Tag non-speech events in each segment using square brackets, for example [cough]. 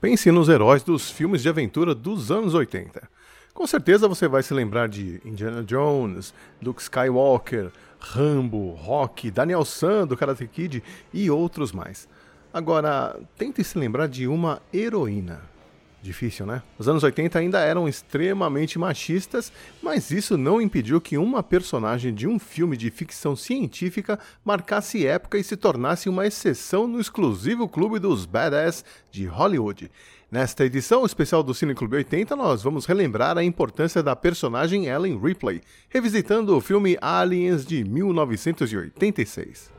Pense nos heróis dos filmes de aventura dos anos 80. Com certeza você vai se lembrar de Indiana Jones, Luke Skywalker, Rambo, Rock, Daniel San do Karate Kid e outros mais. Agora, tente se lembrar de uma heroína. Difícil, né? Os anos 80 ainda eram extremamente machistas, mas isso não impediu que uma personagem de um filme de ficção científica marcasse época e se tornasse uma exceção no exclusivo clube dos badass de Hollywood. Nesta edição especial do Cine Clube 80, nós vamos relembrar a importância da personagem Ellen Ripley, revisitando o filme Aliens de 1986.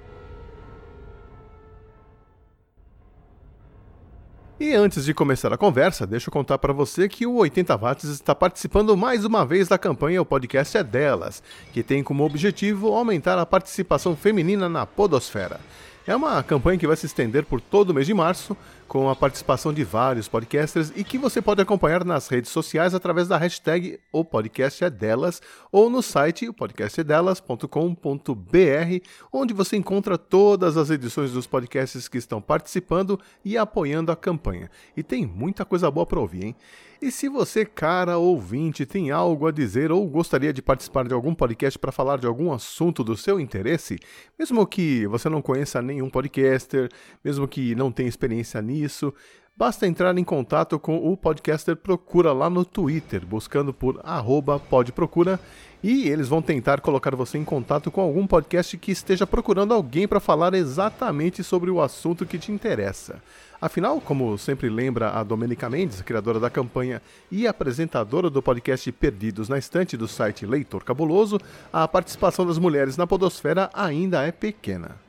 E antes de começar a conversa, deixa eu contar para você que o 80 Watts está participando mais uma vez da campanha O Podcast é Delas, que tem como objetivo aumentar a participação feminina na podosfera. É uma campanha que vai se estender por todo o mês de março, com a participação de vários podcasters e que você pode acompanhar nas redes sociais através da hashtag O Podcast é Delas ou no site podcastedelas.com.br, onde você encontra todas as edições dos podcasts que estão participando e apoiando a campanha. E tem muita coisa boa para ouvir, hein? E se você, cara ouvinte, tem algo a dizer ou gostaria de participar de algum podcast para falar de algum assunto do seu interesse, mesmo que você não conheça nenhum podcaster, mesmo que não tenha experiência nisso, basta entrar em contato com o podcaster Procura lá no Twitter, buscando por podprocura e eles vão tentar colocar você em contato com algum podcast que esteja procurando alguém para falar exatamente sobre o assunto que te interessa. Afinal, como sempre lembra a Domenica Mendes, criadora da campanha e apresentadora do podcast Perdidos na Estante do site Leitor Cabuloso, a participação das mulheres na podosfera ainda é pequena.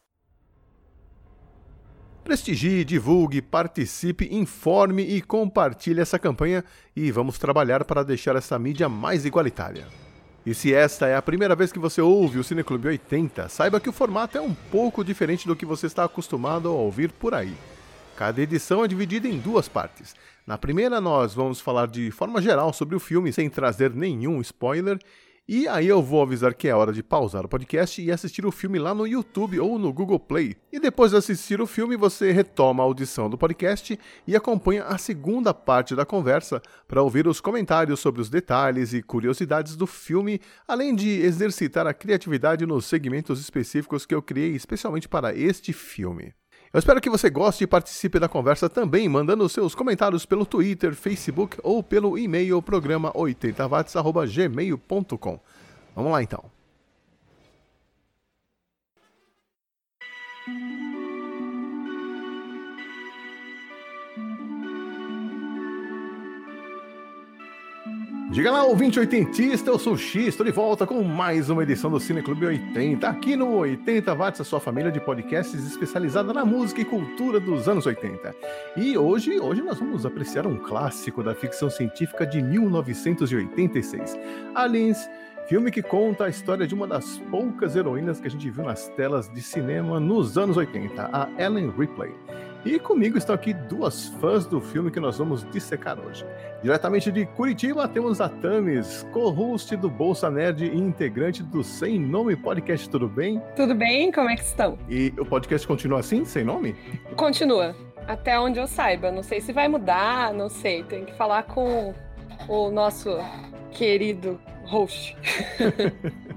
Prestigie, divulgue, participe, informe e compartilhe essa campanha e vamos trabalhar para deixar essa mídia mais igualitária. E se esta é a primeira vez que você ouve o Cineclube 80, saiba que o formato é um pouco diferente do que você está acostumado a ouvir por aí. Cada edição é dividida em duas partes. Na primeira, nós vamos falar de forma geral sobre o filme sem trazer nenhum spoiler, e aí eu vou avisar que é hora de pausar o podcast e assistir o filme lá no YouTube ou no Google Play. E depois de assistir o filme, você retoma a audição do podcast e acompanha a segunda parte da conversa para ouvir os comentários sobre os detalhes e curiosidades do filme, além de exercitar a criatividade nos segmentos específicos que eu criei especialmente para este filme. Eu espero que você goste e participe da conversa também, mandando seus comentários pelo Twitter, Facebook ou pelo e-mail programa 80watts.gmail.com. Vamos lá então. Diga lá, ouvinte oitentista, eu sou o X, estou de volta com mais uma edição do Cine Clube 80, aqui no 80 Watts, a sua família de podcasts especializada na música e cultura dos anos 80. E hoje, hoje nós vamos apreciar um clássico da ficção científica de 1986, Aliens, filme que conta a história de uma das poucas heroínas que a gente viu nas telas de cinema nos anos 80, a Ellen Ripley. E comigo estão aqui duas fãs do filme que nós vamos dissecar hoje. Diretamente de Curitiba, temos a Tamis, co-host do Bolsa Nerd e integrante do Sem Nome Podcast. Tudo bem? Tudo bem, como é que estão? E o podcast continua assim, sem nome? Continua, até onde eu saiba. Não sei se vai mudar, não sei. Tem que falar com o nosso querido host. [laughs]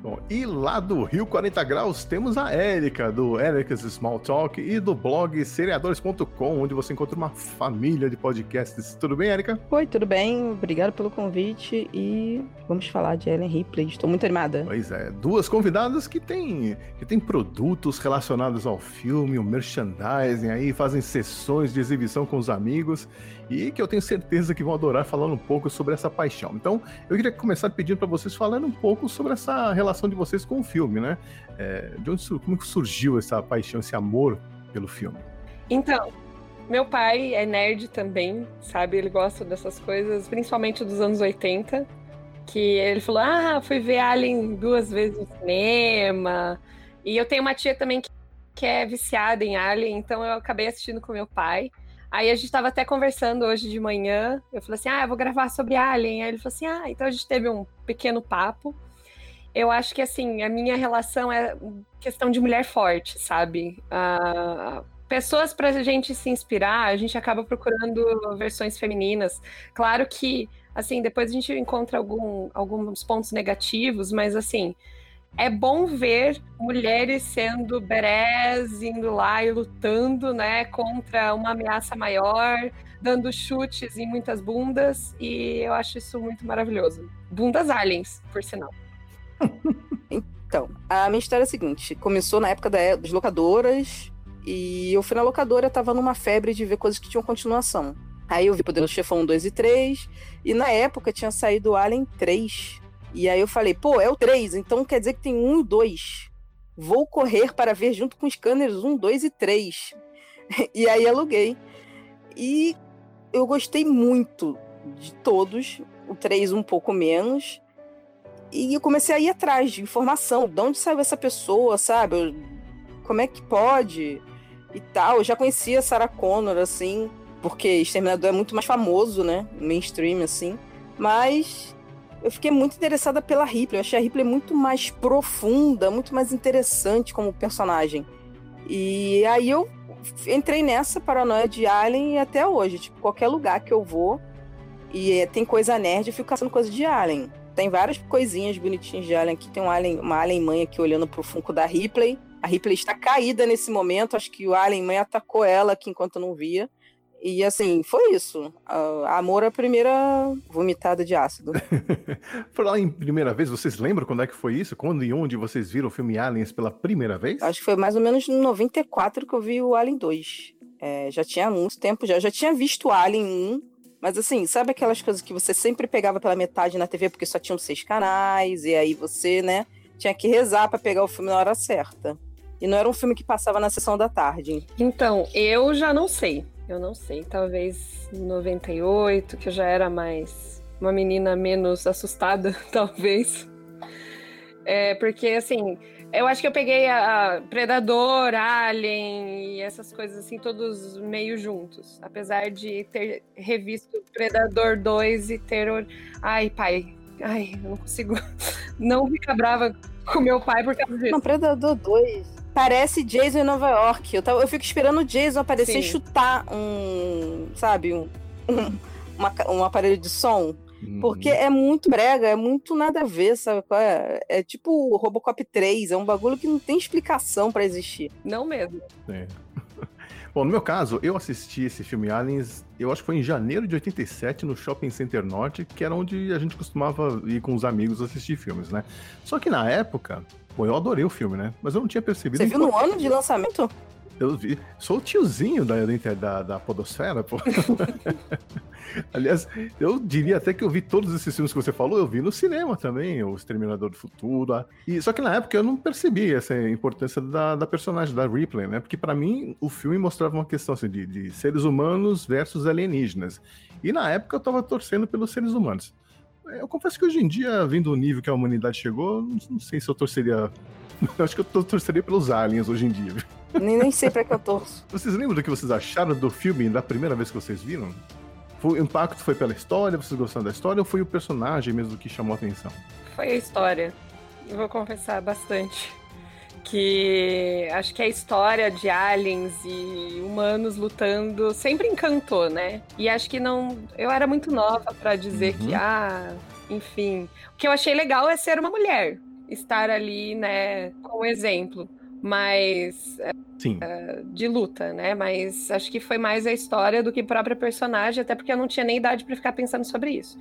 Bom, e lá do Rio 40 Graus temos a Érica, do Eric's Small Talk e do blog seriadores.com, onde você encontra uma família de podcasts. Tudo bem, Érica? Oi, tudo bem? Obrigado pelo convite e vamos falar de Ellen Ripley. Estou muito animada. Pois é, duas convidadas que têm, que têm produtos relacionados ao filme, o merchandising aí, fazem sessões de exibição com os amigos e que eu tenho certeza que vão adorar falando um pouco sobre essa paixão. Então, eu queria começar pedindo para vocês falando um pouco sobre essa relação de vocês com o filme, né? É, de onde como surgiu essa paixão, esse amor pelo filme? Então, meu pai é nerd também, sabe? Ele gosta dessas coisas, principalmente dos anos 80. Que ele falou: Ah, fui ver Alien duas vezes no cinema. E eu tenho uma tia também que, que é viciada em Alien, então eu acabei assistindo com meu pai. Aí a gente estava até conversando hoje de manhã. Eu falei assim: ah, eu vou gravar sobre Alien. Aí ele falou assim: ah, então a gente teve um pequeno papo. Eu acho que assim, a minha relação é questão de mulher forte, sabe? Uh, pessoas para a gente se inspirar, a gente acaba procurando versões femininas. Claro que, assim, depois a gente encontra algum, alguns pontos negativos, mas assim, é bom ver mulheres sendo berés, indo lá e lutando, né, contra uma ameaça maior, dando chutes em muitas bundas, e eu acho isso muito maravilhoso. Bundas aliens, por sinal. [laughs] então, a minha história é a seguinte: começou na época das locadoras, e eu fui na locadora, tava numa febre de ver coisas que tinham continuação. Aí eu vi Poderoso Chefão 2 e 3, e na época tinha saído Alien 3. E aí eu falei, pô, é o 3, então quer dizer que tem um e 2. Vou correr para ver junto com os scanners 1, 2 e 3. [laughs] e aí aluguei. E eu gostei muito de todos, o 3 um pouco menos. E eu comecei a ir atrás de informação, de onde saiu essa pessoa, sabe? Como é que pode? E tal. Eu já conhecia Sarah Connor, assim, porque Exterminador é muito mais famoso, né? Mainstream, assim. Mas eu fiquei muito interessada pela Ripley. Eu achei a Ripley muito mais profunda, muito mais interessante como personagem. E aí eu entrei nessa paranoia de Alien e até hoje, tipo, qualquer lugar que eu vou e é, tem coisa nerd, eu fico caçando coisa de Alien. Tem várias coisinhas bonitinhas de Alien aqui. Tem um alien, uma Alien mãe aqui olhando pro Funko da Ripley. A Ripley está caída nesse momento. Acho que o Alien mãe atacou ela aqui enquanto eu não via. E assim, foi isso. amor à primeira vomitada de ácido. [laughs] Falar em primeira vez, vocês lembram quando é que foi isso? Quando e onde vocês viram o filme Aliens pela primeira vez? Acho que foi mais ou menos em 94 que eu vi o Alien 2. É, já tinha muito tempo já. Eu já tinha visto Alien 1, mas assim, sabe aquelas coisas que você sempre pegava pela metade na TV porque só tinham seis canais, e aí você, né, tinha que rezar para pegar o filme na hora certa. E não era um filme que passava na sessão da tarde. Então, eu já não sei. Eu não sei, talvez 98, que eu já era mais uma menina menos assustada, [laughs] talvez. É, porque assim, eu acho que eu peguei a Predador, Alien e essas coisas assim, todos meio juntos. Apesar de ter revisto Predador 2 e ter. Ai, pai, ai, eu não consigo [laughs] não ficar brava com meu pai por causa disso. Não, Predador 2 parece Jason em Nova York. Eu, tava, eu fico esperando o Jason aparecer Sim. e chutar um, sabe, um, um, uma, um aparelho de som. Uhum. Porque é muito brega, é muito nada a ver, sabe? É, é tipo o Robocop 3, é um bagulho que não tem explicação para existir. Não mesmo. É. [laughs] Bom, no meu caso, eu assisti esse filme Aliens, eu acho que foi em janeiro de 87 no Shopping Center Norte, que era onde a gente costumava ir com os amigos assistir filmes, né? Só que na época, Pô, eu adorei o filme, né? Mas eu não tinha percebido. Você viu no ano de lançamento? Eu vi. Sou o tiozinho da, da, da Podosfera, pô. [laughs] Aliás, eu diria até que eu vi todos esses filmes que você falou, eu vi no cinema também, O Exterminador do Futuro. E, só que na época eu não percebi essa importância da, da personagem, da Ripley, né? Porque para mim o filme mostrava uma questão assim, de, de seres humanos versus alienígenas. E na época eu tava torcendo pelos seres humanos. Eu confesso que hoje em dia, vindo o nível que a humanidade chegou, não sei se eu torceria. Eu [laughs] acho que eu torceria pelos aliens hoje em dia. Nem, nem sei pra que eu torço. [laughs] Vocês lembram do que vocês acharam do filme da primeira vez que vocês viram? Foi, o impacto foi pela história? Vocês gostaram da história ou foi o personagem mesmo que chamou a atenção? Foi a história. Eu vou confessar bastante que acho que a história de aliens e humanos lutando sempre encantou, né? E acho que não. Eu era muito nova para dizer uhum. que, ah, enfim. O que eu achei legal é ser uma mulher. estar ali, né, com exemplo, mas Sim. Uh, de luta, né? Mas acho que foi mais a história do que a própria personagem, até porque eu não tinha nem idade para ficar pensando sobre isso.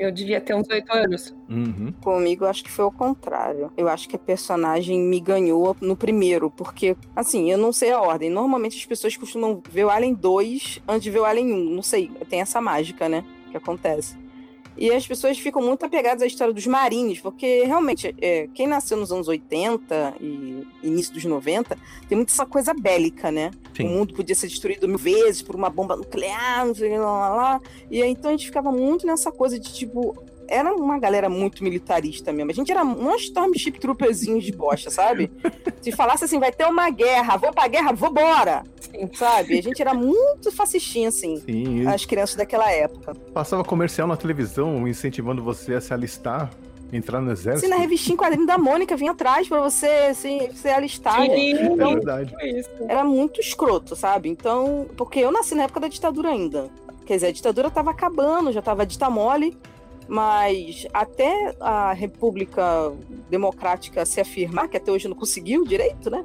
Eu devia ter uns oito anos. Uhum. Comigo, acho que foi o contrário. Eu acho que a personagem me ganhou no primeiro, porque, assim, eu não sei a ordem. Normalmente as pessoas costumam ver o Alien 2 antes de ver o Alien 1. Não sei, tem essa mágica, né? Que acontece. E as pessoas ficam muito apegadas à história dos marines, porque realmente, é, quem nasceu nos anos 80 e início dos 90, tem muita essa coisa bélica, né? Sim. O mundo podia ser destruído mil vezes por uma bomba nuclear, não sei lá, lá, lá. E aí, então a gente ficava muito nessa coisa de tipo, era uma galera muito militarista mesmo. A gente era um Stormship Trooperzinhos de bosta, sabe? [laughs] Se falasse assim, vai ter uma guerra, vou pra guerra, vou embora. Sabe? A gente era muito fascistinha, assim, Sim, as crianças daquela época. Passava comercial na televisão incentivando você a se alistar entrar no exército. Sim, na revistinha quadrinho da Mônica vinha atrás pra você assim, se alistar. Sim, então, é verdade. Era muito escroto, sabe? Então, porque eu nasci na época da ditadura ainda. Quer dizer, a ditadura tava acabando, já tava dita mole mas até a República Democrática se afirmar, que até hoje não conseguiu direito, né?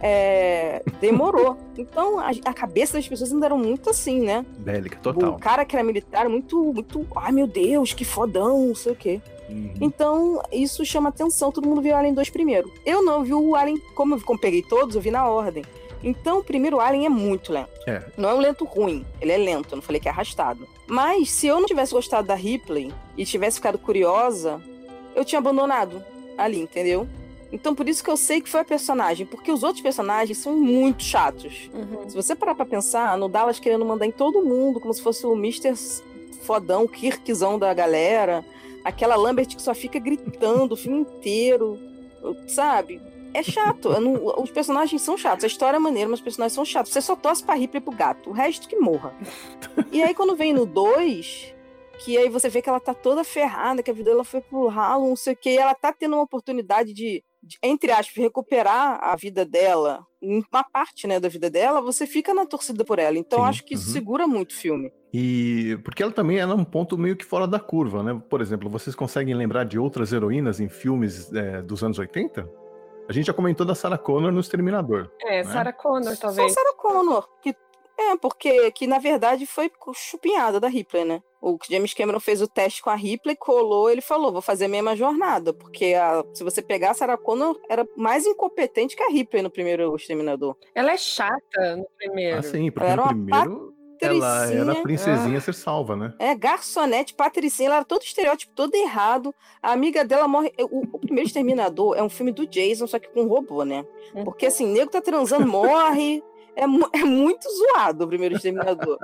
É, demorou. [laughs] Então a, a, cabeça das pessoas ainda era muito assim, né? Bélica, total. O cara que era militar, muito, muito, ai meu Deus, que fodão, não sei o quê. Uhum. Então, isso chama atenção. Todo mundo viu o Alien 2 primeiro. Eu não vi o Alien, como eu peguei todos, eu vi na ordem. Então, o primeiro Alien é muito lento. É. Não é um lento ruim, ele é lento, eu não falei que é arrastado. Mas, se eu não tivesse gostado da Ripley e tivesse ficado curiosa, eu tinha abandonado ali, entendeu? Então, por isso que eu sei que foi a personagem, porque os outros personagens são muito chatos. Uhum. Se você parar pra pensar, no Dallas querendo mandar em todo mundo, como se fosse o Mr. Fodão, Kirkzão da galera, aquela Lambert que só fica gritando o filme inteiro, sabe? É chato. Não, os personagens são chatos. A história é maneira, mas os personagens são chatos. Você só torce pra Ripley pro gato. O resto que morra. e aí, quando vem no 2, que aí você vê que ela tá toda ferrada, que a vida dela foi pro ralo, não sei o que, e ela tá tendo uma oportunidade de, de, entre aspas, recuperar a vida dela, uma parte, né, da vida dela, você fica na torcida por ela. Então, Sim, acho que isso uhum. segura muito o filme. E porque ela também era um ponto meio que fora da curva, né? Por exemplo, vocês conseguem lembrar de outras heroínas em filmes é, dos anos 80? A gente já comentou da Sarah Connor no Exterminador. É, né? Sarah Connor, talvez. Só Sarah Connor, que é, porque que na verdade foi chupinhada da Ripley, né? O James Cameron fez o teste com a Ripley, colou, ele falou, vou fazer a mesma jornada, porque a, se você pegar a Sarah Connor, era mais incompetente que a Ripley no primeiro Exterminador. Ela é chata no primeiro. Ah, sim, porque ela no primeiro ela era a princesinha a ser salva, né? É, garçonete, patricinha, ela era todo estereótipo, todo errado. A amiga dela morre. O, o primeiro Exterminador é um filme do Jason, só que com robô, né? Porque assim, nego tá transando, morre. É, é, muito zoado o primeiro Exterminador.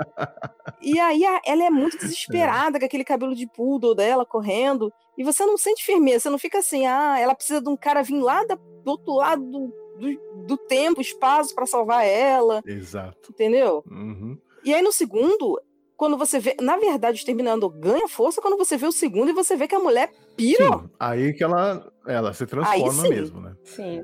e aí a, ela é muito desesperada com aquele cabelo de poodle dela correndo. E você não sente firmeza, você não fica assim, ah, ela precisa de um cara vir lá da, do outro lado do, do, do tempo, espaço para salvar ela. Exato. Entendeu? Uhum. E aí no segundo, quando você vê, na verdade, o Exterminando ganha força quando você vê o segundo e você vê que a mulher pira. Sim, aí que ela, ela se transforma mesmo, né? Sim.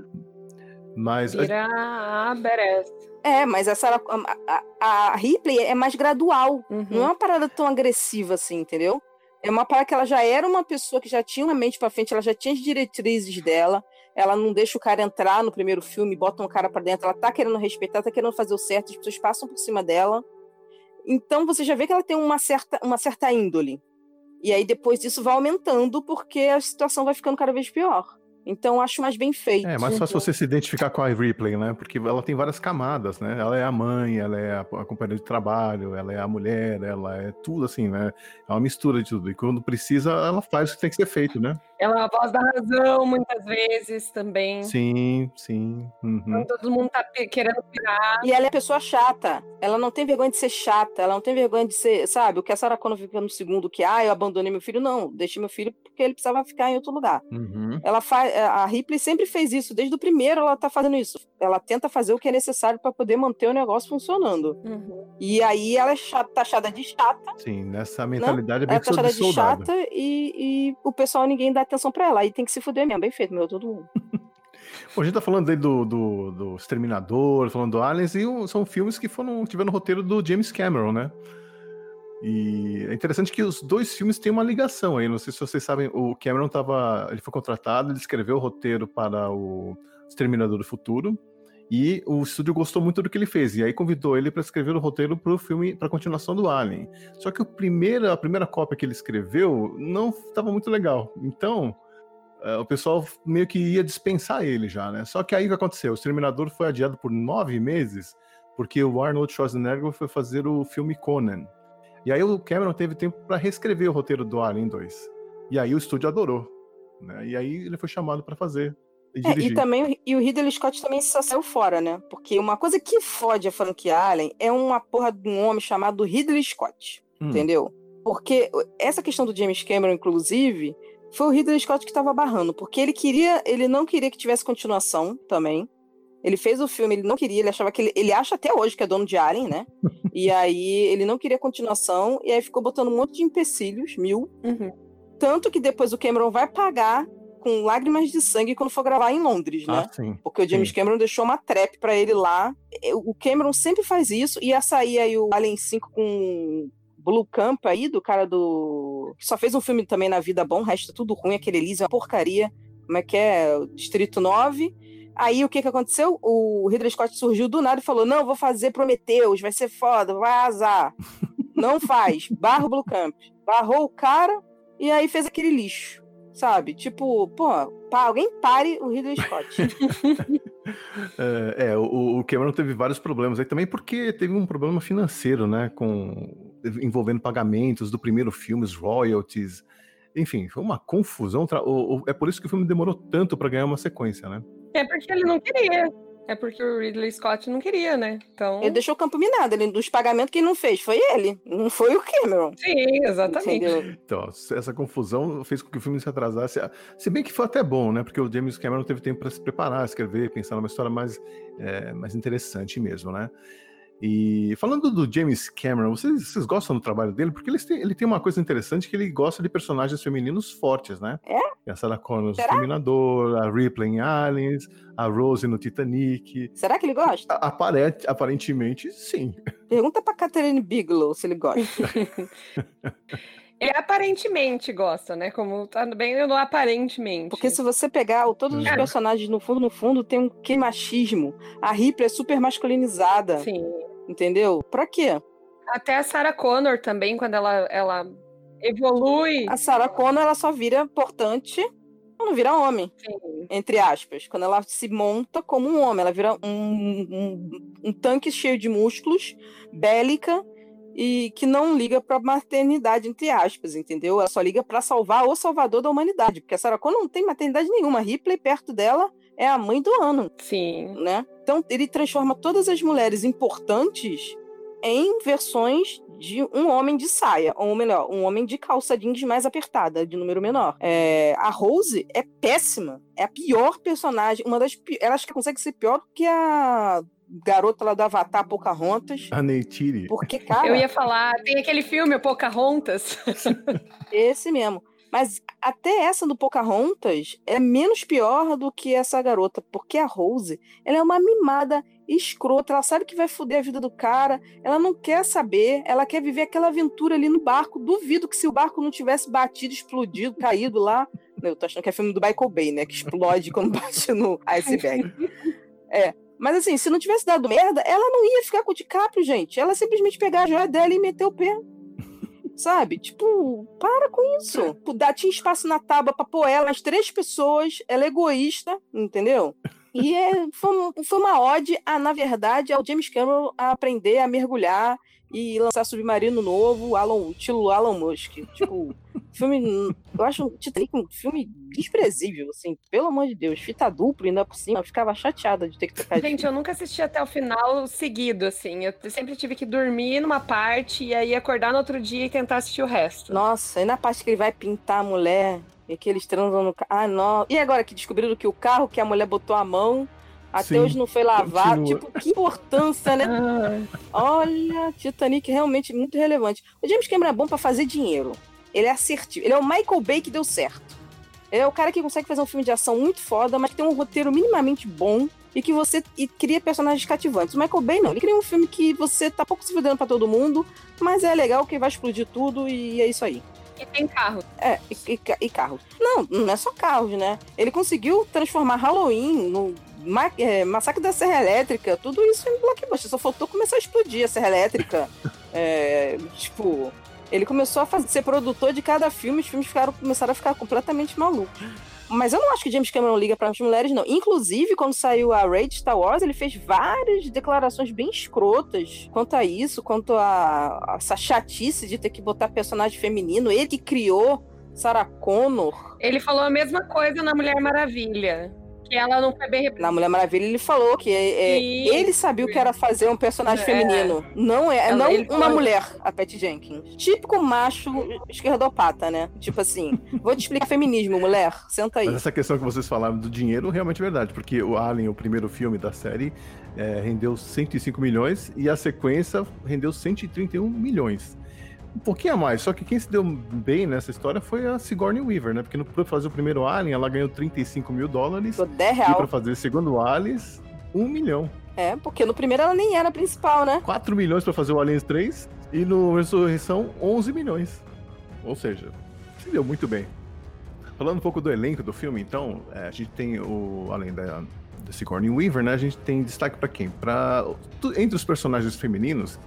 Mas Vira a Beres. É, mas essa a, a, a Ripley é mais gradual. Uhum. Não é uma parada tão agressiva assim, entendeu? É uma parada que ela já era uma pessoa que já tinha uma mente para frente, ela já tinha as diretrizes dela. Ela não deixa o cara entrar no primeiro filme, bota um cara para dentro. Ela tá querendo respeitar, tá querendo fazer o certo, as pessoas passam por cima dela. Então você já vê que ela tem uma certa, uma certa índole. E aí depois isso vai aumentando porque a situação vai ficando cada vez pior. Então acho mais bem feito. É, mais fácil você se identificar com a Ripley, né? Porque ela tem várias camadas, né? Ela é a mãe, ela é a, a companheira de trabalho, ela é a mulher, ela é tudo assim, né? É uma mistura de tudo. E quando precisa, ela faz o que tem que ser feito, né? Ela é a voz da razão, muitas vezes, também. Sim, sim. Uhum. Quando todo mundo tá querendo pirar. E ela é pessoa chata. Ela não tem vergonha de ser chata, ela não tem vergonha de ser, sabe? O que a Sarah Connor fica no segundo, que, ah, eu abandonei meu filho. Não, deixei meu filho porque ele precisava ficar em outro lugar. Uhum. Ela faz é, a Ripley sempre fez isso, desde o primeiro ela tá fazendo isso. Ela tenta fazer o que é necessário para poder manter o negócio funcionando. Uhum. E aí ela é chata, taxada de chata. Sim, nessa mentalidade é bem ela é taxada de, de chata e, e, o pessoal ninguém dá atenção para ela. Aí tem que se fuder mesmo, bem feito, meu, todo mundo. [laughs] Bom, a gente tá falando aí do, do, do Exterminador, falando do Aliens, e são filmes que foram tiveram no roteiro do James Cameron, né? E é interessante que os dois filmes têm uma ligação aí. Não sei se vocês sabem, o Cameron tava. Ele foi contratado, ele escreveu o roteiro para o Exterminador do Futuro. E o estúdio gostou muito do que ele fez. E aí convidou ele para escrever o roteiro para o filme, para a continuação do Alien. Só que o primeiro, a primeira cópia que ele escreveu não estava muito legal. Então, uh, o pessoal meio que ia dispensar ele já, né? Só que aí o que aconteceu? O Exterminador foi adiado por nove meses, porque o Arnold Schwarzenegger foi fazer o filme Conan. E aí o Cameron teve tempo para reescrever o roteiro do Alien 2. E aí o estúdio adorou. Né? E aí ele foi chamado para fazer. E, é, e também e o Ridley Scott também só saiu fora, né? Porque uma coisa que fode a franquia Alien é uma porra de um homem chamado Ridley Scott. Hum. Entendeu? Porque essa questão do James Cameron, inclusive, foi o Ridley Scott que estava barrando, porque ele queria, ele não queria que tivesse continuação também. Ele fez o filme, ele não queria, ele achava que ele, ele acha até hoje que é dono de Alien, né? e aí ele não queria continuação, e aí ficou botando um monte de empecilhos, mil. Uhum. Tanto que depois o Cameron vai pagar com lágrimas de sangue quando for gravar em Londres, né? Ah, sim, Porque o James sim. Cameron deixou uma trap para ele lá. O Cameron sempre faz isso, ia sair aí o Alien 5 com Blue Camp aí, do cara do. que só fez um filme também na vida bom, o resto é tudo ruim, aquele Elise é uma porcaria. Como é que é? Distrito 9. Aí o que que aconteceu? O Ridley Scott surgiu do nada e falou: Não, vou fazer Prometheus, vai ser foda, vai azar. [laughs] Não faz. Barra o Blue Camp. Barrou o cara e aí fez aquele lixo. Sabe? Tipo, pô, pá, alguém pare o Ridley Scott. [laughs] é, é, o, o Cameron teve vários problemas aí também, porque teve um problema financeiro, né? Com, envolvendo pagamentos do primeiro filme, os royalties. Enfim, foi uma confusão. É por isso que o filme demorou tanto para ganhar uma sequência, né? É porque ele não queria. É porque o Ridley Scott não queria, né? Então... Ele deixou o campo minado. Ele, dos pagamentos quem não fez foi ele. Não foi o Cameron. Sim, exatamente. Entendeu? Então, essa confusão fez com que o filme se atrasasse. Se bem que foi até bom, né? Porque o James Cameron teve tempo para se preparar, escrever, pensar numa história mais, é, mais interessante mesmo, né? E falando do James Cameron, vocês, vocês gostam do trabalho dele? Porque ele tem, ele tem uma coisa interessante que ele gosta de personagens femininos fortes, né? É? A Sarah Connor no Exterminador, a Ripley em Aliens, a Rose no Titanic. Será que ele gosta? Aparent, aparentemente, sim. Pergunta pra Catherine Bigelow se ele gosta. [laughs] Ele aparentemente gosta, né? Como tá bem no aparentemente. Porque se você pegar todos os é. personagens no fundo, no fundo, tem um que machismo. A Ripley é super masculinizada. Sim. Entendeu? Pra quê? Até a Sarah Connor também, quando ela, ela evolui. A Sarah Connor, ela só vira importante não vira homem. Sim. Entre aspas. Quando ela se monta como um homem, ela vira um, um, um tanque cheio de músculos, bélica e que não liga para maternidade, entre aspas, entendeu? Ela só liga para salvar o salvador da humanidade, porque a Sarah Connor não tem maternidade nenhuma. A Ripley, perto dela, é a mãe do ano. Sim. Né? Então, ele transforma todas as mulheres importantes em versões de um homem de saia, ou melhor, um homem de calça jeans mais apertada, de número menor. É, a Rose é péssima. É a pior personagem, uma das ela acho que consegue ser pior do que a garota lá do Avatar Pocahontas. A Neytiri. Porque, cara. Eu ia falar, tem aquele filme, Pocahontas. [laughs] esse mesmo. Mas até essa do Pocahontas é menos pior do que essa garota, porque a Rose, ela é uma mimada escrota, ela sabe que vai foder a vida do cara, ela não quer saber, ela quer viver aquela aventura ali no barco. Duvido que se o barco não tivesse batido, explodido, caído lá, eu tô achando que é filme do Michael Bay, né, que explode quando [laughs] bate no iceberg. É, mas assim, se não tivesse dado merda, ela não ia ficar com o DiCaprio, gente. Ela simplesmente pegar a joia dela e meter o pé. [laughs] Sabe? Tipo, para com isso. Tipo, dá, tinha espaço na tábua pra pôr ela, as três pessoas, ela é egoísta, entendeu? E é, foi, foi uma ode, a, na verdade, ao James Cameron a aprender a mergulhar e lançar Submarino Novo, Alan, estilo Alan Musk. Tipo, [laughs] filme. Eu acho Titanic um filme desprezível, assim, pelo amor de Deus. Fita dupla ainda por cima, eu ficava chateada de ter que tocar. Gente, eu nunca assisti até o final seguido, assim. Eu sempre tive que dormir numa parte e aí acordar no outro dia e tentar assistir o resto. Nossa, e na parte que ele vai pintar a mulher e que eles transam no carro. Ah, não. E agora que descobriram que o carro que a mulher botou a mão até Sim, hoje não foi lavado. Continua. Tipo, que importância, né? Olha, Titanic realmente muito relevante. O James Cameron é bom para fazer dinheiro. Ele é assertivo. Ele é o Michael Bay que deu certo. Ele é o cara que consegue fazer um filme de ação muito foda, mas que tem um roteiro minimamente bom, e que você e cria personagens cativantes. O Michael Bay não, ele cria um filme que você tá pouco se fudendo pra todo mundo, mas é legal que vai explodir tudo e é isso aí. E tem carro. É, e, e, e carros. Não, não é só carros, né? Ele conseguiu transformar Halloween no ma é, Massacre da Serra Elétrica, tudo isso em blockbuster. Só faltou começar a explodir a Serra Elétrica. [laughs] é, tipo, ele começou a fazer, ser produtor de cada filme, os filmes ficaram, começaram a ficar completamente malucos. Mas eu não acho que James Cameron liga para as mulheres, não. Inclusive, quando saiu a Raid Star Wars, ele fez várias declarações bem escrotas quanto a isso, quanto a, a essa chatice de ter que botar personagem feminino. Ele que criou Sarah Connor. Ele falou a mesma coisa na Mulher Maravilha. Que ela não foi bem Na Mulher Maravilha ele falou que é, ele sabia o que era fazer um personagem é. feminino. Não é, ela, não uma falou... mulher, a Pat Jenkins. Típico macho esquerdopata, né? Tipo assim, vou te explicar feminismo, mulher. Senta aí. Mas essa questão que vocês falaram do dinheiro realmente é verdade, porque o Alien, o primeiro filme da série, é, rendeu 105 milhões e a sequência rendeu 131 milhões um pouquinho a mais. Só que quem se deu bem nessa história foi a Sigourney Weaver, né? Porque pra fazer o primeiro Alien, ela ganhou 35 mil dólares. 10 real. E pra fazer o segundo Aliens, 1 milhão. É, porque no primeiro ela nem era a principal, né? 4 milhões pra fazer o Aliens 3 e no Ressurreição 11 milhões. Ou seja, se deu muito bem. Falando um pouco do elenco do filme, então, é, a gente tem o. Além da, da Sigourney Weaver, né? A gente tem destaque para quem? Pra, entre os personagens femininos,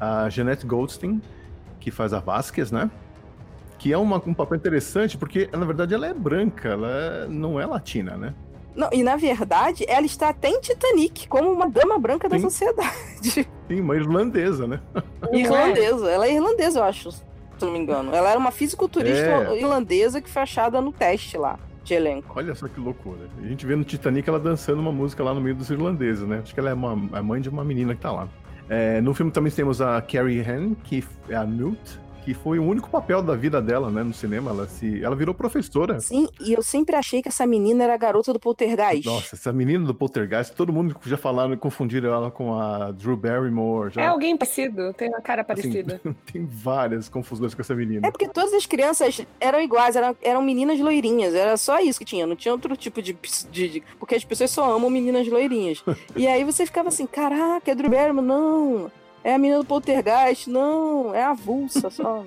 a Jeanette Goldstein, que faz a Vasquez, né? Que é uma, um papel interessante, porque na verdade ela é branca, ela é, não é latina, né? Não, e na verdade, ela está até em Titanic, como uma dama branca da Sim. sociedade. [laughs] Sim, uma irlandesa, né? [laughs] Irlandesa, ela é irlandesa, eu acho, se não me engano. Ela era uma fisiculturista é. irlandesa que foi achada no teste lá. De elenco. Olha só que loucura. A gente vê no Titanic ela dançando uma música lá no meio dos irlandeses, né? Acho que ela é uma, a mãe de uma menina que tá lá. É, no filme também temos a Carrie Ann, que é a Newt, que foi o único papel da vida dela, né, no cinema. Ela, se, ela virou professora. Sim, e eu sempre achei que essa menina era a garota do Poltergeist. Nossa, essa menina do Poltergeist, todo mundo já falaram e confundiram ela com a Drew Barrymore. Já. É alguém parecido, tem uma cara assim, parecida. Assim, [laughs] tem várias confusões com essa menina. É porque todas as crianças eram iguais, eram, eram meninas loirinhas, era só isso que tinha, não tinha outro tipo de, de, de Porque as pessoas só amam meninas loirinhas. [laughs] e aí você ficava assim, caraca, é Drew Barrymore, não é a menina do poltergeist. Não, é a avulsa só.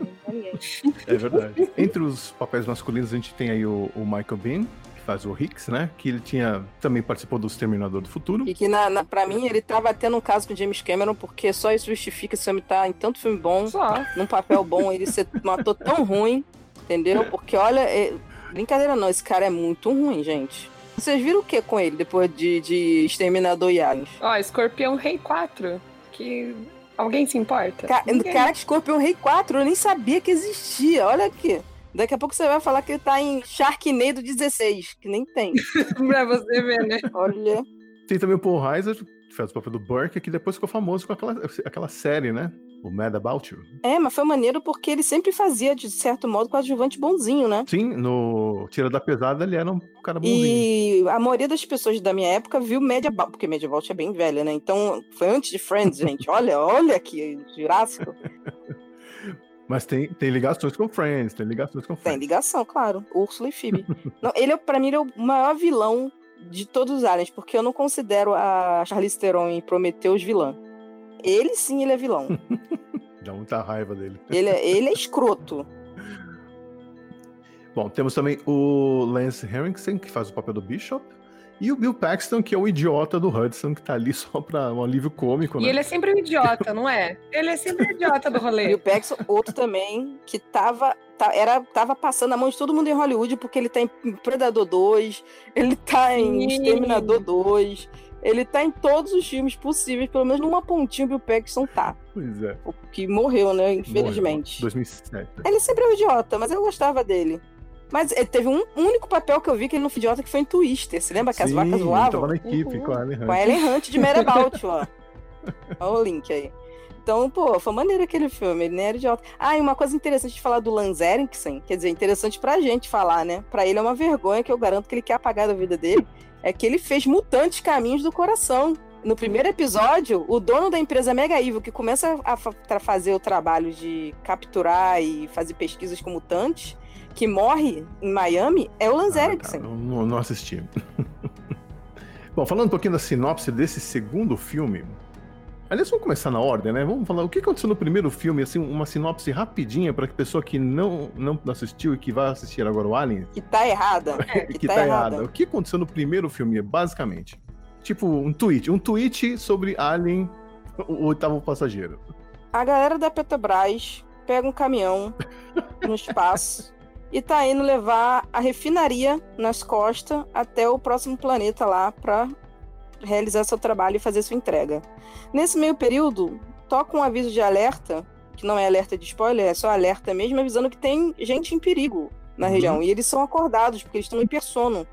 é verdade. Entre os papéis masculinos, a gente tem aí o, o Michael Bean, que faz o Hicks, né? Que ele tinha também participou do Exterminador do Futuro. E que, na, na, pra mim, ele tava tendo um caso com o James Cameron, porque só isso justifica esse homem estar tá em tanto filme bom, só. num papel bom, ele ser um ator tão ruim, entendeu? Porque, olha, é... brincadeira não, esse cara é muito ruim, gente. Vocês viram o que com ele depois de, de Exterminador e Aliens? Ó, Escorpião Rei 4, que Alguém se importa? Ca Ninguém. Cara, Scorpion Rei 4, eu nem sabia que existia. Olha aqui. Daqui a pouco você vai falar que ele tá em Sharknado 16, que nem tem. [laughs] pra você ver, né? Olha. Tem também o Paul Reiser, que faz o papel do Burke, que depois ficou famoso com aquela, aquela série, né? O Mad About You. É, mas foi maneiro porque ele sempre fazia, de certo modo, coadjuvante bonzinho, né? Sim, no Tira da Pesada ele era um cara bonzinho. E a maioria das pessoas da minha época viu Mad About, porque Mad About é bem velha, né? Então, foi antes de Friends, gente. [laughs] Olha, olha aqui, Jurássico. [laughs] Mas tem, tem ligações com Friends, tem ligações com Friends. Tem ligação, claro. Úrsula e Phoebe. [laughs] não, ele, é, pra mim, ele é o maior vilão de todos os aliens, porque eu não considero a Charlize Theron em Prometheus vilã. Ele sim, ele é vilão. [laughs] Dá muita raiva dele. Ele é, ele é [laughs] escroto. Bom, temos também o Lance Henriksen, que faz o papel do Bishop. E o Bill Paxton, que é o idiota do Hudson, que tá ali [laughs] só pra um alívio cômico, né? E ele é sempre um idiota, não é? Ele é sempre um idiota do rolê. Bill Paxton, outro também, que tava, tá, era, tava passando a mão de todo mundo em Hollywood, porque ele tá em Predador 2, ele tá em Sim. Exterminador 2, ele tá em todos os filmes possíveis, pelo menos numa pontinha o Bill Paxton tá. Pois é. O que morreu, né? Infelizmente. Morreu. 2007. Ele sempre é um idiota, mas eu gostava dele. Mas ele teve um único papel que eu vi que ele não foi idiota, que foi em Twister. Você lembra que as vacas voavam? tava na equipe uhum. com a Ellen Hunt. Com a Ellen Hunt de Merabout, [laughs] ó. Olha o link aí. Então, pô, foi maneiro aquele filme, ele nem era idiota. Ah, e uma coisa interessante de falar do Lance Eriksen, quer dizer, interessante pra gente falar, né? Pra ele é uma vergonha que eu garanto que ele quer apagar da vida dele, é que ele fez Mutantes Caminhos do Coração. No primeiro episódio, o dono da empresa Mega Evil, que começa a fazer o trabalho de capturar e fazer pesquisas com mutantes, que morre em Miami é o Lance ah, Erickson. Não, não assisti. [laughs] Bom, falando um pouquinho da sinopse desse segundo filme. Aliás, vamos começar na ordem, né? Vamos falar o que aconteceu no primeiro filme, assim, uma sinopse rapidinha para que a pessoa que não, não assistiu e que vai assistir agora o Alien. Que tá errada. [laughs] que, que tá, tá errada. errada. O que aconteceu no primeiro filme, basicamente? Tipo, um tweet. Um tweet sobre Alien, o oitavo passageiro. A galera da Petrobras pega um caminhão no espaço [laughs] e tá indo levar a refinaria nas costas até o próximo planeta lá para realizar seu trabalho e fazer sua entrega. Nesse meio período, toca um aviso de alerta, que não é alerta de spoiler, é só alerta mesmo, avisando que tem gente em perigo na uhum. região. E eles são acordados, porque eles estão em persona.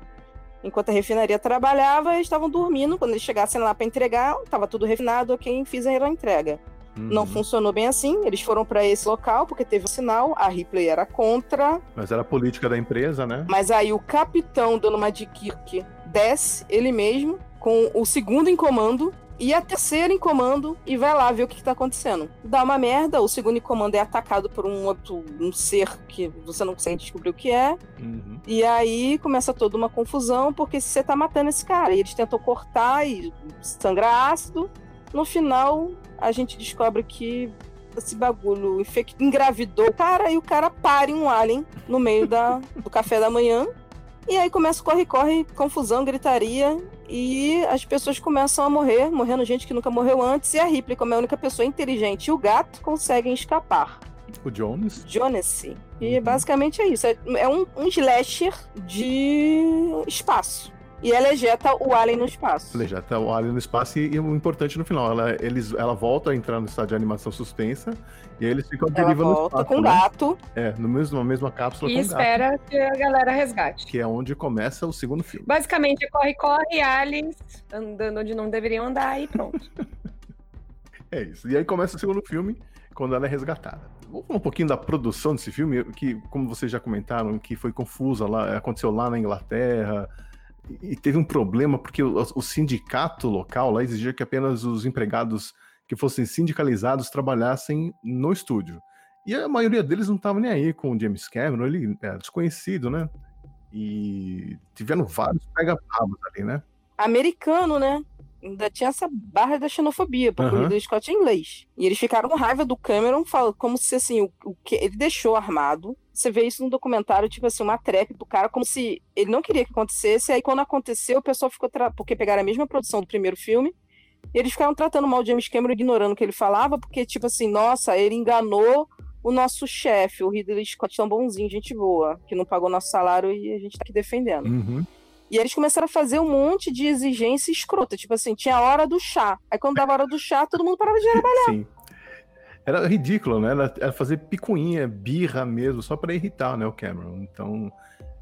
Enquanto a refinaria trabalhava, eles estavam dormindo. Quando eles chegassem lá para entregar, estava tudo refinado, quem fizeram a entrega. Uhum. Não funcionou bem assim. Eles foram para esse local porque teve um sinal. A Ripley era contra. Mas era a política da empresa, né? Mas aí o capitão, dando uma de Kirk, desce ele mesmo com o segundo em comando e a terceira em comando e vai lá ver o que, está acontecendo. Dá uma merda, o segundo em comando é atacado por um outro um ser que você não consegue descobrir o que é. Uhum. E aí começa toda uma confusão, porque você tá matando esse cara. E eles tentam cortar e sangrar ácido. No final, a gente descobre que esse bagulho engravidou o cara e o cara pare um alien no meio da, do café da manhã. E aí começa corre-corre, confusão, gritaria, e as pessoas começam a morrer, morrendo gente que nunca morreu antes, e a Ripley, como é a única pessoa inteligente, e o gato conseguem escapar. O Jonas? Jonas, E uhum. basicamente é isso. É, é um, um slasher de espaço. E ela ejeta o alien no espaço. Ela ejeta o alien no espaço e, e o importante no final, ela, eles, ela volta a entrar no estado de animação suspensa e aí eles ficam derivando ela volta com o né? gato. É, no mesmo, na mesma cápsula e com espera gato. que a galera resgate. Que é onde começa o segundo filme. Basicamente, corre, corre, aliens andando onde não deveriam andar e pronto. [laughs] é isso. E aí começa o segundo filme, quando ela é resgatada. Vamos falar um pouquinho da produção desse filme, que, como vocês já comentaram, que foi confusa lá, aconteceu lá na Inglaterra, e teve um problema porque o, o, sindicato local lá exigia que apenas os empregados que fossem sindicalizados trabalhassem no estúdio. E a maioria deles não estava nem aí com o James Cameron, ele é desconhecido, né? E tiveram vários pega-pavos ali, né? Americano, né? ainda tinha essa barra da xenofobia, porque uhum. o Scott é inglês. E eles ficaram com raiva do Cameron, como se assim, o, o que ele deixou armado. Você vê isso no documentário, tipo assim, uma trap do cara, como se ele não queria que acontecesse. Aí, quando aconteceu, o pessoal ficou. Tra... Porque pegaram a mesma produção do primeiro filme. E eles ficaram tratando mal o James Cameron, ignorando o que ele falava, porque, tipo assim, nossa, ele enganou o nosso chefe, o Ridley Scott, tão bonzinho, gente boa, que não pagou nosso salário e a gente tá aqui defendendo. Uhum. E eles começaram a fazer um monte de exigência escrota. Tipo assim, tinha a hora do chá. Aí quando dava a hora do chá, todo mundo parava de trabalhar. Sim. Era ridículo, né? Era, fazer picuinha, birra mesmo, só para irritar né, o Cameron. Então,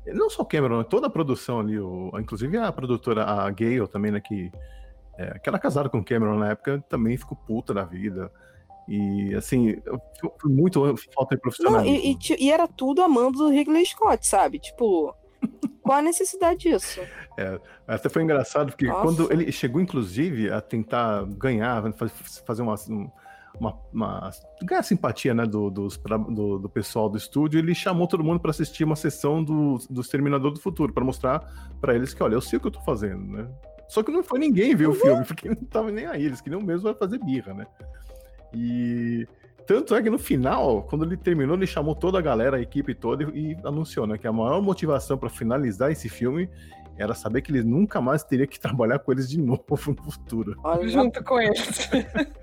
não só o Cameron, né, toda a produção ali, o, inclusive a produtora, a Gale também, né, que, é, que era casada com o Cameron na época, também ficou puta da vida. E, assim, foi muito falta de profissionalismo. Não, e, e, e, era tudo amando do Ridley Scott, sabe? Tipo, qual a necessidade disso? [laughs] É, até foi engraçado, porque Nossa. quando ele chegou, inclusive, a tentar ganhar, fazer uma, uma, uma ganhar simpatia né, do, dos, pra, do, do, pessoal do estúdio, ele chamou todo mundo para assistir uma sessão do, do Exterminador do Futuro, para mostrar para eles que, olha, eu sei o que eu tô fazendo, né? Só que não foi ninguém ver uhum. o filme, porque não tava nem aí, eles queriam mesmo fazer birra, né? E tanto é que no final, quando ele terminou, ele chamou toda a galera, a equipe toda, e, e anunciou né, que a maior motivação para finalizar esse filme era saber que ele nunca mais teria que [laughs] trabalhar com eles de novo no futuro. Olha, junto com eles. [laughs]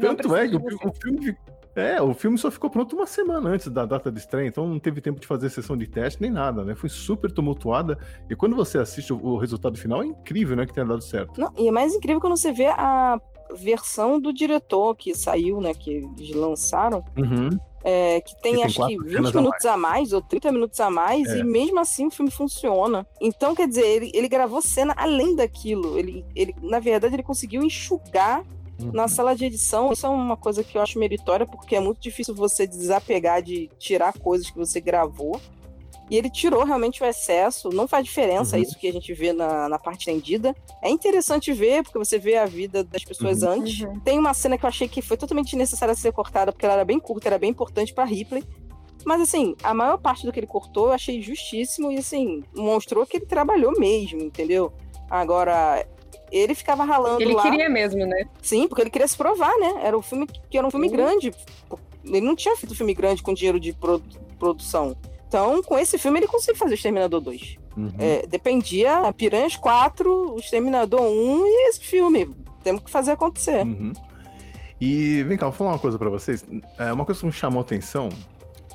Tanto é que o, o, filme. É, o filme só ficou pronto uma semana antes da data de estreia, então não teve tempo de fazer sessão de teste nem nada, né? Foi super tumultuada. E quando você assiste o, o resultado final, é incrível, né? Que tenha dado certo. Não, e é mais incrível quando você vê a versão do diretor que saiu, né? Que eles lançaram. Uhum. É, que tem, que tem acho que 20 minutos a mais. a mais. ou 30 minutos a mais, é. e mesmo assim o filme funciona. Então, quer dizer, ele, ele gravou cena além daquilo. Ele, ele, na verdade, ele conseguiu enxugar uhum. na sala de edição. Isso é uma coisa que eu acho meritória, porque é muito difícil você desapegar de tirar coisas que você gravou. E ele tirou realmente o excesso, não faz diferença uhum. isso que a gente vê na, na parte tendida. É interessante ver, porque você vê a vida das pessoas uhum. antes. Uhum. Tem uma cena que eu achei que foi totalmente necessária ser cortada, porque ela era bem curta, era bem importante para Ripley. Mas assim, a maior parte do que ele cortou eu achei justíssimo e assim, mostrou que ele trabalhou mesmo, entendeu? Agora, ele ficava ralando Ele lá. queria mesmo, né? Sim, porque ele queria se provar, né? Era um filme que era um filme Sim. grande. Ele não tinha feito filme grande com dinheiro de pro- produção. Então, com esse filme, ele conseguiu fazer o Exterminador 2. Uhum. É, dependia Piranhas 4, o Exterminador 1 e esse filme. Temos que fazer acontecer. Uhum. E vem cá, vou falar uma coisa pra vocês. É uma coisa que me chamou a atenção,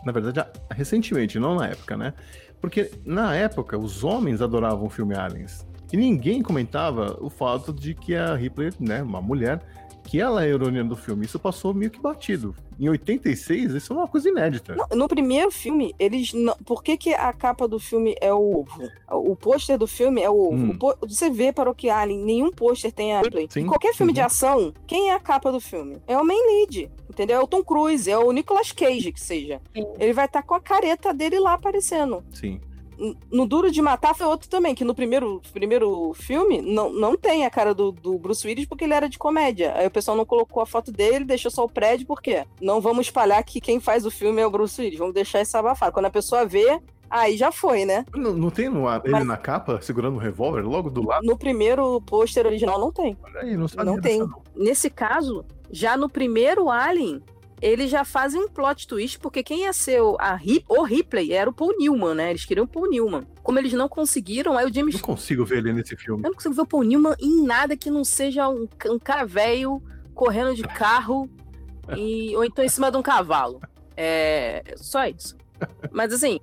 na verdade, recentemente, não na época, né? Porque na época os homens adoravam o filme Aliens. E ninguém comentava o fato de que a Ripley, né, uma mulher, que ela é a heroína do filme. Isso passou meio que batido. Em 86, isso é uma coisa inédita. No, no primeiro filme, eles não. Por que, que a capa do filme é o ovo? O pôster do filme é o ovo. Hum. O você vê para o que Alien, nenhum pôster tem a Ripley. Sim. Em qualquer filme de Uhum. ação, quem é a capa do filme? É o main lead. Entendeu? É o Tom Cruise, é o Nicolas Cage, que seja. Sim. Ele vai estar com a careta dele lá aparecendo. Sim. No Duro de Matar foi outro também, que no primeiro, primeiro filme não, não tem a cara do, do Bruce Willis porque ele era de comédia. Aí o pessoal não colocou a foto dele, deixou só o prédio, por quê? Não vamos espalhar que quem faz o filme é o Bruce Willis, vamos deixar isso abafado. Quando a pessoa vê, aí já foi, né? Não, não tem no, ele Mas- na capa, segurando um revólver, logo do lado? No primeiro pôster original não tem. Olha aí, não sabia Não tem. não. Nesse caso, já no primeiro Alien, eles já fazem um plot twist, porque quem ia ser o, a Rip, o Ripley era o Paul Newman, né? Eles queriam o Paul Newman. Como eles não conseguiram, aí o James Não consigo ver ele nesse filme. Eu não consigo ver o Paul Newman em nada que não seja um, um cara velho correndo de carro [laughs] e, ou então em cima de um cavalo. É só isso. Mas assim,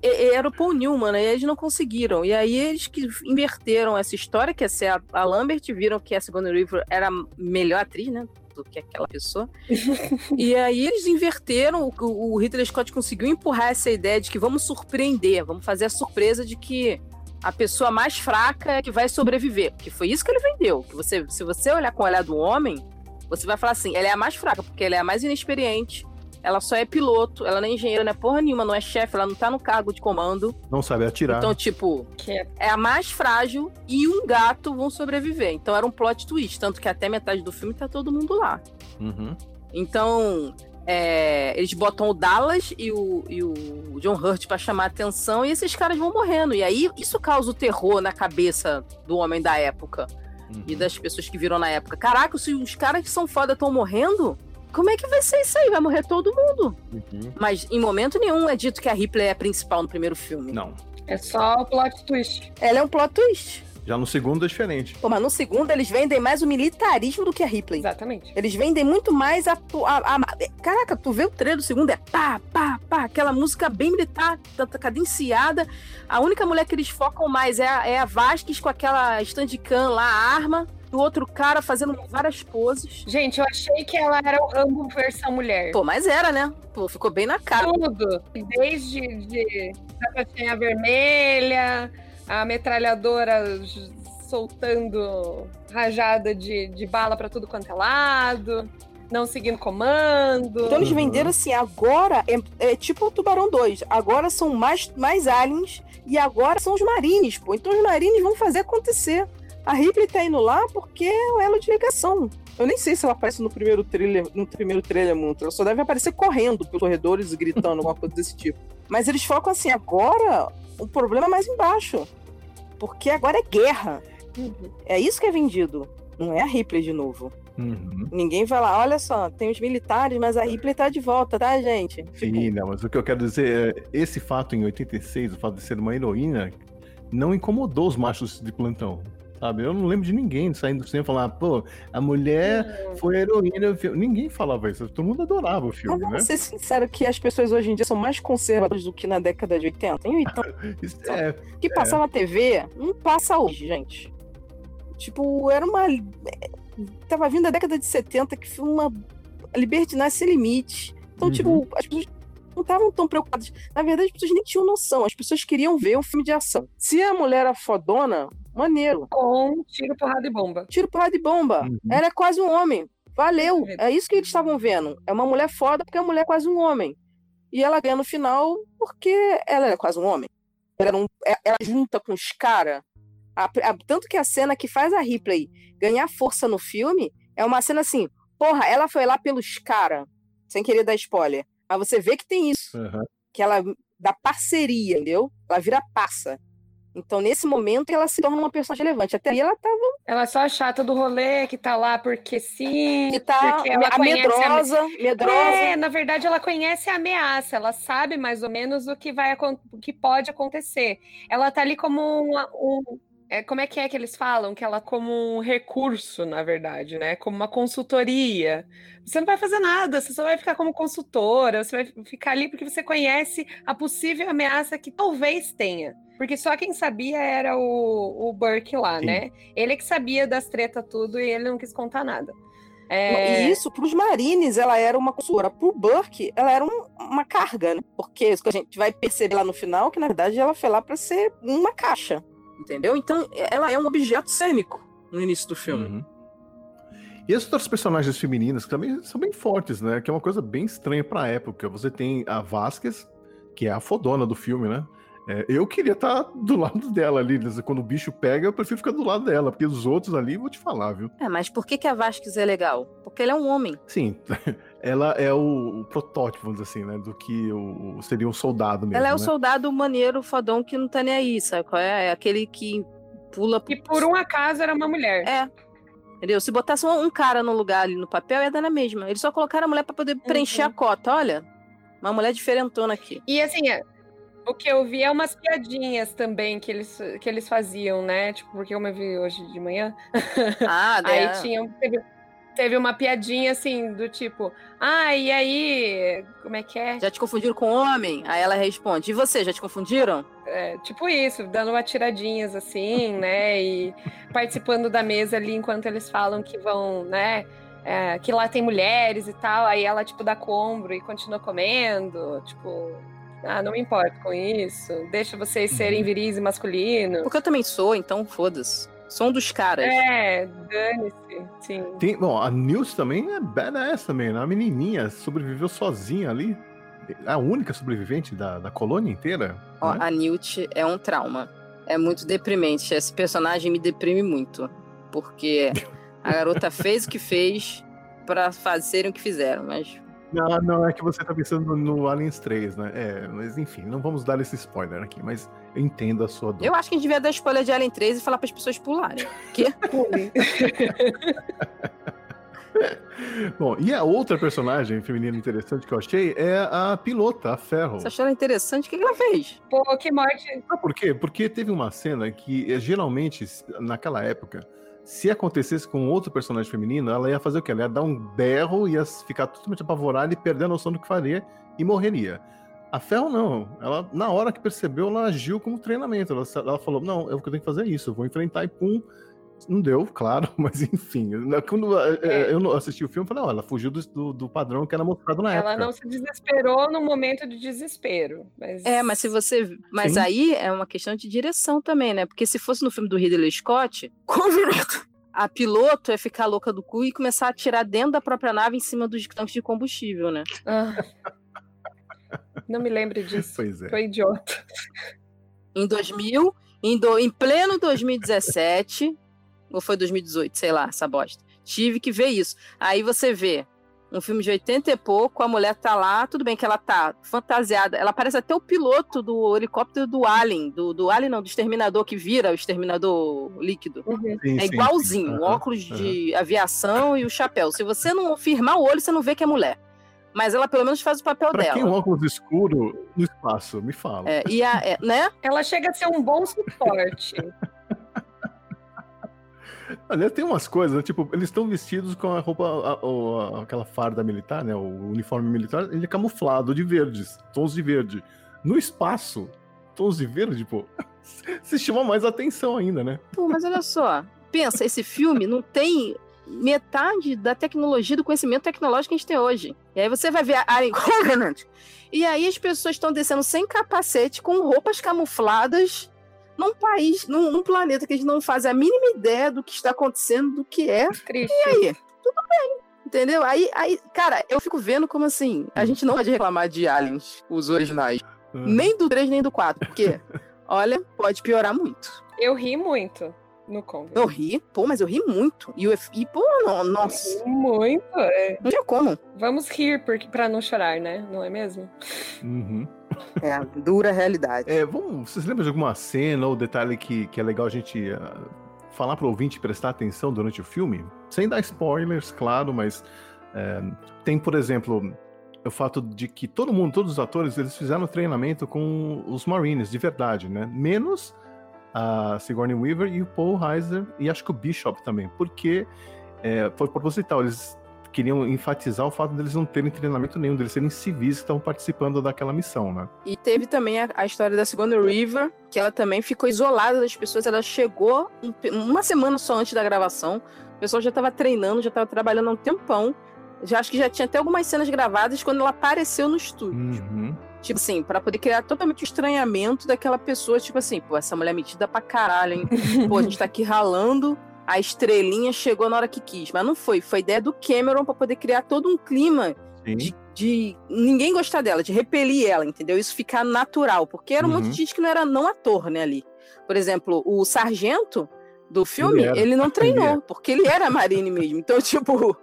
era o Paul Newman, né? E eles não conseguiram. E aí eles que inverteram essa história, que ia ser a, a Lambert, viram que a Sigourney Weaver era a melhor atriz, né? Do que aquela pessoa. [laughs] e aí eles inverteram, o, o Ridley Scott conseguiu empurrar essa ideia de que vamos surpreender, vamos fazer a surpresa de que a pessoa mais fraca é que vai sobreviver. Que foi isso que ele vendeu. Que você, se você olhar com o olhar do homem, você vai falar assim: ela é a mais fraca, porque ela é a mais inexperiente. Ela só é piloto, ela não é engenheira, não é porra nenhuma, não é chefe, ela não tá no cargo de comando. Não sabe atirar. Então, tipo, é é a mais frágil e um gato vão sobreviver. Então era um plot twist. Tanto que até metade do filme tá todo mundo lá. Uhum. Então, é, eles botam o Dallas e o, e o John Hurt pra chamar atenção e esses caras vão morrendo. E aí isso causa o terror na cabeça do homem da época Uhum. e das pessoas que viram na época. Caraca, se os caras que são foda estão morrendo, como é que vai ser isso aí? Vai morrer todo mundo. Uhum. Mas em momento nenhum é dito que a Ripley é a principal no primeiro filme. Não. É só o plot twist. Ela é um plot twist. Já no segundo é diferente. Pô, mas no segundo eles vendem mais o militarismo do que a Ripley. Exatamente. Eles vendem muito mais a, a- a- Caraca, tu vê o trailer do segundo, é pá, pá, pá, aquela música bem militar, tá- cadenciada. A única mulher que eles focam mais é a, é a Vasquez com aquela standcam lá, a arma. O outro cara fazendo várias poses. Gente, eu achei que ela era o Rambo versão mulher. Pô, mas era, né? Pô, ficou bem na cara. Tudo. Desde de, da caixinha vermelha, a metralhadora soltando rajada de, de bala pra tudo quanto é lado, não seguindo comando. Então eles venderam assim, agora é, é tipo o Tubarão 2. Agora são mais, mais aliens e agora são os marines, pô. Então os marines vão fazer acontecer. A Ripley tá indo lá porque é o elo de ligação. Eu nem sei se ela aparece no primeiro trailer, no primeiro trailer muito. Ela só deve aparecer correndo pelos corredores e gritando, [laughs] alguma coisa desse tipo. Mas eles focam assim, agora o problema é mais embaixo. Porque agora é guerra. Uhum. É isso que é vendido. Não é a Ripley de novo. Uhum. Ninguém vai lá, olha só, tem os militares, mas a Ripley tá de volta, tá, gente? Tipo, Sim, não, mas o que eu quero dizer é, esse fato em 86, o fato de ser uma heroína, não incomodou os machos de plantão, sabe? Eu não lembro de ninguém saindo sem falar, pô, a mulher foi a heroína do filme. Ninguém falava isso, todo mundo adorava o Mas filme, né? vamos ser sinceros que as pessoas hoje em dia são mais conservadoras do que na década de 80. Em 80, Isso é, que passava na TV não passa hoje, gente. Tipo, era uma. Tava vindo da década de 70, que foi uma libertinagem sem limite. Então, Uhum. tipo, as pessoas não estavam tão preocupadas. Na verdade, as pessoas nem tinham noção. As pessoas queriam ver um filme de ação. Se a mulher era fodona, maneiro. Com tiro, porrada e bomba. Tiro, porrada de bomba. Uhum. Ela é quase um homem. Valeu. É isso que eles estavam vendo. É uma mulher foda porque a mulher é quase um homem. E ela ganha no final porque ela é quase um homem. Ela, não- é- ela junta com os caras. Tanto que a cena que faz a Ripley ganhar força no filme é uma cena assim: porra, ela foi lá pelos caras. Sem querer dar spoiler. Mas você vê que tem isso. aham. Que ela dá parceria, entendeu? Ela vira passa. Então, nesse momento, ela se torna uma personagem relevante. Até aí ela tava. Ela é só a chata do rolê, que tá lá porque sim. Que tá porque ela a medrosa, a... medrosa. É, na verdade, ela conhece a ameaça, ela sabe mais ou menos o que vai o que pode acontecer. Ela tá ali como um, um é, como é que é que eles falam? Que ela como um recurso, na verdade, né? Como uma consultoria. Você não vai fazer nada, você só vai ficar como consultora, você vai ficar ali porque você conhece a possível ameaça que talvez tenha. Porque só quem sabia era o, o Burke lá, Sim. né? Ele que sabia das tretas tudo e ele não quis contar nada. É... E isso, para os Marines, ela era uma consultora. Para o Burke, ela era um, uma carga, né? Porque isso que a gente vai perceber lá no final, que na verdade ela foi lá para ser uma caixa. Entendeu? Então, ela é um objeto cênico no início do filme. Uhum. E as outras personagens femininas que também são bem fortes, né? Que é uma coisa bem estranha pra época. Você tem a Vasquez, que é a fodona do filme, né? É, eu queria estar tá do lado dela ali. Quando o bicho pega, eu prefiro ficar do lado dela, porque os outros ali, vou te falar, viu? É, mas por que, que a Vasquez é legal? Porque ele é um homem. Sim, [laughs] ela é o, o protótipo, vamos dizer assim, né? Do que o, seria um soldado mesmo. Ela é né? o soldado maneiro, fodão, que não tá nem aí, sabe? É, é aquele que pula. E por um acaso era uma mulher. É. Entendeu? Se botasse um cara no lugar ali no papel, ia dar na mesma. Eles só colocaram a mulher para poder preencher uhum. a cota. Olha, uma mulher diferentona aqui. E assim, é, o que eu vi é umas piadinhas também que eles, que eles faziam, né? Tipo, porque eu vi hoje de manhã. Ah, [laughs] Aí tinha. Teve, teve uma piadinha assim, do tipo, ah, e aí? Como é que é? Já te confundiram com homem? Aí ela responde, e você, já te confundiram? É, tipo isso, dando uma tiradinhas assim, [laughs] né? E participando da mesa ali enquanto eles falam que vão, né? É, que lá tem mulheres e tal, aí ela, tipo, dá combro e continua comendo, tipo, ah, não me importo com isso. Deixa vocês serem uhum. viris e masculinos. Porque eu também sou, então foda-se. Sou um dos caras. É, dane-se. Sim. Tem, bom, a Nils também é badass também, né? A menininha sobreviveu sozinha ali. É a única sobrevivente da, da colônia inteira. Ó, né? A Newt é um trauma. É muito deprimente. Esse personagem me deprime muito. Porque a garota fez o que fez para fazerem o que fizeram, mas não, não, é que você tá pensando no Aliens 3, né? É, mas enfim, não vamos dar esse spoiler aqui, mas eu entendo a sua dor. Eu acho que a gente devia dar spoiler de Alien 3 e falar para as pessoas pularem. Que? Pulem. [laughs] [laughs] Bom, e a outra personagem feminina interessante que eu achei é a pilota, a Ferro. Você achou ela interessante? O que ela fez? Pô, que morte. Sabe por quê? Porque teve uma cena que, eh, geralmente, naquela época, se acontecesse com outro personagem feminino, ela ia fazer o quê? Ela ia dar um berro, ia ficar totalmente apavorada e perder a noção do que faria e morreria. A Ferro não. Ela, na hora que percebeu, ela agiu como treinamento. Ela, ela falou: não, eu tenho que fazer isso, vou enfrentar e pum. Não deu, claro, [laughs] mas enfim. Quando é. é. eu assisti o filme, eu falei, ó, ela fugiu do, do, do, padrão que era mostrado na ela época. Ela não se desesperou no momento de desespero. Mas... É, mas se você. Mas Sim. aí é uma questão de direção também, né? Porque se fosse no filme do Ridley Scott, a piloto é ficar louca do cu e começar a atirar dentro da própria nave em cima dos tanques de combustível, né? Ah. Não me lembro disso. Pois é. Foi idiota. Em 2000, em, do, em pleno 2017, ou foi 2018, sei lá, essa bosta. Tive que ver isso. Aí você vê um filme de 80 e pouco, a mulher tá lá, tudo bem que ela tá fantasiada, ela parece até o piloto do helicóptero do Alien, do, do Alien não, do Exterminador que vira o Exterminador líquido. Uhum. Sim, é igualzinho, sim. o óculos uhum. de aviação e o chapéu. Se você não firmar o olho, você não vê que é mulher. Mas ela pelo menos faz o papel pra dela. Quem um óculos escuro no espaço, me fala. É, e a, é, né? Ela chega a ser um bom suporte. [laughs] Aliás, tem umas coisas, né? tipo, eles estão vestidos com a roupa, a, a, aquela farda militar, né? O uniforme militar, ele é camuflado de verdes, tons de verde. No espaço, tons de verde, pô, [laughs] se chama mais atenção ainda, né? Pô, mas olha só, pensa, esse filme não tem metade da tecnologia, do conhecimento tecnológico que a gente tem hoje. E aí você vai ver a Alien Covenant, e aí as pessoas estão descendo sem capacete, com roupas camufladas, num país, num, num, planeta que a gente não faz a mínima ideia do que está acontecendo, do que é. Triste. E aí? Tudo bem. Entendeu? Aí, aí, cara, eu fico vendo como assim, a gente não pode reclamar de aliens, os originais. Uhum. Nem do 3, nem do 4. Porque, [laughs] olha, pode piorar muito. Eu ri muito no Congress. Eu ri, pô, mas eu ri muito. E, eu, e pô, não, nossa. Muito, é. Não tinha como. Vamos rir porque, pra não chorar, né? Não é mesmo? Uhum. É a dura realidade. É, vamos, vocês lembram de alguma cena ou detalhe que, que é legal a gente uh, falar para o ouvinte prestar atenção durante o filme? Sem dar spoilers, claro, mas uh, tem, por exemplo, o fato de que todo mundo, todos os atores, eles fizeram treinamento com os Marines, de verdade, né? Menos a Sigourney Weaver e o Paul Reiser, e acho que o Bishop também, porque é, foi proposital, eles queriam enfatizar o fato deles não terem treinamento nenhum, deles serem civis que estavam participando daquela missão, né? E teve também a, a história da Sigourney Weaver, que ela também ficou isolada das pessoas, ela chegou um, uma semana só antes da gravação, o pessoal já estava treinando, já estava trabalhando há um tempão, já acho que já tinha até algumas cenas gravadas quando ela apareceu no estúdio. Uhum. Tipo assim, para poder criar totalmente o estranhamento daquela pessoa, tipo assim, pô, essa mulher é metida pra caralho, hein? pô, a gente tá aqui ralando, a estrelinha chegou na hora que quis. Mas não foi, foi ideia do Cameron para poder criar todo um clima de, de, ninguém gostar dela, de repelir ela, entendeu? Isso ficar natural, porque era um uhum. monte de gente que não era não ator, né, ali. Por exemplo, o sargento do filme, ele, ele não [laughs] treinou, ele porque ele era Marine mesmo. Então, [laughs] tipo,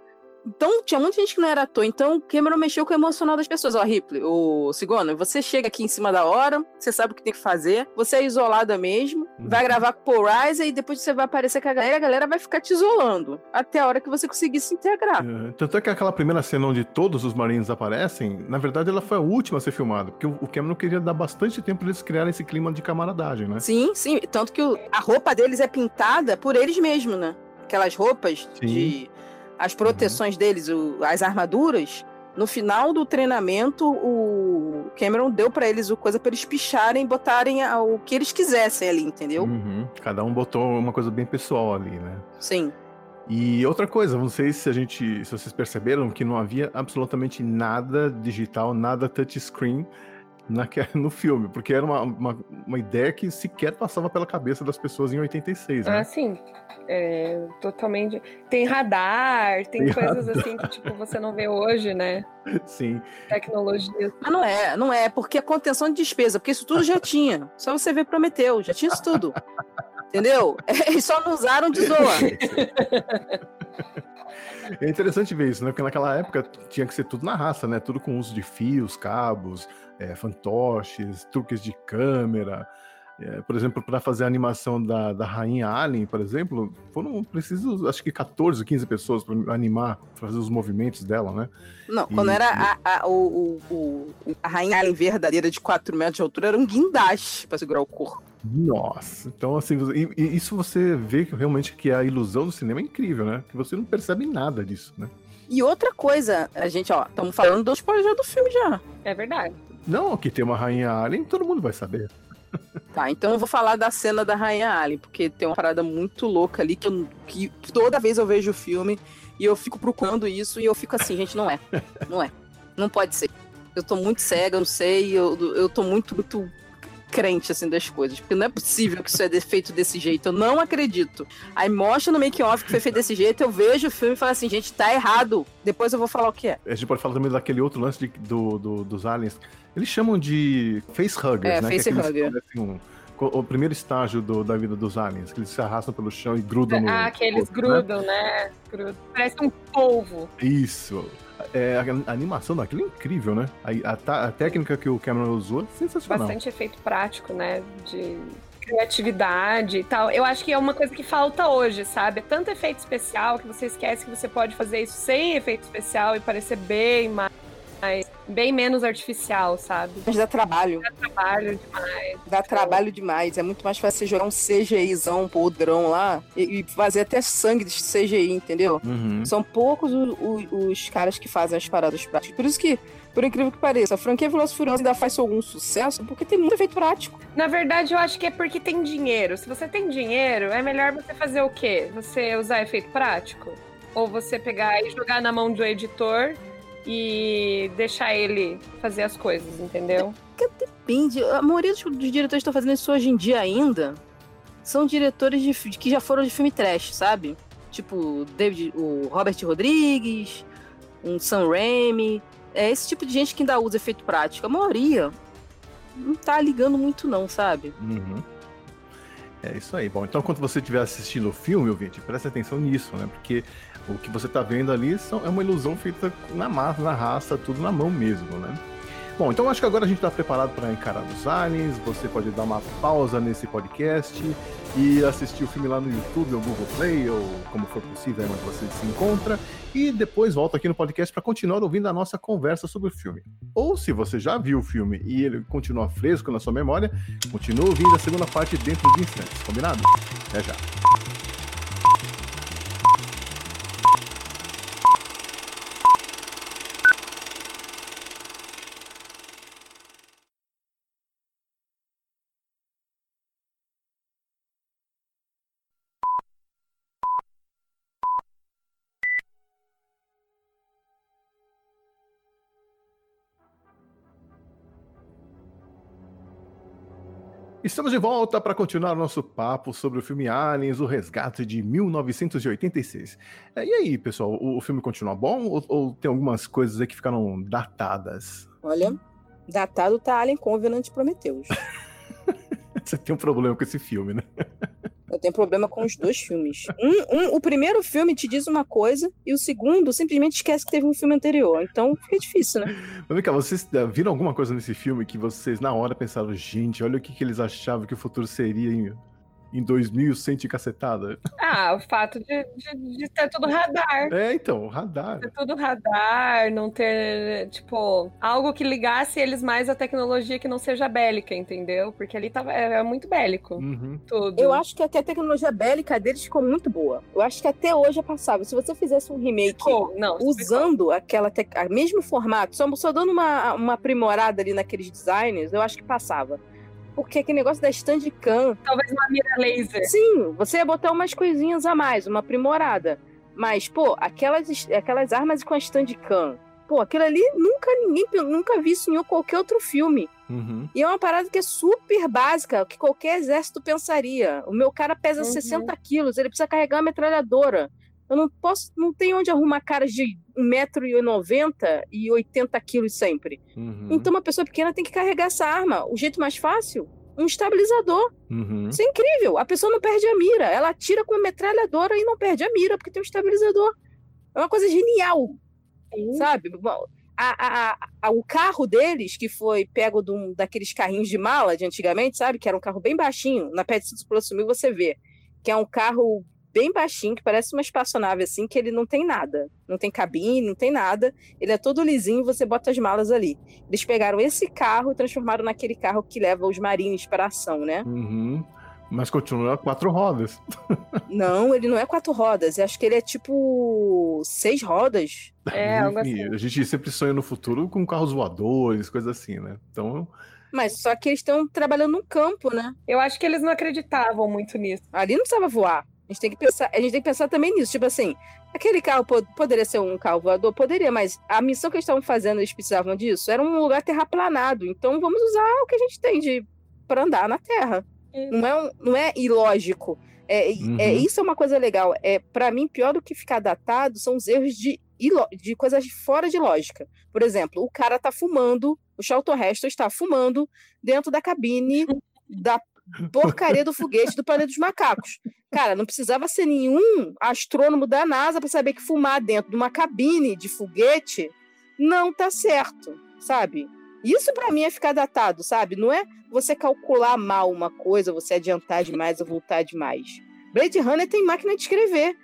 então, tinha muita gente que não era ator. Então, Cameron mexeu com o emocional das pessoas. Ó, Ripley, o Sigona, você chega aqui em cima da hora, você sabe o que tem que fazer, você é isolada mesmo, uhum. vai gravar com o Paul Rise e depois você vai aparecer com a galera a galera vai ficar te isolando até a hora que você conseguir se integrar. É, tanto é que aquela primeira cena onde todos os Marines aparecem, na verdade ela foi a última a ser filmada, porque o Cameron queria dar bastante tempo para eles criarem esse clima de camaradagem, né? Sim, sim. Tanto que a roupa deles é pintada por eles mesmos, né? Aquelas roupas sim. de as proteções uhum. deles, o, as armaduras, no final do treinamento, o Cameron deu para eles o coisa para eles picharem, botarem o que eles quisessem ali, entendeu? Uhum. Cada um botou uma coisa bem pessoal ali, né? Sim. E outra coisa, não sei se a gente, se vocês perceberam que não havia absolutamente nada digital, nada touchscreen [laughs] no filme, porque era uma, uma, uma, ideia que sequer passava pela cabeça das pessoas em 86, né? Ah, sim. É, totalmente. Tem radar, tem, tem coisas radar. assim que tipo, você não vê hoje, né? [laughs] Sim. Tecnologia. Mas não é, não é, porque a contenção de despesa, porque isso tudo já [laughs] tinha. Só você ver Prometeu, já tinha isso tudo. Entendeu? Eles só não usaram de zoa. É interessante ver isso, né? Porque naquela época tinha que ser tudo na raça, né? Tudo com uso de fios, cabos, é, fantoches, truques de câmera. É, por exemplo, para fazer a animação da, da Rainha Alien, por exemplo, foram precisos, acho que 14, 15 pessoas para animar, pra fazer os movimentos dela, né? Não, e, quando era a, a, o, o, a Rainha Alien verdadeira de 4 metros de altura, era um guindaste para segurar o corpo. Nossa, então assim, e, e isso você vê que realmente que a ilusão do cinema é incrível, né? Que você não percebe nada disso, né? E outra coisa, a gente, ó, estamos falando do spoiler do filme já. É verdade. Não, que tem uma rainha alien, todo mundo vai saber. Tá, então eu vou falar da cena da Rainha Alien, porque tem uma parada muito louca ali que, eu, que toda vez eu vejo o filme e eu fico procurando isso e eu fico assim, gente, não é. Não é. Não pode ser. Eu tô muito cega, eu não sei, eu, eu tô muito, muito crente, assim, das coisas. Porque não é possível que isso é feito desse jeito. Eu não acredito. Aí mostra no make-off que foi feito desse jeito, eu vejo o filme e falo assim, gente, tá errado. Depois eu vou falar o que é. A gente pode falar também daquele outro lance de, do, do, dos aliens. Eles chamam de facehuggers, é, né? Face hugger. Assim, um, o primeiro estágio do, da vida dos aliens, que eles se arrastam pelo chão e grudam no. Ah, que eles corpo, grudam, né? né? Grudam. Parece um polvo. Isso. É, a, animação daquilo é incrível, né? A, a, a, técnica que o Cameron usou é sensacional. Bastante efeito prático, né? De criatividade e tal. Eu acho que é uma coisa que falta hoje, sabe? É tanto efeito especial que você esquece que você pode fazer isso sem efeito especial e parecer bem mais bem menos artificial, sabe? Mas dá trabalho. Dá trabalho demais. Dá trabalho demais. É muito mais fácil você jogar um CGIzão podrão lá e, e fazer até sangue de CGI, entendeu? Uhum. São poucos o, o, os caras que fazem as paradas práticas. Por isso que por incrível que pareça, a franquia Velozes Furiosos ainda faz algum sucesso porque tem muito efeito prático. Na verdade, eu acho que é porque tem dinheiro. Se você tem dinheiro, é melhor você fazer o quê? Você usar efeito prático? Ou você pegar e jogar na mão do editor e deixar ele fazer as coisas, entendeu? Depende. A maioria dos, dos diretores que estão fazendo isso hoje em dia ainda são diretores de, que já foram de filme trash, sabe? Tipo, David, o Robert Rodrigues, um Sam Raimi. É esse tipo de gente que ainda usa efeito prático. A maioria não tá ligando muito, não, sabe? Uhum. É isso aí. Bom, então quando você estiver assistindo o filme, ouvinte, preste atenção nisso, né? Porque o que você está vendo ali são, é uma ilusão feita na massa, na raça, tudo na mão mesmo, né? Bom, então acho que agora a gente está preparado para encarar os aliens. Você pode dar uma pausa nesse podcast e assistir o filme lá no YouTube ou Google Play ou como for possível, onde você se encontra. E depois volta aqui no podcast para continuar ouvindo a nossa conversa sobre o filme. Ou se você já viu o filme e ele continua fresco na sua memória, continue ouvindo a segunda parte dentro de instantes. Combinado? Até já. Estamos de volta para continuar nosso papo sobre o filme Aliens, o Resgate de 1986. É, e aí, pessoal, o, o filme continua bom ou, ou, tem algumas coisas aí que ficaram datadas? Olha, datado tá Alien Covenant Prometheus. [laughs] Você tem um problema com esse filme, né? Eu tenho problema com os dois filmes. Um, um, o primeiro filme te diz uma coisa e o segundo simplesmente esquece que teve um filme anterior. Então fica difícil, né? Mas vem cá, vocês eh, viram alguma coisa nesse filme que vocês na hora pensaram, gente, olha o que, que eles achavam que o futuro seria em 2100 e cacetada? Ah, o fato de, de, de, ter tudo radar. É, então, radar. Ter tudo radar, não ter, tipo, algo que ligasse eles mais à tecnologia que não seja bélica, entendeu? Porque ali tava, é, é muito bélico. Uhum. Tudo. Eu acho que até a tecnologia bélica deles ficou muito boa. Eu acho que até hoje é passável. Se você fizesse um remake ficou, não, usando ficou. aquela te... mesmo formato, só, só dando uma, uma aprimorada ali naqueles designs, eu acho que passava. Porque aquele negócio da Standcam. Talvez uma mira laser. Sim, você ia botar umas coisinhas a mais, uma aprimorada. Mas, pô, aquelas, aquelas armas com a Standcam. Pô, aquilo ali nunca ninguém nunca vi isso em qualquer outro filme. Uhum. E é uma parada que é super básica, que qualquer exército pensaria. O meu cara pesa uhum. 60 quilos, ele precisa carregar uma metralhadora. Eu não posso, não tenho onde arrumar caras de 1,90m e 80 quilos sempre. Uhum. Então uma pessoa pequena tem que carregar essa arma. O jeito mais fácil? Um estabilizador. Uhum. Isso é incrível. A pessoa não perde a mira. Ela atira com a metralhadora e não perde a mira, porque tem um estabilizador. É uma coisa genial. Sim. Sabe? A, a, a, o carro deles, que foi pego de um, daqueles carrinhos de mala de antigamente, sabe? Que era um carro bem baixinho. Na Pet Plus você vê. Que é um carro bem baixinho, que parece uma espaçonave assim, que ele não tem nada. Não tem cabine, não tem nada. Ele é todo lisinho, você bota as malas ali. Eles pegaram esse carro e transformaram naquele carro que leva os marines para a ação, né? Uhum. Mas continua quatro rodas. [laughs] não, ele não é quatro rodas. Eu acho que ele é tipo seis rodas. É, algo assim. A gente sempre sonha no futuro com carros voadores, coisas assim, né? Então mas só que eles estão trabalhando no campo, né? Eu acho que eles não acreditavam muito nisso. Ali não precisava voar. A gente tem que pensar, a gente tem que pensar também nisso, tipo assim, aquele carro pod poderia ser um carro voador, poderia, mas a missão que eles estavam fazendo, eles precisavam disso, era um lugar terraplanado. Então vamos usar o que a gente tem de para andar na Terra. Não é, um, não é ilógico. É, uhum. é, isso é uma coisa legal. É para mim pior do que ficar datado são os erros de de coisas fora de lógica. Por exemplo, o cara tá fumando, o Charlton Heston está fumando dentro da cabine [laughs] da porcaria do foguete do planeta dos macacos. Cara, não precisava ser nenhum astrônomo da NASA para saber que fumar dentro de uma cabine de foguete não tá certo, sabe? Isso para mim é ficar datado, sabe? Não é você calcular mal uma coisa, você adiantar demais ou voltar demais. Blade Runner tem máquina de escrever.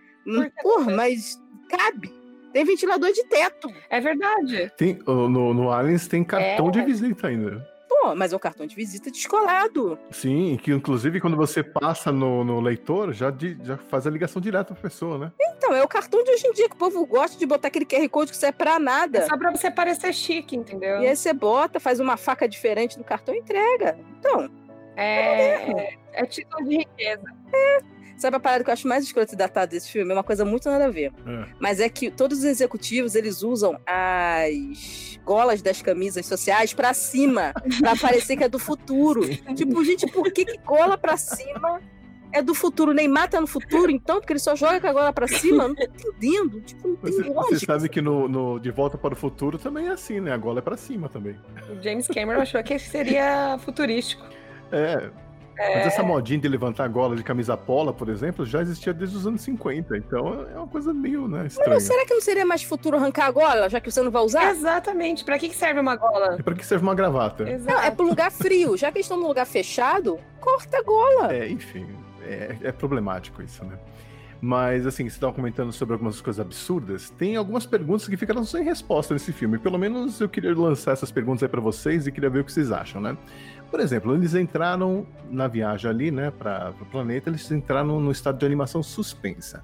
Porra, mas cabe. Tem ventilador de teto. É verdade. Tem, no, no Aliens tem cartão é. de visita ainda. Pô, mas é um cartão de visita descolado. Sim, que inclusive quando você passa no, no leitor, já, de, já faz a ligação direta pra pessoa, né? Então, é o cartão de hoje em dia que o povo gosta de botar aquele QR Code que serve pra nada. É só pra você parecer chique, entendeu? E aí você bota, faz uma faca diferente no cartão e entrega. Então. É, é, é título de riqueza. É. Sabe a parada que eu acho mais escroto e datado desse filme? É uma coisa muito nada a ver. É. Mas é que todos os executivos, eles usam as golas das camisas sociais para cima, [laughs] para parecer que é do futuro. tipo, gente, por que, que gola para cima é do futuro. Neymar tá no futuro, então, porque ele só joga com a gola pra cima. Não tô entendendo. Tipo, não tem você, lógica. Você sabe que no, no, De Volta para o Futuro também é assim, né? A gola é pra cima também. O James Cameron achou que seria futurístico. É, É, Mas essa modinha de levantar a gola de camisa pola, por exemplo, já existia desde os anos 50. Então é uma coisa meio né, Mas estranha. será que não seria mais futuro arrancar a gola, já que você não vai usar? Exatamente. Pra que, serve uma gola? E pra que serve uma gravata? Exato. Não, é pro lugar frio. Já que eles estão num lugar fechado, corta a gola. É, enfim, é, é problemático isso, né? Mas, assim, você estava comentando sobre algumas coisas absurdas. Tem algumas perguntas que ficaram sem resposta nesse filme. Pelo menos eu queria lançar essas perguntas aí pra vocês e queria ver o que vocês acham, né? Por exemplo, eles entraram na viagem ali, né, para o planeta, eles entraram no estado de animação suspensa.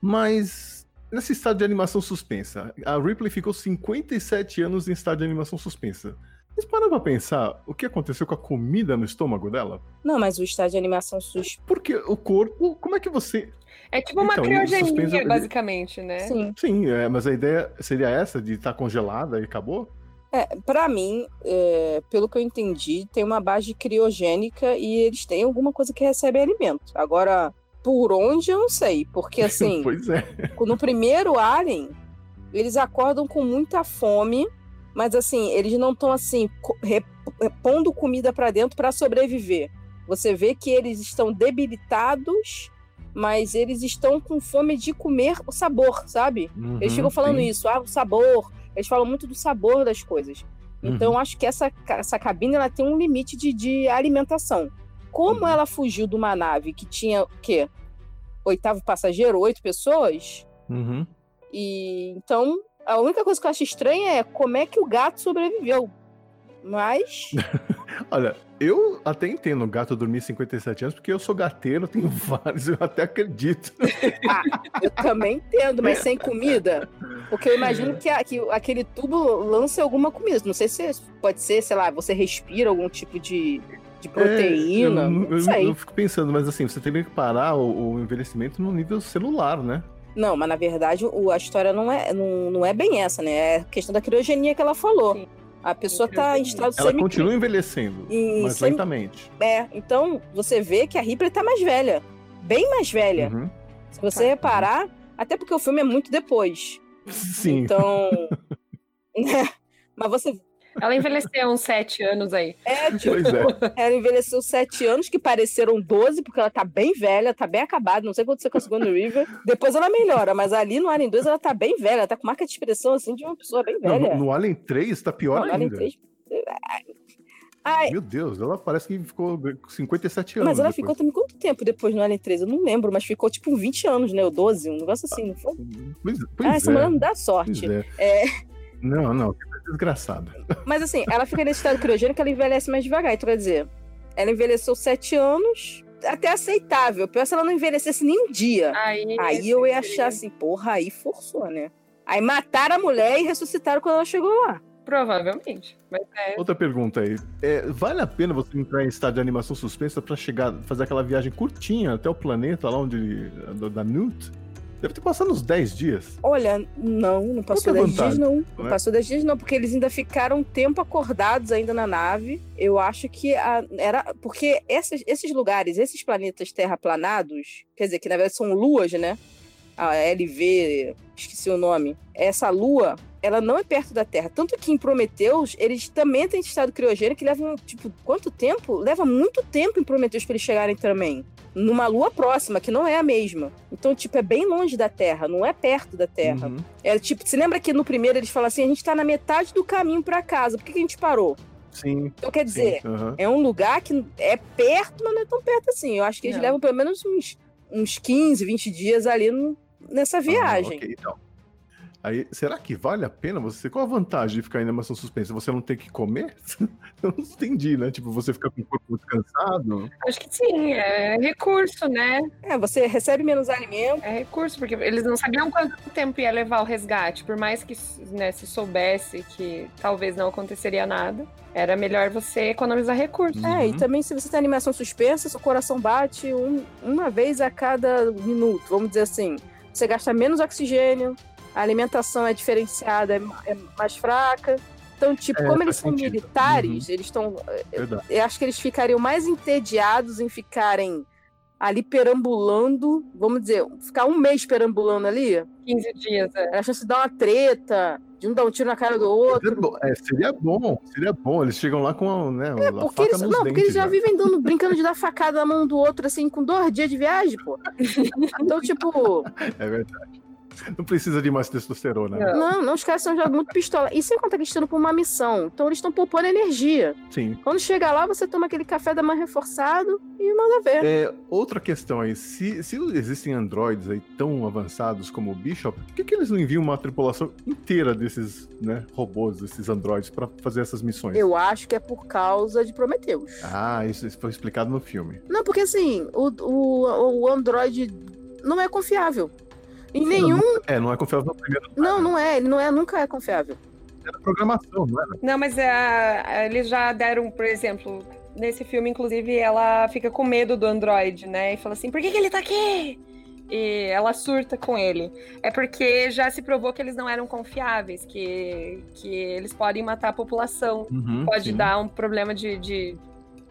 Mas nesse estado de animação suspensa, a Ripley ficou 57 anos em estado de animação suspensa. Vocês param pra pensar o que aconteceu com a comida no estômago dela? Não, mas o estágio de animação sus... Porque o corpo, como é que você. É tipo uma Então, criogenia, suspenso- basicamente, né? Sim. Sim, é, mas a ideia seria essa de estar congelada e acabou? É, pra mim, é, pelo que eu entendi, tem uma base criogênica e eles têm alguma coisa que recebe alimento. Agora, por onde eu não sei, porque assim, [laughs] pois é. no primeiro Alien, eles acordam com muita fome, mas assim, eles não estão assim co- re- pondo comida pra dentro pra sobreviver. Você vê que eles estão debilitados, mas eles estão com fome de comer o sabor, sabe? Eles Uhum, ficam falando sim. isso, ah, o sabor. Eles falam muito do sabor das coisas. Então, Uhum. acho que essa, essa cabine ela tem um limite de, de alimentação. Como Uhum. ela fugiu de uma nave que tinha o quê? Oitavo passageiro, oito pessoas, Uhum. e então a única coisa que eu acho estranha é como é que o gato sobreviveu. Mas [laughs] Olha, eu até entendo o gato dormir 57 anos, porque eu sou gateiro, tenho [laughs] vários, eu até acredito. eu também entendo, mas sem comida. Porque eu imagino que, a- que aquele tubo lance alguma comida. Não sei se pode ser, sei lá, você respira algum tipo de, de proteína. É, eu, não eu- sei. eu fico pensando, mas assim, você teria que parar o, o envelhecimento no nível celular, né? Não, mas na verdade o- a história não é, não, não é bem essa, né? É a questão da criogenia que ela falou. Sim. A pessoa tá em estado Ela continua envelhecendo, em mas semi- lentamente. É, então você vê que a Ripley tá mais velha. Bem mais velha. Uhum. Se você Tá. reparar, até porque o filme é muito depois. Sim. Então. [laughs] né? Mas você. Ela envelheceu uns sete anos aí. É, tipo, Pois é. ela envelheceu sete anos, que pareceram 12, porque ela tá bem velha, tá bem acabada. Não sei o que aconteceu com a Sigourney River. Depois ela melhora, mas ali no Alien 2 ela tá bem velha, ela tá com marca de expressão assim de uma pessoa bem Não, velha. no, no Alien 3 tá pior Não, no Alien ainda. 3. Ai, Meu Deus, ela parece que ficou com 57 anos. mas ela depois. ficou também quanto tempo depois no Alien 3? Eu não lembro, mas ficou tipo 20 anos, né? Ou 12, um negócio assim, não foi? Pois, pois ah, essa é. mulher não dá pois sorte. é. É. Não, não, que desgraçada. Mas assim, ela fica nesse estado criogênico, ela envelhece mais devagar. Então, quer dizer, ela envelheceu 7 anos, até aceitável. Pior se ela não envelhecesse nem um dia. Aí, Aí eu ia seria- achar assim, porra, aí forçou, né? Aí mataram a mulher e ressuscitaram quando ela chegou lá. Provavelmente. Mas é. Outra pergunta aí. É, vale a pena você entrar em estado de animação suspensa pra chegar, fazer aquela viagem curtinha até o planeta lá onde. da, da Newt? Deve ter passado uns 10 dias. Olha, não, não passou Outra 10 dias, vantagem, não. Não né? passou 10 dias, não, porque eles ainda ficaram um tempo acordados ainda na nave. Eu acho que a- era. Porque esses, esses lugares, esses planetas terraplanados, quer dizer, que na verdade são luas, né? A LV, esqueci o nome. Essa lua, ela não é perto da Terra. Tanto que em Prometheus, eles também têm estado criogênico que levam, tipo, quanto tempo? Leva muito tempo em Prometheus pra eles chegarem também. Numa lua próxima, que não é a mesma. Então, tipo, é bem longe da Terra, não é perto da Terra. Uhum. É tipo, você lembra que no primeiro eles falam assim: a gente tá na metade do caminho pra casa, por que, que a gente parou? Sim. Então, quer sim, dizer, aham. é um lugar que é perto, mas não é tão perto assim. Eu acho que eles Não. levam pelo menos uns, uns 15, 20 dias ali no- nessa viagem. Ah, ok, então. Aí, será que vale a pena você. Qual a vantagem de ficar em animação suspensa? Você não ter que comer? [laughs] Eu não entendi, né? Tipo, você ficar com o corpo descansado. Acho que sim, é recurso, né? É, você recebe menos alimento. É recurso, porque eles não sabiam quanto tempo ia levar o resgate. Por mais que né, se soubesse que talvez não aconteceria nada, era melhor você economizar recursos. É, e Uhum. também se você tem animação suspensa, seu coração bate um- uma vez a cada minuto, vamos dizer assim. Você gasta menos oxigênio, a alimentação é diferenciada, é, é mais fraca. Então, tipo, É, como eles são sentido. militares, eles estão. Verdade. Eu acho que eles ficariam mais entediados em ficarem ali perambulando, vamos dizer, ficar um mês perambulando ali, 15 dias, é. a chance de dar uma treta. De um dar um tiro na cara do outro. É, seria bom, seria bom. Eles chegam lá com né, é, porque eles, não, porque eles já, já vivem dando, brincando de dar facada na mão do outro, assim, com dois dias de viagem, pô. [laughs] Então, tipo. É verdade. [laughs] Não precisa de mais testosterona. Né? Não, não, os caras são já muito pistola. E sem contar que eles estão por uma missão. Então eles estão poupando energia. Sim. Quando chega lá, você toma aquele café da manhã reforçado e manda ver. É, outra questão aí, se, se existem androides aí tão avançados como o Bishop, por que, que eles não enviam uma tripulação inteira desses né, robôs, desses androides, para fazer essas missões? Eu acho que é por causa de Prometheus. Ah, isso, isso foi explicado no filme. Não, porque assim, o, o, o androide não é confiável. Em nenhum. É, não é confiável no primeiro. Não, não é. Ele não é, nunca é confiável. Era programação, não era? Não, mas é, eles já deram, por exemplo, nesse filme, inclusive, ela fica com medo do Android, né? E fala assim: por que, que ele tá aqui? E ela surta com ele. É porque já se provou que eles não eram confiáveis, que, que eles podem matar a população. Uhum, Pode sim. dar um problema de, de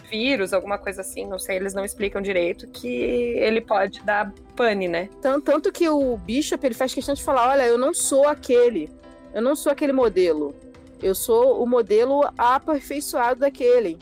vírus, alguma coisa assim, não sei, eles não explicam direito, que ele pode dar pane, né? Tanto, tanto que o Bishop, ele faz questão de falar, olha, eu não sou aquele, eu não sou aquele modelo, eu sou o modelo aperfeiçoado daquele.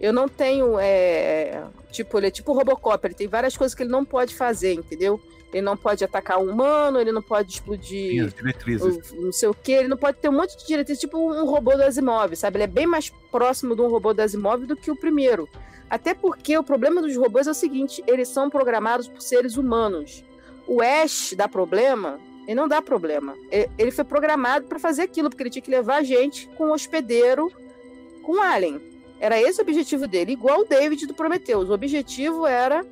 Eu não tenho, é, tipo, ele é tipo Robocop, ele tem várias coisas que ele não pode fazer, entendeu? Ele não pode atacar um humano, ele não pode explodir. Sim, diretrizes. não sei o que, ele não pode ter um monte de diretrizes, tipo um robô do Asimov, sabe? Ele é bem mais próximo de um robô do Asimov do que o primeiro. Até porque o problema dos robôs é o seguinte: eles são programados por seres humanos. O Ash dá problema, ele não dá problema. Ele foi programado para fazer aquilo, porque ele tinha que levar a gente com um hospedeiro com um alien. Era esse o objetivo dele, igual o David do Prometheus. O objetivo era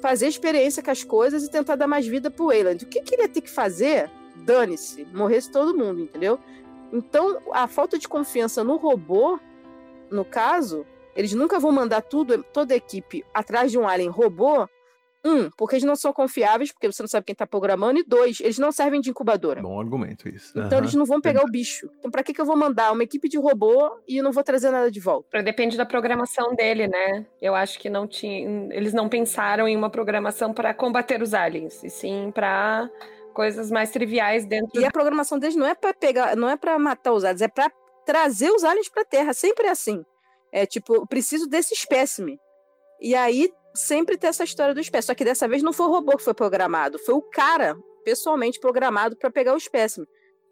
fazer experiência com as coisas e tentar dar mais vida pro Wayland. O que, que ele ia ter que fazer? Dane-se, morresse todo mundo, entendeu? Então, a falta de confiança no robô, no caso, eles nunca vão mandar tudo, toda a equipe atrás de um alien robô um, porque eles não são confiáveis, porque você não sabe quem está programando. E dois, eles não servem de incubadora. Bom argumento isso. Então uhum. eles não vão pegar o bicho. Então para que, que eu vou mandar uma equipe de robô e não vou trazer nada de volta? Depende da programação dele, né? Eu acho que não tinha, eles não pensaram em uma programação para combater os aliens, e sim para coisas mais triviais dentro. E a programação deles não é para pegar, não é para matar os aliens, é para trazer os aliens para Terra. Sempre é assim. É tipo, eu preciso desse espécime. E aí sempre tem essa história do espécime. Só que dessa vez não foi o robô que foi programado, foi o cara pessoalmente programado para pegar o espécime.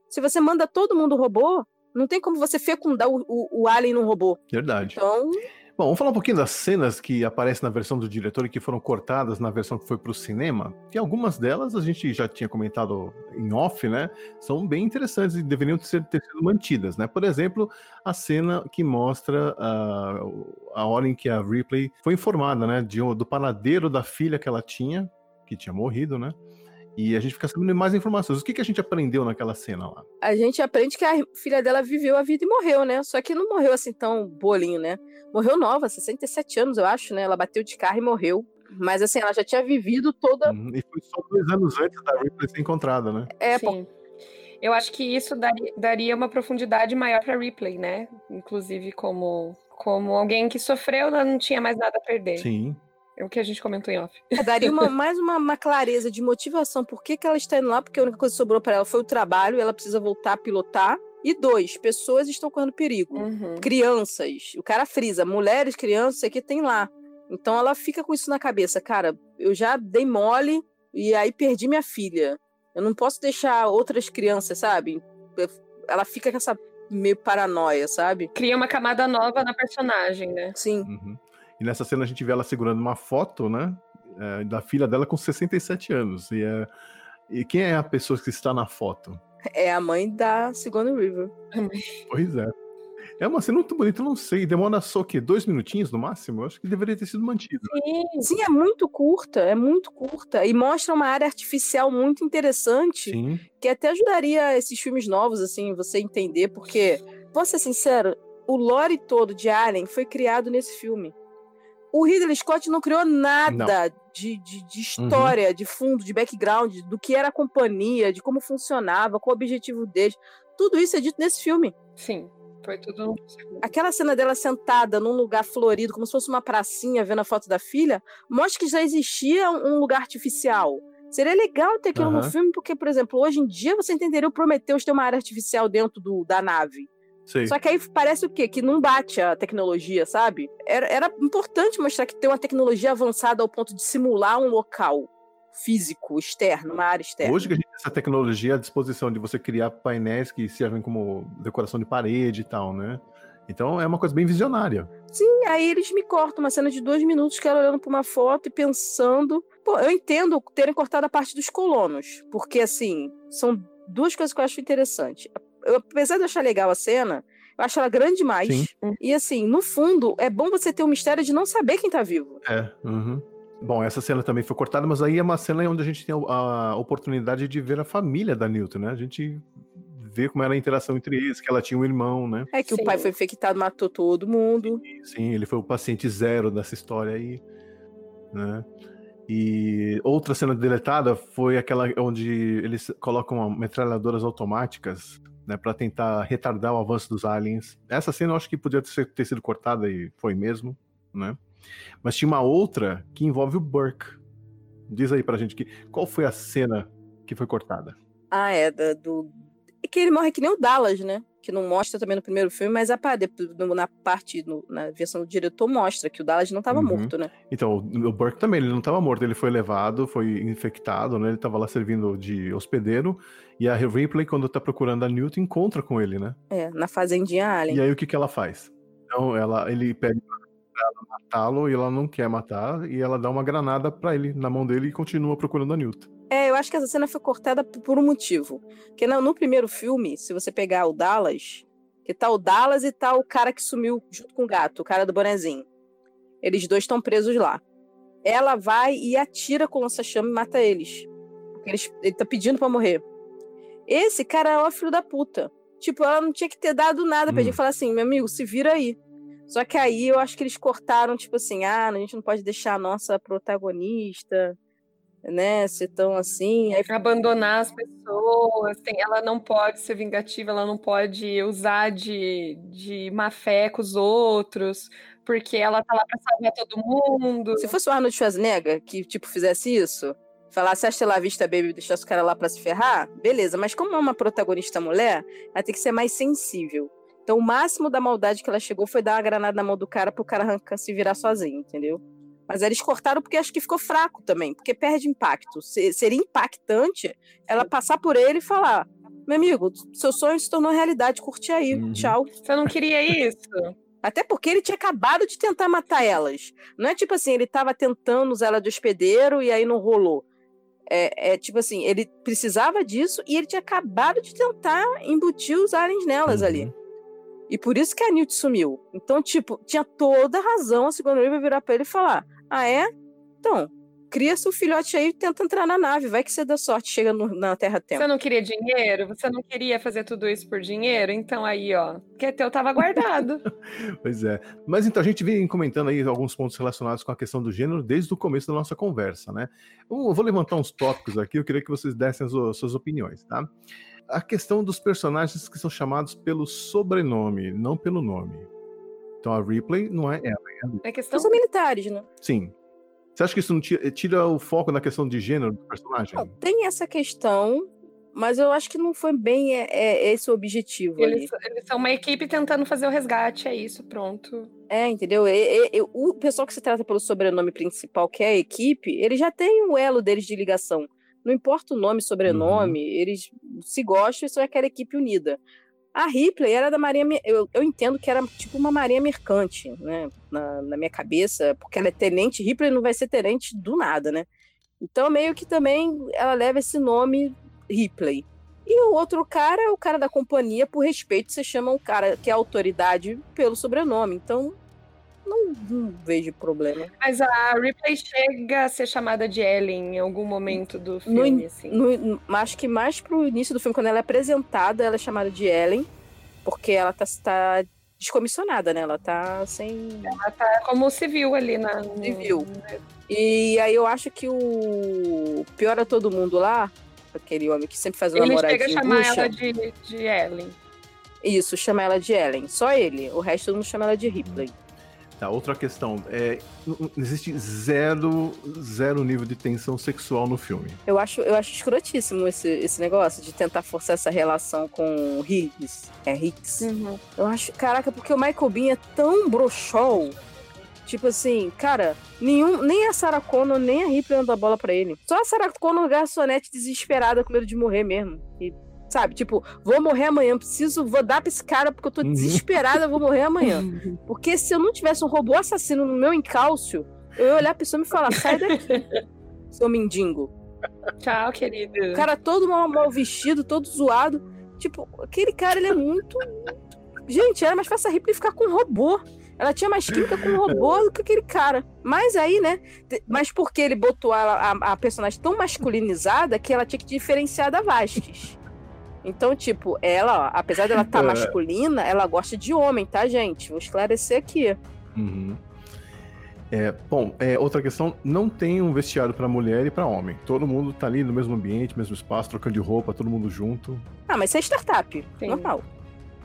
Se você manda todo mundo robô, não tem como você fecundar o, o, o alien num robô. Verdade. Então, Bom, vamos falar um pouquinho das cenas que aparecem na versão do diretor e que foram cortadas na versão que foi para o cinema. E algumas delas a gente já tinha comentado em off, né? São bem interessantes e deveriam ter, ter sido mantidas, né? Por exemplo, a cena que mostra uh, a hora em que a Ripley foi informada, né? De, do paradeiro da filha que ela tinha, que tinha morrido, né? E a gente fica sabendo mais informações. O que, que a gente aprendeu naquela cena lá? A gente aprende que a filha dela viveu a vida e morreu, né? Só que não morreu assim tão bolinho, né? Morreu nova, 67 anos, eu acho, né? Ela bateu de carro e morreu. Mas assim, ela já tinha vivido toda. Uhum, e foi só dois anos antes da Ripley ser encontrada, né? É, Sim. Pô. Eu acho que isso daria, daria uma profundidade maior para Ripley, né? Inclusive como como alguém que sofreu, ela não tinha mais nada a perder. Sim. É o que a gente comentou em off. É, daria uma, [laughs] mais uma, uma, clareza de motivação. Por que, que ela está indo lá? Porque a única coisa que sobrou para ela foi o trabalho, ela precisa voltar a pilotar. E dois, pessoas estão correndo perigo. Uhum. Crianças. O cara frisa, mulheres, crianças, isso que tem lá. Então ela fica com isso na cabeça. Cara, eu já dei mole e aí perdi minha filha. Eu não posso deixar outras crianças, sabe? Ela fica com essa meio paranoia, sabe? Cria uma camada nova na personagem, né? Sim. Uhum. E nessa cena a gente vê ela segurando uma foto, né? É, da filha dela com 67 anos. E, é, e quem é a pessoa que está na foto? É a mãe da Sigourney River. Pois é. É uma cena muito bonita, eu não sei. Demora só o quê? Dois minutinhos no máximo? Eu acho que deveria ter sido mantido. Sim, sim, é muito curta, é muito curta. E mostra uma área artificial muito interessante. Sim. Que até ajudaria esses filmes novos, assim, você entender, porque, vou ser sincero, o lore todo de Alien foi criado nesse filme. O Ridley Scott não criou nada não. De, de, de, história, uhum. de fundo, de background, do que era a companhia, de como funcionava, qual o objetivo deles. Tudo isso é dito nesse filme. Sim, foi tudo. Aquela cena dela sentada num lugar florido, como se fosse uma pracinha, vendo a foto da filha, mostra que já existia um lugar artificial. Seria legal ter aquilo Aham. no filme, porque, por exemplo, hoje em dia você entenderia o Prometheus ter uma área artificial dentro do, da nave. Sei. Só que aí parece o quê? Que não bate a tecnologia, sabe? Era, era importante mostrar que tem uma tecnologia avançada ao ponto de simular um local físico, externo, uma área externa. Hoje que a gente tem essa tecnologia à disposição de você criar painéis que servem como decoração de parede e tal, né? Então é uma coisa bem visionária. Sim, aí eles me cortam uma cena de dois minutos que ela olhando pra uma foto e pensando. Pô, eu entendo terem cortado a parte dos colonos, porque assim, são duas coisas que eu acho interessante. Eu, apesar de eu achar legal a cena, eu acho ela grande demais. Sim. E assim, no fundo, é bom você ter o mistério de não saber quem tá vivo. É. uhum. Bom, essa cena também foi cortada, mas aí é uma cena onde a gente tem a a oportunidade de ver a família da Newton, né? A gente vê como era a interação entre eles, que ela tinha um irmão, né? É que Sim. o pai foi infectado, matou todo mundo. E, sim, ele foi o paciente zero dessa história aí, né? E outra cena deletada foi aquela onde eles colocam metralhadoras automáticas, né, para tentar retardar o avanço dos aliens. Essa cena eu acho que podia ter, ter sido cortada e foi mesmo, né? Mas tinha uma outra que envolve o Burke. Diz aí pra gente que qual foi a cena que foi cortada? Ah, é, da- do. É que ele morre que nem o Dallas, né? Que não mostra também no primeiro filme, mas a, na parte, no- na versão do diretor, mostra que o Dallas não tava Uhum. morto, né? Então, o Burke também, ele não estava morto, ele foi levado, foi infectado, né? Ele estava lá servindo de hospedeiro, e a Ripley, quando tá procurando a Newton, encontra com ele, né? É, na fazendinha Allen. E aí o que que ela faz? Então, ela, ele pede pra ela matá-lo, e ela não quer matar, e ela dá uma granada pra ele, na mão dele, e continua procurando a Newton. É, eu acho que essa cena foi cortada por um motivo. Porque no, no primeiro filme, se você pegar o Dallas, que tá o Dallas e tá o cara que sumiu junto com o gato, o cara do bonezinho. Eles dois estão presos lá. Ela vai e atira com lança-chama e mata eles. Porque eles, ele tá pedindo pra morrer. Esse cara é o filho da puta. Tipo, ela não tinha que ter dado nada pra Hum. ele falar assim, meu amigo, se vira aí. Só que aí eu acho que eles cortaram, tipo assim, ah, a gente não pode deixar a nossa protagonista, né, ser tão assim. Aí Abandonar as pessoas, tem- ela não pode ser vingativa, ela não pode usar de, de má fé com os outros, porque ela tá lá pra salvar todo mundo. Se fosse o Arnold Schwarzenegger que, tipo, fizesse isso, falasse hasta lá vista, baby, e deixasse o cara lá pra se ferrar, beleza. Mas como é uma protagonista mulher, ela tem que ser mais sensível. Então, o máximo da maldade que ela chegou foi dar uma granada na mão do cara pro cara arrancar, se virar sozinho, entendeu? Mas eles cortaram porque acho que ficou fraco também, porque perde impacto. Se- seria impactante ela passar por ele e falar: meu amigo, seu sonho se tornou realidade, curte aí, Uhum. tchau. Você não queria isso? [laughs] Até porque ele tinha acabado de tentar matar elas. Não é tipo assim, ele tava tentando usar ela de hospedeiro e aí não rolou. É, é tipo assim, ele precisava disso e ele tinha acabado de tentar embutir os aliens nelas ali. Uhum. E por isso que a Newt sumiu. Então, tipo, tinha toda a razão a segunda virar pra ele e falar: Ah, é? Então, cria seu filhote aí e tenta entrar na nave. Vai que você dá sorte, chega no- na Terra Tempo. Você não queria dinheiro? Você não queria fazer tudo isso por dinheiro? Então aí, ó, que é teu tava guardado. [laughs] Pois é. Mas então, a gente vem comentando aí alguns pontos relacionados com a questão do gênero desde o começo da nossa conversa, né? Eu vou levantar uns tópicos aqui, eu queria que vocês dessem as o- suas opiniões, tá? A questão dos personagens que são chamados pelo sobrenome, não pelo nome. Então a Ripley não é ela. É questão. São militares, né? Sim. Você acha que isso não tira, tira o foco na questão de gênero do personagem? Não, tem essa questão, mas eu acho que não foi bem é, é esse o objetivo. Eles, eles são uma equipe tentando fazer o resgate, é isso, pronto. É, entendeu? E- e- e- o pessoal que se trata pelo sobrenome principal, que é a equipe, ele já tem o elo deles de ligação. Não importa o nome, sobrenome, eles se gostam e são aquela equipe unida. A Ripley era da Marinha. Eu, eu entendo que era tipo uma marinha mercante, né? Na, na minha cabeça, porque ela é tenente. Ripley não vai ser tenente do nada, né? Então, meio que também ela leva esse nome Ripley. E o outro cara é o cara da companhia, por respeito, você chama o cara que é autoridade pelo sobrenome. Então, não, não vejo problema. Mas a Ripley chega a ser chamada de Ellen em algum momento do filme, assim. No- no- acho que mais pro início do filme, quando ela é apresentada, ela é chamada de Ellen, porque ela tá, tá descomissionada, né? Ela tá sem. Ela tá como civil ali na. no- Civil. E aí eu acho que o pior a todo mundo lá, aquele homem que sempre faz o Ele namoradinho chega a chamar ela de, de Ellen. Isso, chama ela de Ellen. Só ele. O resto todo mundo chama ela de Ripley. Tá, outra questão. É, existe zero, zero nível de tensão sexual no filme. Eu acho, eu acho escrotíssimo esse, esse negócio de tentar forçar essa relação com Higgs. É Higgs. Uhum. Eu acho, caraca, porque o Michael Bean é tão broxol. Tipo assim, cara, nenhum, nem a Sarah Connor, nem a Ripley andam a bola pra ele. Só a Sarah Connor garçonete desesperada com medo de morrer mesmo. E Sabe? Tipo, vou morrer amanhã, preciso, vou dar pra esse cara porque eu tô uhum. desesperada, vou morrer amanhã. Porque se eu não tivesse um robô assassino no meu encalço, eu ia olhar a pessoa e me falar: sai daqui, [laughs] seu mendigo. Tchau, querido. O cara todo mal, mal vestido, todo zoado. Tipo, aquele cara, ele é muito. Gente, era mais fácil a Ripley ficar com um robô. Ela tinha mais química com um robô do que aquele cara. Mas aí, né? Mas porque ele botou a, a, a personagem tão masculinizada que ela tinha que diferenciar da Vasquez. Então, tipo, ela, ó, apesar dela estar tá é. masculina, ela gosta de homem, tá, gente? Vou esclarecer aqui. Uhum. É, bom, é, outra questão, não tem um vestiário para mulher e para homem. Todo mundo tá ali no mesmo ambiente, mesmo espaço, trocando de roupa, todo mundo junto. Ah, mas isso é startup, Sim. normal.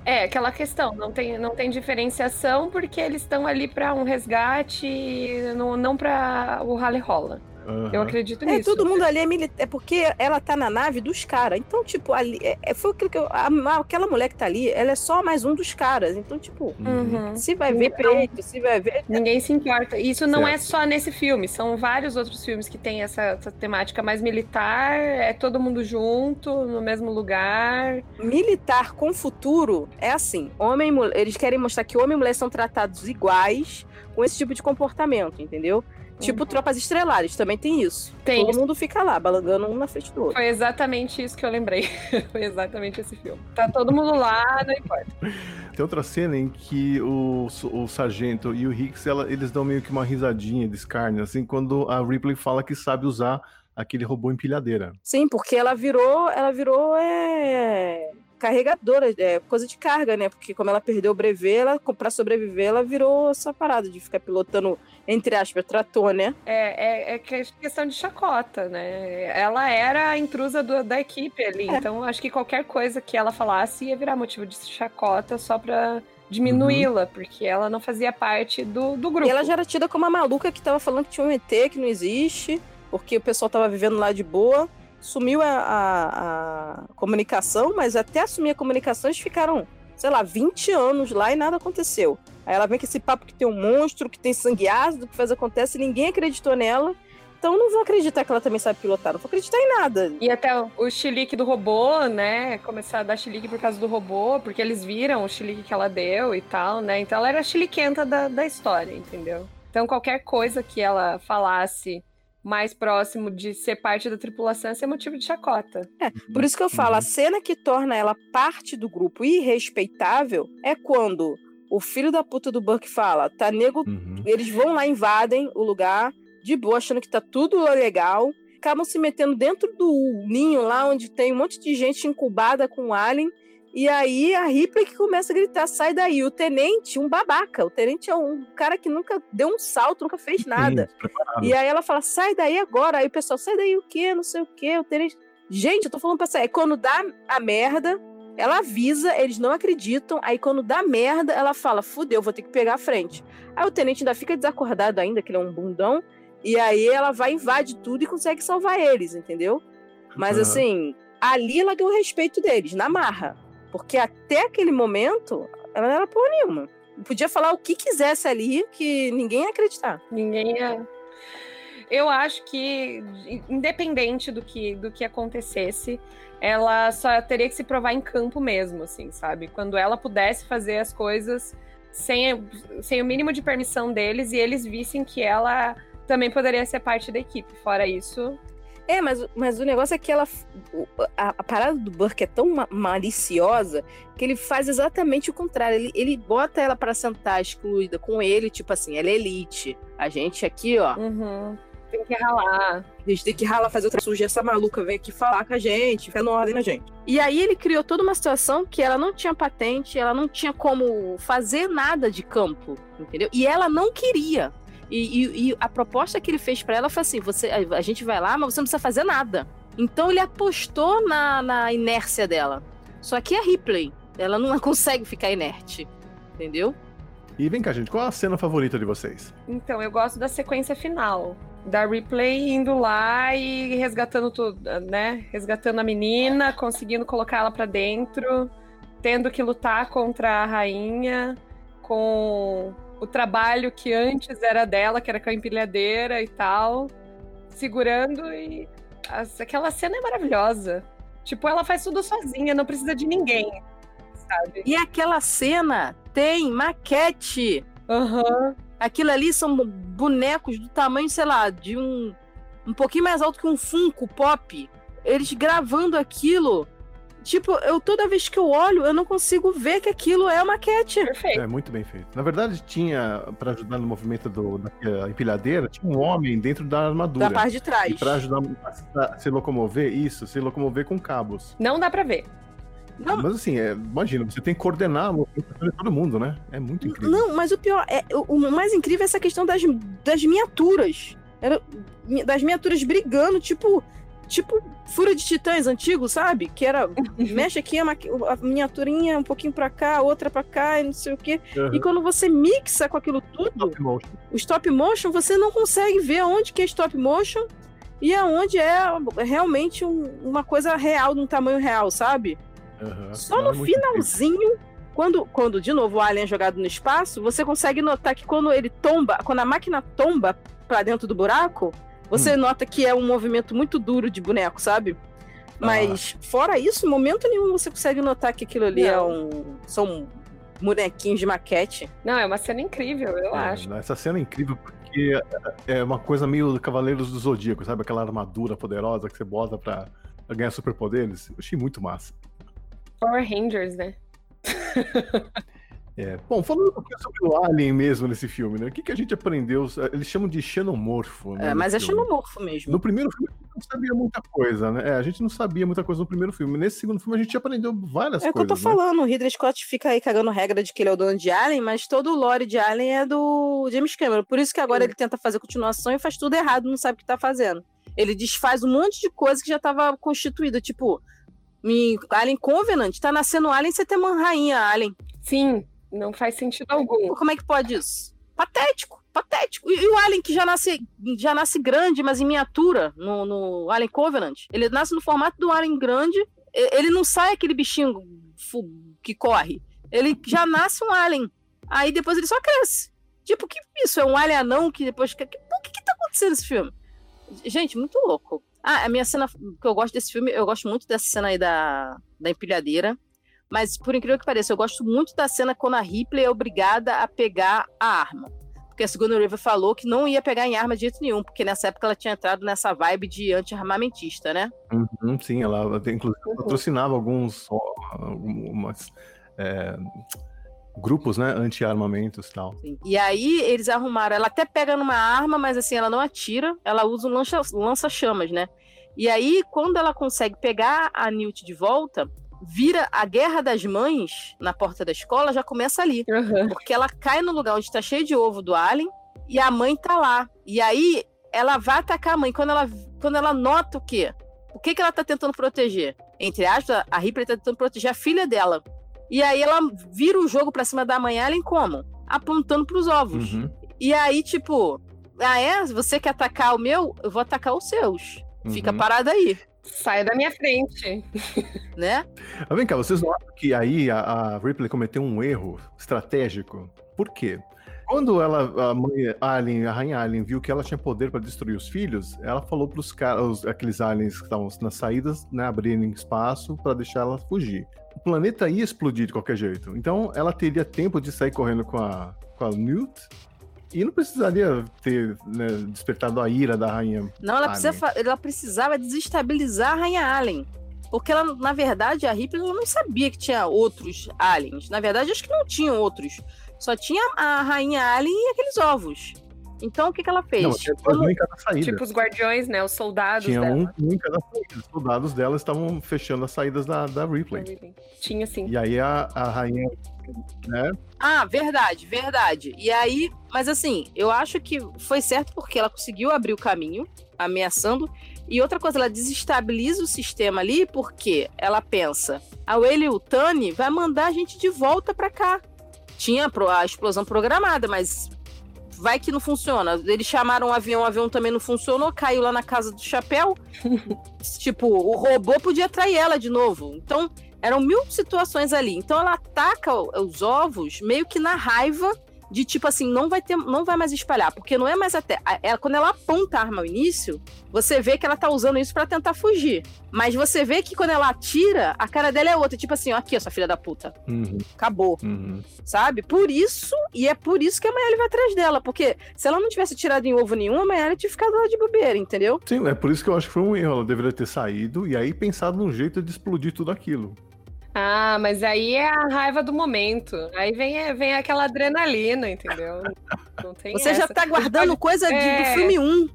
É, aquela questão, não tem, não tem diferenciação porque eles estão ali para um resgate, não, não para o rally rola. Uhum. Eu acredito é, nisso. Todo mundo ali é militar. É porque ela tá na nave dos caras. Então, tipo, ali. É, é foi aquilo que eu. A, aquela mulher que tá ali, ela é só mais um dos caras. Então, tipo, uhum. se vai ver então, peito, se vai ver. Ninguém se importa. Isso não é certo. é só nesse filme. São vários outros filmes que tem essa, essa temática mais militar. É todo mundo junto, no mesmo lugar. Militar com futuro é assim. Homem e mulher. Eles querem mostrar que homem e mulher são tratados iguais com esse tipo de comportamento, entendeu? Tipo Tropas Estrelares, também tem isso. Tem Todo isso. mundo fica lá, balangando um na frente do outro. Foi exatamente isso que eu lembrei. [laughs] Foi exatamente esse filme. Tá todo mundo lá, não importa. Tem outra cena em que o, o sargento e o Hicks, ela, eles dão meio que uma risadinha de escárnio, assim, quando a Ripley fala que sabe usar aquele robô empilhadeira. Sim, porque ela virou, ela virou é carregadora, é, coisa de carga, né? Porque como ela perdeu o brevet, ela, pra sobreviver, ela virou essa parada de ficar pilotando, entre aspas, trator, né? É, é, é questão de chacota, né? Ela era a intrusa do, da equipe ali, é. então acho que qualquer coisa que ela falasse ia virar motivo de chacota só pra diminuí-la, uhum. porque ela não fazia parte do, do grupo. E ela já era tida como a maluca que tava falando que tinha um ET, que não existe, porque o pessoal tava vivendo lá de boa sumiu a, a, a, comunicação, mas até assumir a comunicação eles ficaram, sei lá, 20 anos lá e nada aconteceu. Aí ela vem com esse papo que tem um monstro, que tem sangue ácido, que faz acontece, ninguém acreditou nela. Então não vou acreditar que ela também sabe pilotar, não vou acreditar em nada. E até o chilique do robô, né? Começar a dar chilique por causa do robô, porque eles viram o chilique que ela deu e tal, né? Então ela era chiliquenta da, da história, entendeu? Então qualquer coisa que ela falasse mais próximo de ser parte da tripulação ia ser motivo de chacota. É, por isso que eu falo, a uhum. cena que torna ela parte do grupo irrespeitável é quando o filho da puta do Burke fala, tá nego, uhum. eles vão lá, invadem o lugar, de boa, achando que tá tudo legal, acabam se metendo dentro do ninho lá, onde tem um monte de gente incubada com alien, e aí a Ripley que começa a gritar: sai daí. O tenente, um babaca. O tenente é um cara que nunca deu um salto, nunca fez nada. Sim, e aí ela fala: sai daí agora. Aí o pessoal, sai daí o quê? Não sei o quê. O tenente. Gente, eu tô falando pra sair. Quando dá a merda, ela avisa, eles não acreditam. Aí quando dá merda, ela fala: fudeu, vou ter que pegar a frente. Aí o tenente ainda fica desacordado ainda, que ele é um bundão. E aí ela vai, invade tudo e consegue salvar eles, entendeu? Mas uhum. assim, ali ela ganhou o respeito deles, na marra. Porque até aquele momento, ela não era porra nenhuma. Podia falar o que quisesse ali, que ninguém ia acreditar. Ninguém ia. Eu acho que, independente do que, do que acontecesse, ela só teria que se provar em campo mesmo, assim, sabe? Quando ela pudesse fazer as coisas sem, sem o mínimo de permissão deles e eles vissem que ela também poderia ser parte da equipe. Fora isso, é, mas, mas o negócio é que ela. A, a parada do Burke é tão maliciosa que ele faz exatamente o contrário. Ele, ele bota ela para sentar excluída com ele, tipo assim, ela é elite. A gente aqui, ó. Uhum. Tem que ralar. A gente tem que ralar, fazer outra sujeira. Essa maluca vem aqui falar com a gente, fica no ordem na gente. E aí ele criou toda uma situação que ela não tinha patente, ela não tinha como fazer nada de campo, entendeu? E ela não queria. E, e, e a proposta que ele fez para ela foi assim: você, a, a gente vai lá, mas você não precisa fazer nada. Então ele apostou na, na inércia dela. Só que a Ripley, ela não [laughs] consegue ficar inerte, entendeu? E vem cá, gente, qual a cena favorita de vocês? Então, eu gosto da sequência final. Da Replay indo lá e resgatando tudo, né? Resgatando a menina, conseguindo colocar ela pra dentro, tendo que lutar contra a rainha, com o trabalho que antes era dela, que era com a empilhadeira e tal, segurando e. Aquela cena é maravilhosa. Tipo, ela faz tudo sozinha, não precisa de ninguém. Sabe? E aquela cena tem maquete. Aham. Uhum. Aquilo ali são bonecos do tamanho, sei lá, de um. um pouquinho mais alto que um Funko Pop. Eles gravando aquilo. Tipo, eu toda vez que eu olho, eu não consigo ver que aquilo é maquete. Perfeito. É muito bem feito. Na verdade, tinha, para ajudar no movimento do, da empilhadeira, tinha um homem dentro da armadura. Da parte de trás. E pra ajudar a se locomover, isso, se locomover com cabos. Não dá pra ver. Não. Mas assim, é, imagina, você tem que coordenar a movimentação de todo mundo, né? É muito incrível. Não, mas o pior, é, o, o mais incrível é essa questão das, das miniaturas. Era, das miniaturas brigando, tipo. Tipo Fura de Titãs antigo, sabe? Que era. [laughs] mexe aqui a, a miniaturinha um pouquinho pra cá, outra pra cá, e não sei o quê. Uhum. E quando você mixa com aquilo tudo, stop o stop motion, você não consegue ver aonde que é stop motion e aonde é realmente um, uma coisa real, num tamanho real, sabe? Uhum, Só no é finalzinho, quando, quando de novo o alien é jogado no espaço, você consegue notar que quando ele tomba, quando a máquina tomba para dentro do buraco, você hum. nota que é um movimento muito duro de boneco, sabe? Mas ah. fora isso, em momento nenhum você consegue notar que aquilo ali é Não. é um são bonequinhos de maquete. Não, é uma cena incrível, eu é, acho. Essa cena é incrível porque é uma coisa meio Cavaleiros do Zodíaco, sabe? Aquela armadura poderosa que você bota pra ganhar superpoderes. Eu achei muito massa. Power Rangers, né? [laughs] É. Bom, falando um pouquinho sobre o Alien mesmo nesse filme, né? O que, que a gente aprendeu? Eles chamam de xenomorfo, né? É, mas é xenomorfo mesmo. No primeiro filme a gente não sabia muita coisa, né? É, a gente não sabia muita coisa no primeiro filme. Nesse segundo filme a gente aprendeu várias coisas. É o que eu tô né? falando, o Ridley Scott fica aí cagando regra de que ele é o dono de Alien, mas todo o lore de Alien é do James Cameron. Por isso que agora ele tenta fazer continuação e faz tudo errado, não sabe o que tá fazendo. Ele desfaz um monte de coisa que já tava constituída, tipo Alien Covenant, tá nascendo Alien, você tem uma rainha Alien. Sim, não faz sentido algum. Como é que pode isso? Patético, patético. E, e, o Alien que já nasce, já nasce grande, mas em miniatura, no, no Alien Covenant, ele nasce no formato do Alien grande, ele não sai aquele bichinho que corre. Ele já nasce um Alien. Aí depois ele só cresce. Tipo, que isso? É um alien anão que depois. Que, o que, que tá acontecendo nesse filme? Gente, muito louco. Ah, a minha cena que eu gosto desse filme, eu gosto muito dessa cena aí da, da empilhadeira. Mas, por incrível que pareça, eu gosto muito da cena quando a Ripley é obrigada a pegar a arma. Porque a segunda River falou que não ia pegar em arma de jeito nenhum, porque nessa época ela tinha entrado nessa vibe de anti-armamentista, né? Uhum, sim, ela inclusive uhum. patrocinava alguns algumas, é, grupos, né, anti-armamentos e tal. Sim. E aí eles arrumaram, ela até pega numa arma, mas assim, ela não atira, ela usa um lança-chamas, né? E aí, quando ela consegue pegar a Newt de volta, vira a guerra das mães na porta da escola, já começa ali. Uhum. Porque ela cai no lugar onde tá cheio de ovo do Alien e a mãe tá lá. E aí ela vai atacar a mãe. Quando ela, quando ela nota o quê? O que, que ela tá tentando proteger? Entre aspas, a Ripley tá tentando proteger a filha dela. E aí ela vira o jogo pra cima da mãe Ellen como? Apontando pros ovos. Uhum. E aí, tipo, ah, é? Você quer atacar o meu? Eu vou atacar os seus. Uhum. Fica parado aí. Sai da minha frente. né? Mas vem cá, vocês não acham que aí a, a Ripley cometeu um erro estratégico? Por quê? Quando ela, a mãe Alien, a rainha Alien, viu que ela tinha poder para destruir os filhos, ela falou para os caras, aqueles aliens que estavam nas saídas, né, abrirem espaço para deixar ela fugir. O planeta ia explodir de qualquer jeito. Então ela teria tempo de sair correndo com a, com a Newt e não precisaria ter né, despertado a ira da rainha. Não, ela, precisa, ela precisava desestabilizar a rainha Alien. Porque ela, na verdade, a Ripley não sabia que tinha outros aliens. Na verdade, acho que não tinham outros. Só tinha a rainha Alien e aqueles ovos. Então o que, que ela fez? Não, tinha um em cada saída. Tipo os guardiões, né? Os soldados tinha dela. um, um em cada saída. Os soldados dela estavam fechando as saídas da, da Ripley. Tinha sim. E aí a, a rainha. Né? Ah, verdade, verdade. E aí, mas assim, eu acho que foi certo porque ela conseguiu abrir o caminho, ameaçando. E outra coisa, ela desestabiliza o sistema ali porque ela pensa: a Whaley Tani vai mandar a gente de volta para cá. tinha a explosão programada, mas vai que não funciona. Eles chamaram um avião, o avião também não funcionou, caiu lá na casa do chapéu. [laughs] tipo, o robô podia trair ela de novo. Então, eram mil situações ali. Então, ela ataca os ovos meio que na raiva de tipo assim, não vai ter, não vai mais espalhar, porque não é mais até. Ela, quando ela aponta a arma ao início, você vê que ela tá usando isso para tentar fugir. Mas você vê que quando ela atira, a cara dela é outra, tipo assim, ó, aqui, ó, sua filha da puta. Uhum. Acabou. Uhum. Sabe? Por isso, e é por isso que a Mayeli vai atrás dela, porque se ela não tivesse tirado em ovo nenhum, a Mayeli tinha ficado lá de bobeira, entendeu? Sim, é por isso que eu acho que foi um erro. Ela deveria ter saído e aí pensado num jeito de explodir tudo aquilo. Ah, mas aí é a raiva do momento. Aí vem, vem aquela adrenalina, entendeu? Você essa. já tá guardando coisa de, é... do filme 1.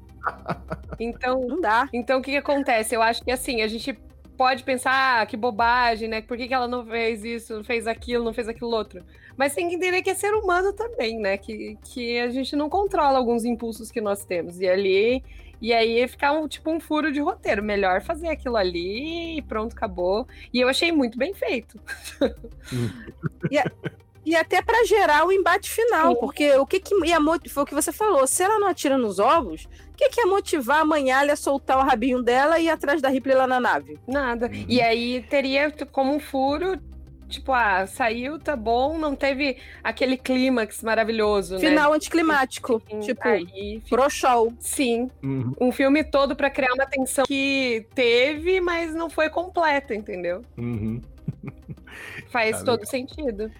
Então, não dá. Então, o que, que acontece? Eu acho que assim, a gente pode pensar, ah, que bobagem, né? Por que, que ela não fez isso, não fez aquilo, não fez aquilo outro? Mas tem que entender que é ser humano também, né? Que, que a gente não controla alguns impulsos que nós temos. E ali e aí ia ficar um, tipo um furo de roteiro. Melhor fazer aquilo ali e pronto, acabou. E eu achei muito bem feito. e, a, e, até para gerar o embate final, Sim. porque o que, que ia foi o que você falou. Se ela não atira nos ovos, o que, que ia motivar a Manhalha a soltar o rabinho dela e ir atrás da Ripley lá na nave? Nada. Uhum. E aí teria como um furo tipo, ah, saiu, tá bom, não teve aquele clímax maravilhoso, Final né? Final anticlimático. Sim, tipo, aí, pro show. Sim. Uhum. Um filme todo para criar uma tensão que teve, mas não foi completa, entendeu? Uhum. [laughs] Faz tá todo legal. sentido.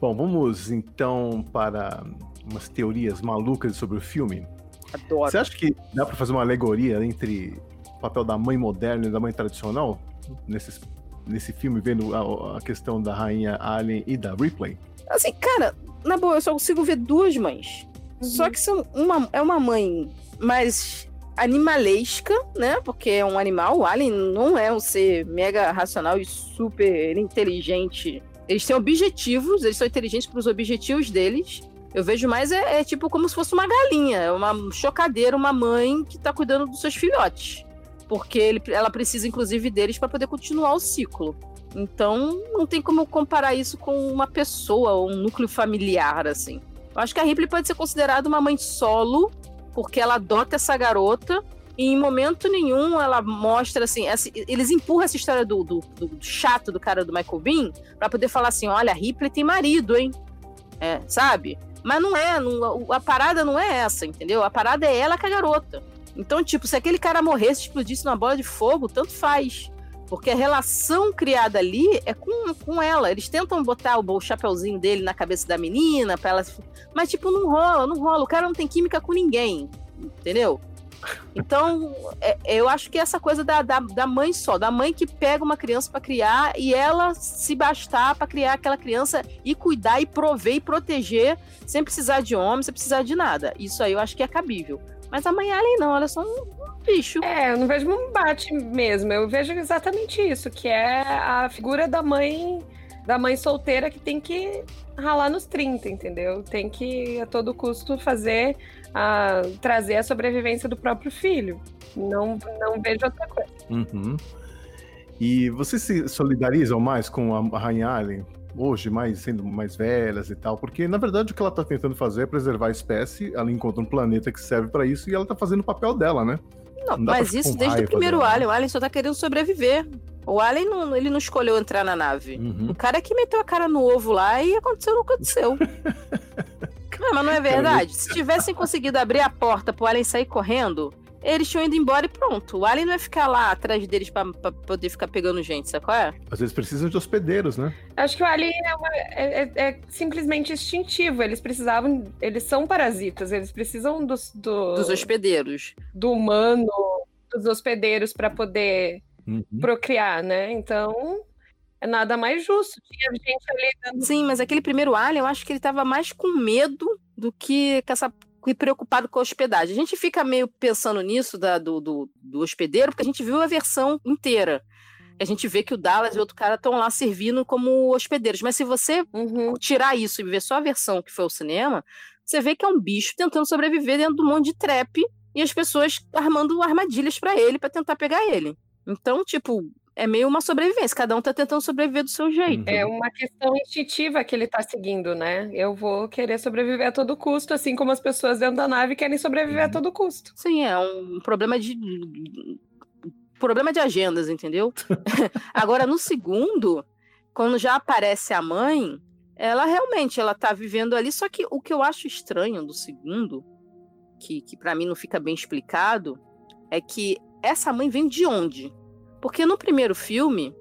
Bom, vamos então para umas teorias malucas sobre o filme. Adoro. Você acha que dá para fazer uma alegoria entre o papel da mãe moderna e da mãe tradicional nesses nesse filme, vendo a, a, questão da rainha Alien e da Ripley? Assim, cara, na boa, eu só consigo ver duas mães. Uhum. Só que são uma, é uma mãe mais animalesca, né? Porque é um animal. O Alien não é um ser mega racional e super inteligente. Eles têm objetivos, eles são inteligentes para os objetivos deles. Eu vejo mais é, é, tipo como se fosse uma galinha, é uma chocadeira, uma mãe que tá cuidando dos seus filhotes porque ele, ela precisa, inclusive, deles para poder continuar o ciclo. Então, não tem como comparar isso com uma pessoa ou um núcleo familiar, assim. Eu acho que a Ripley pode ser considerada uma mãe solo, porque ela adota essa garota e em momento nenhum ela mostra assim, essa, eles empurram essa história do, do, do, chato do cara do Michael Bean para poder falar assim, olha, a Ripley tem marido, hein? É, sabe? Mas não é, não, a parada não é essa, entendeu? A parada é ela com a garota. Então, tipo, se aquele cara morresse, explodisse numa bola de fogo, tanto faz. Porque a relação criada ali é com, com ela. Eles tentam botar o, o chapeuzinho dele na cabeça da menina para ela. Mas, tipo, não rola, não rola. O cara não tem química com ninguém. Entendeu? Então, é, eu acho que essa coisa da, da, da, mãe só, da mãe que pega uma criança para criar e ela se bastar para criar aquela criança e cuidar e prover e proteger sem precisar de homem, sem precisar de nada. Isso aí eu acho que é cabível. Mas a mãe Alien não, ela é só um bicho. É, eu não vejo um bate mesmo. Eu vejo exatamente isso, que é a figura da mãe da mãe solteira que tem que ralar nos 30, entendeu? Tem que a todo custo fazer a trazer a sobrevivência do próprio filho. Não não vejo outra coisa. Uhum. E vocês se solidarizam mais com a Rainha Alien? Hoje, mais sendo mais velhas e tal, porque na verdade o que ela tá tentando fazer é preservar a espécie, ela encontra um planeta que serve para isso e ela tá fazendo o papel dela, né? Não, não mas isso desde o primeiro dela. Alien, o Alien só tá querendo sobreviver. O Alien não, ele não escolheu entrar na nave. Uhum. O cara que meteu a cara no ovo lá e aconteceu, não aconteceu. [laughs] não, mas não é verdade. Se tivessem conseguido abrir a porta pro Alien sair correndo, eles tinham ido embora e pronto. O Alien não vai ficar lá atrás deles pra, pra poder ficar pegando gente, sabe qual é? Às vezes precisam de hospedeiros, né? Acho que o Alien é, uma, é, é, é, simplesmente instintivo. Eles precisavam. Eles são parasitas, eles precisam dos. Do, dos hospedeiros. Do humano, dos hospedeiros para poder uhum. procriar, né? Então. É nada mais justo. Tinha gente ali dando... Sim, mas aquele primeiro Alien, eu acho que ele tava mais com medo do que com essa e preocupado com a hospedagem. A gente fica meio pensando nisso da, do, do, do, hospedeiro, porque a gente viu a versão inteira. A gente vê que o Dallas e outro cara estão lá servindo como hospedeiros. Mas se você uhum. tirar isso e ver só a versão que foi ao cinema, você vê que é um bicho tentando sobreviver dentro de um monte de trap e as pessoas armando armadilhas para ele para tentar pegar ele. Então, tipo, é meio uma sobrevivência, cada um tá tentando sobreviver do seu jeito. É uma questão instintiva que ele tá seguindo, né? Eu vou querer sobreviver a todo custo, assim como as pessoas dentro da nave querem sobreviver a Uhum. todo custo. Sim, é um problema de. Problema de agendas, entendeu? [laughs] Agora, no segundo, quando já aparece a mãe, ela realmente ela tá vivendo ali. Só que o que eu acho estranho do segundo, que, que para mim não fica bem explicado, é que essa mãe vem de onde? Porque no primeiro filme,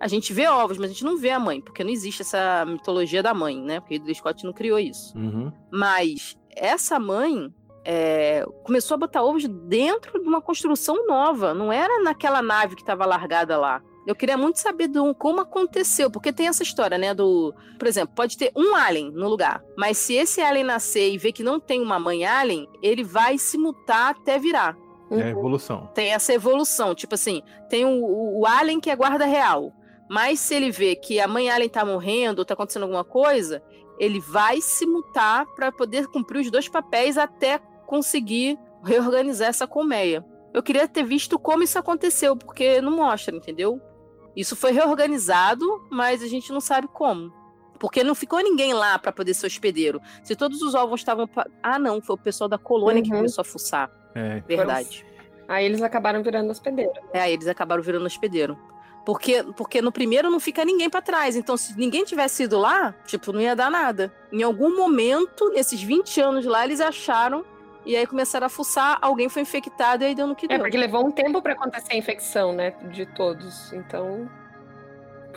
a gente vê ovos, mas a gente não vê a mãe, porque não existe essa mitologia da mãe, né? Porque o Ridley Scott não criou isso. Uhum. Mas essa mãe é, começou a botar ovos dentro de uma construção nova. Não era naquela nave que estava largada lá. Eu queria muito saber do, como aconteceu, porque tem essa história, né? Do, por exemplo, pode ter um alien no lugar, mas se esse alien nascer e ver que não tem uma mãe alien, ele vai se mutar até virar. É a evolução. Tem essa evolução, tipo assim, tem o, o, o alien que é guarda real, mas se ele vê que a mãe alien tá morrendo ou tá acontecendo alguma coisa, ele vai se mutar para poder cumprir os dois papéis até conseguir reorganizar essa colmeia. Eu queria ter visto como isso aconteceu, porque não mostra, entendeu? Isso foi reorganizado, mas a gente não sabe como. Porque não ficou ninguém lá para poder ser hospedeiro. Se todos os ovos estavam. pa- Ah, não, foi o pessoal da colônia que Uhum. começou a fuçar. É, Verdade. Aí eles acabaram virando hospedeiro. É, aí eles acabaram virando hospedeiro. Porque, porque no primeiro não fica ninguém pra trás. Então, se ninguém tivesse ido lá, tipo, não ia dar nada. Em algum momento, nesses 20 anos lá, eles acharam. E aí começaram a fuçar, alguém foi infectado e aí deu no que É, deu. porque levou um tempo pra acontecer a infecção, né? De todos. Então.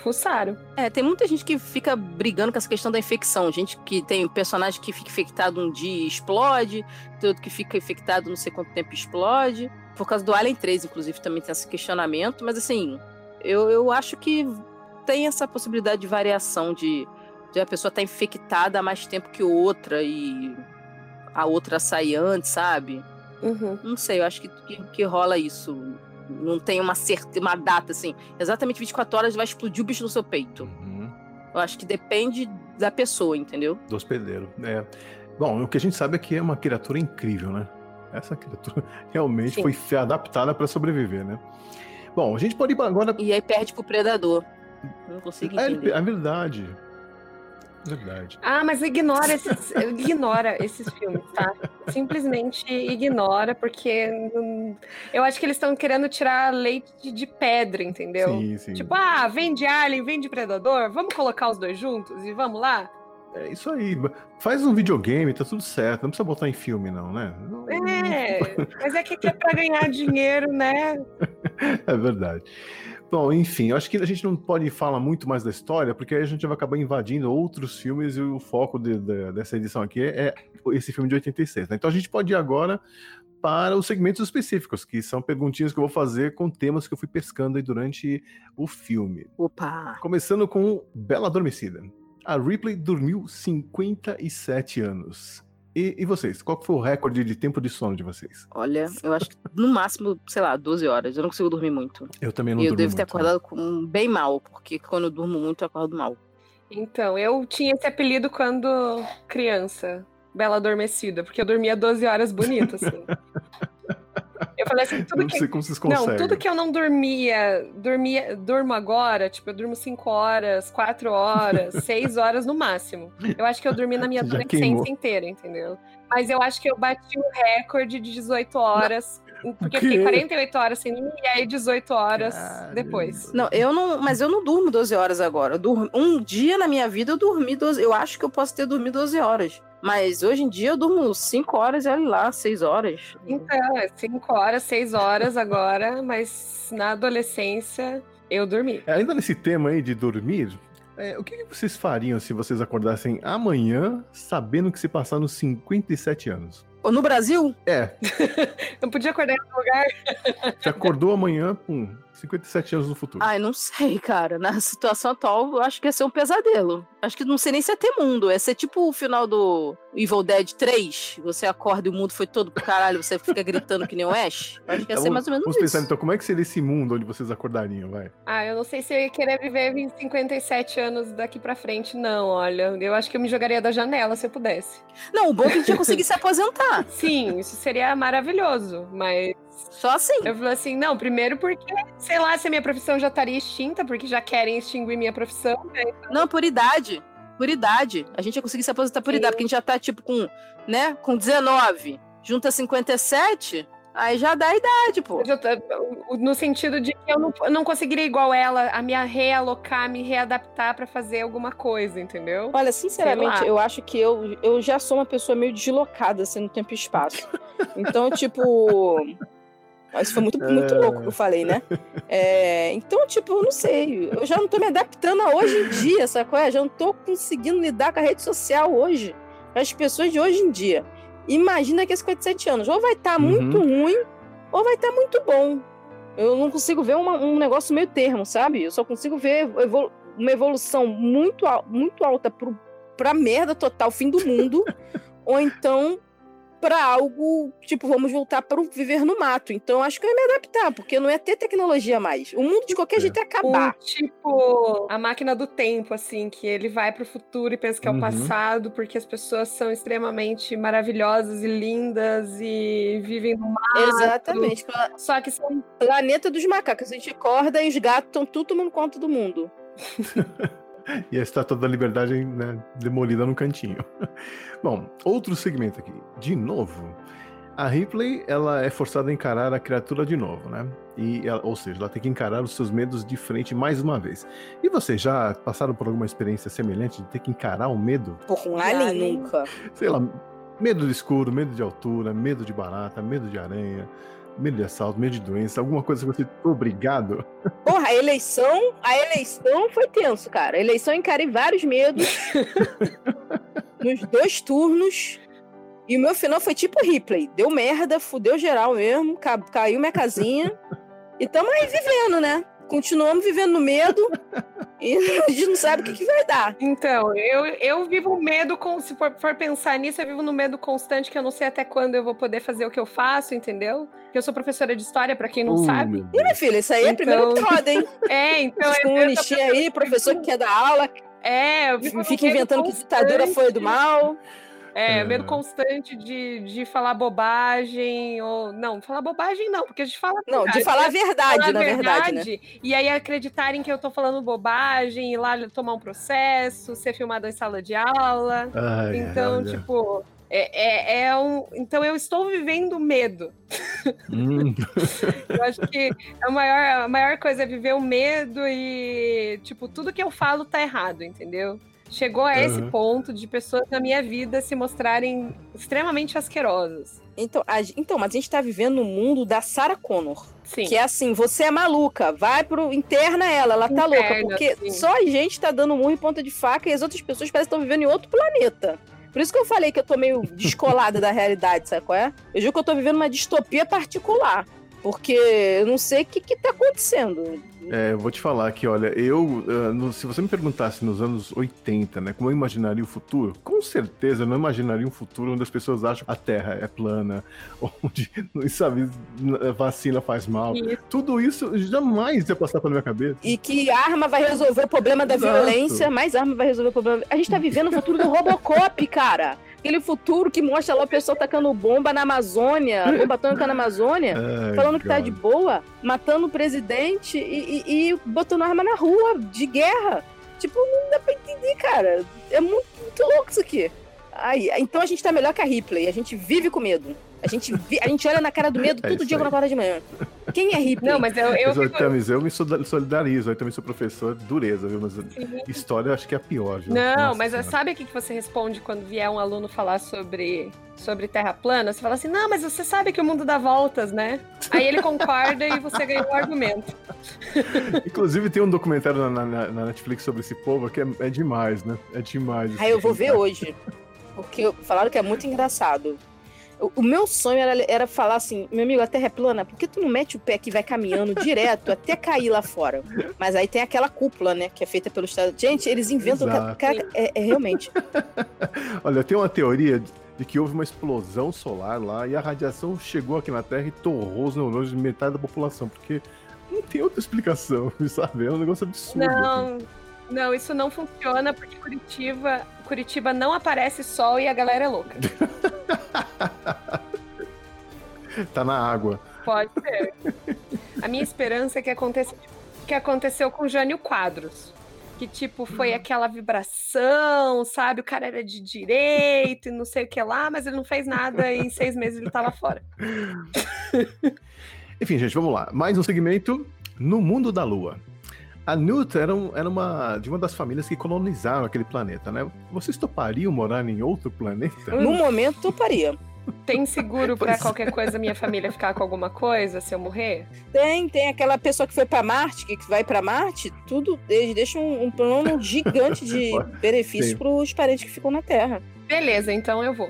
Fuçaram. É, tem muita gente que fica brigando com essa questão da infecção. Gente que tem personagem que fica infectado um dia e explode, tem outro que fica infectado não sei quanto tempo explode. Por causa do Alien 3, inclusive, também tem esse questionamento. Mas assim, eu, eu acho que tem essa possibilidade de variação de, de a pessoa estar infectada há mais tempo que outra e a outra sair antes, sabe? Uhum. Não sei, eu acho que, que, que rola isso. Não tem uma certa, uma data assim. Exatamente 24 horas vai explodir o bicho no seu peito. Uhum. Eu acho que depende da pessoa, entendeu? Do hospedeiro. É. Bom, o que a gente sabe é que é uma criatura incrível, né? Essa criatura [laughs] realmente Sim. foi adaptada para sobreviver, né? Bom, a gente pode ir agora. E aí perde pro predador. Não consigo É, entender. é verdade. Verdade. Ah, mas ignora esses, ignora esses filmes, tá? Simplesmente ignora, porque eu acho que eles estão querendo tirar leite de, de pedra, entendeu? Sim, sim. Tipo, ah, vem de Alien, vem de Predador, vamos colocar os dois juntos e vamos lá? É isso aí. Faz um videogame, tá tudo certo. Não precisa botar em filme, não, né? Não- É, mas é que é pra ganhar dinheiro, né? [laughs] É verdade. Bom, enfim, acho que a gente não pode falar muito mais da história, porque aí a gente vai acabar invadindo outros filmes e o foco de- de- dessa edição aqui é esse filme de 86. Né? Então a gente pode ir agora para os segmentos específicos, que são perguntinhas que eu vou fazer com temas que eu fui pescando aí durante o filme. Opa! Começando com Bela Adormecida. A Ripley dormiu 57 anos. E, e vocês? Qual foi o recorde de tempo de sono de vocês? Olha, eu acho que no máximo, sei lá, 12 horas. Eu não consigo dormir muito. Eu também não E eu devo ter muito, né? acordado com, bem mal, porque quando eu durmo muito, eu acordo mal. Então, eu tinha esse apelido quando criança, Bela Adormecida, porque eu dormia 12 horas bonito, assim. [laughs] Eu falei assim, tudo Eu não que, sei como vocês Não, conseguem. tudo que eu não dormia, dormia, durmo agora, tipo, eu durmo 5 horas, 4 horas, [laughs] 6 horas no máximo. Eu acho que eu dormi na minha adolescência inteira, entendeu? Mas eu acho que eu bati o recorde de 18 horas, porque eu fiquei 48 horas sem dormir, e aí 18 horas Caramba. depois. Não, eu não. Mas eu não durmo 12 horas agora. Eu durmo, um dia na minha vida eu dormi 12. Eu acho que eu posso ter dormido 12 horas. Mas hoje em dia eu durmo 5 horas e olha lá, 6 horas. Então, é 5 horas, 6 horas agora, mas na adolescência eu dormi. É, Ainda nesse tema aí de dormir, é, o que, que vocês fariam se vocês acordassem amanhã sabendo que se passaram 57 anos? Ou No Brasil? É, [laughs] Não podia acordar em outro lugar. você acordou amanhã, pum, 57 anos no futuro. Ai, não sei, cara. Na situação atual, eu acho que ia ser um pesadelo. Acho que não sei nem se ia ter mundo. Ia ser tipo o final do Evil Dead 3. Você acorda e o mundo foi todo pro caralho, você fica gritando que nem o Ash. Acho que ia Então, ser mais ou menos Vamos isso. pensar então, como é que seria esse mundo onde vocês acordariam, vai? Ah, eu não sei se eu ia querer viver 20, 57 anos daqui pra frente, não, olha. Eu acho que eu me jogaria da janela se eu pudesse. Não, o bom é que a gente ia conseguir se aposentar. Sim, isso seria maravilhoso, mas Só assim. Eu falei assim, não, primeiro porque, sei lá, se a minha profissão já estaria extinta, porque já querem extinguir minha profissão. Né? Não, por idade. Por idade. A gente ia conseguir se aposentar por Sim. idade, porque a gente já tá, tipo, com, né, com 19, junta 57, Aí já dá a idade, pô. No sentido de que eu não, eu não conseguiria igual ela, a me realocar, me readaptar para fazer alguma coisa, entendeu? Olha, sinceramente, eu acho que eu, eu já sou uma pessoa meio deslocada, assim, no tempo e espaço. Então, tipo. Isso foi muito, muito louco que eu falei, né? É, então, tipo, eu não sei. Eu já não tô me adaptando a hoje em dia, sacou? Eu já não tô conseguindo lidar com a rede social hoje. As pessoas de hoje em dia. Imagina que 57 anos. Ou vai estar tá uhum. muito ruim, ou vai estar tá muito bom. Eu não consigo ver uma, um negócio meio termo, sabe? Eu só consigo ver evolu uma evolução muito, muito alta pro, pra merda total, fim do mundo. [laughs] ou então para algo, tipo, vamos voltar para viver no mato. Então acho que eu ia me adaptar, porque não é ter tecnologia mais. O mundo de qualquer é. jeito ia acabar. O, tipo, a máquina do tempo, assim, que ele vai para o futuro e pensa que é o uhum. passado, porque as pessoas são extremamente maravilhosas e lindas e vivem no mato. Exatamente. Só que são. Planeta dos macacos. A gente acorda e os gatos estão tudo tomando conta do mundo. [laughs] e a Estátua da Liberdade né, demolida no cantinho. [laughs] Bom, outro segmento aqui. De novo, a Ripley ela é forçada a encarar a criatura de novo, né? E ela, ou seja, ela tem que encarar os seus medos de frente mais uma vez. E vocês já passaram por alguma experiência semelhante de ter que encarar o medo? Por um alien nunca. Sei lá, medo de escuro, medo de altura, medo de barata, medo de aranha medo de assalto, medo de doença, alguma coisa que você obrigado? [laughs] Porra, a eleição, a eleição foi tenso, cara. A eleição encarei vários medos [laughs] nos dois turnos. E o meu final foi tipo Ripley. Deu merda, fudeu geral mesmo, ca caiu minha casinha. e tamo aí vivendo, né? Continuamos vivendo no medo. [laughs] E a gente não sabe o que, que vai dar. Então, eu, eu vivo medo, com, se for, for, pensar nisso, eu vivo no medo constante que eu não sei até quando eu vou poder fazer o que eu faço, entendeu? Eu sou professora de história, para quem não uh, sabe. E minha filha, isso aí é então... primeiro que roda, hein? [laughs] É, então. Com um aí, professor que quer dar aula. É, eu Fica inventando que ditadura foi do mal. É, é, medo constante de, de falar bobagem, ou. Não, falar bobagem não, porque a gente fala. Não, de falar a verdade, falar na verdade. verdade né? E aí acreditarem que eu tô falando bobagem, ir lá tomar um processo, ser filmado em sala de aula. Ai, então, olha. tipo. É, é, é, um. Então eu estou vivendo medo. Hum. [laughs] eu acho que a maior, a maior coisa é viver o medo e, tipo, tudo que eu falo tá errado, entendeu? Chegou a esse ponto de pessoas na minha vida se mostrarem extremamente asquerosas. Então, a, então mas a gente tá vivendo no mundo da Sarah Connor. Sim. Que é assim, você é maluca, vai pro. Interna ela, ela tá Interna, louca. Porque sim. só a gente tá dando murro em ponta de faca e as outras pessoas parecem que estão vivendo em outro planeta. Por isso que eu falei que eu tô meio [laughs] descolada da realidade, sabe qual é? Eu digo que eu tô vivendo uma distopia particular. Porque eu não sei o que, que tá acontecendo. É, eu vou te falar que, olha, eu, uh, se você me perguntasse nos anos 80, né, como eu imaginaria o futuro, com certeza eu não imaginaria um futuro onde as pessoas acham que a Terra é plana, [laughs] onde, sabe, vacina faz mal. Isso. Tudo isso jamais ia passar pela minha cabeça. E que arma vai resolver o problema da Exato. violência, mais arma vai resolver o problema. A gente tá vivendo o futuro do Robocop, cara. Aquele futuro que mostra lá o pessoal tacando bomba na Amazônia, bomba atômica na Amazônia, [laughs] Ai, falando que tá de boa, matando o presidente e, e, e, botando arma na rua de guerra. Tipo, não dá pra entender, cara. É muito, muito louco isso aqui. Aí, então a gente tá melhor que a Ripley. A gente vive com medo. A gente, vi, a gente olha na cara do medo [laughs] é todo dia quando acorda de manhã. Quem é Ripley? Não, mas eu. Eu, eu, fico... eu me solidarizo, eu também sou professor, dureza, viu? Mas Sim. história eu acho que é a pior, viu? Não, Nossa, mas cara. sabe o que você responde quando vier um aluno falar sobre, sobre terra plana? Você fala assim, não, mas você sabe que o mundo dá voltas, né? Aí ele concorda e você ganha o argumento. [laughs] Inclusive, tem um documentário na, na, na, Netflix sobre esse povo que é, é demais, né? É demais. Aí eu vou ver hoje. Porque falaram que é muito engraçado. O, meu sonho era, era falar assim, meu amigo, a Terra é plana, por que tu não mete o pé que vai caminhando direto até cair lá fora? Mas aí tem aquela cúpula, né, que é feita pelo Estado. Gente, eles inventam... Cara, é, é realmente... [laughs] Olha, tem uma teoria de que houve uma explosão solar lá e a radiação chegou aqui na Terra e torrou os neurônios de metade da população, porque não tem outra explicação, [laughs] sabe? É um negócio absurdo. Não, assim. não, isso não funciona porque Curitiba Curitiba não aparece sol e a galera é louca. [laughs] tá na água. Pode ser. A minha esperança é que aconteça que aconteceu com Jânio Quadros. Que, tipo, foi aquela vibração, sabe? O cara era de direito e não sei o que lá, mas ele não fez nada e em seis meses ele tava fora. [laughs] Enfim, gente, vamos lá. Mais um segmento no mundo da Lua. A Newt era, um, era uma de uma das famílias que colonizaram aquele planeta, né? Vocês topariam morar em outro planeta? No momento, toparia. Tem seguro pra Pois é. qualquer coisa minha família ficar com alguma coisa se eu morrer? Tem, tem aquela pessoa que foi pra Marte, que vai pra Marte, tudo, eles deixam um, um plano gigante de [laughs] benefícios Sim. pros parentes que ficam na Terra. Beleza, então eu vou.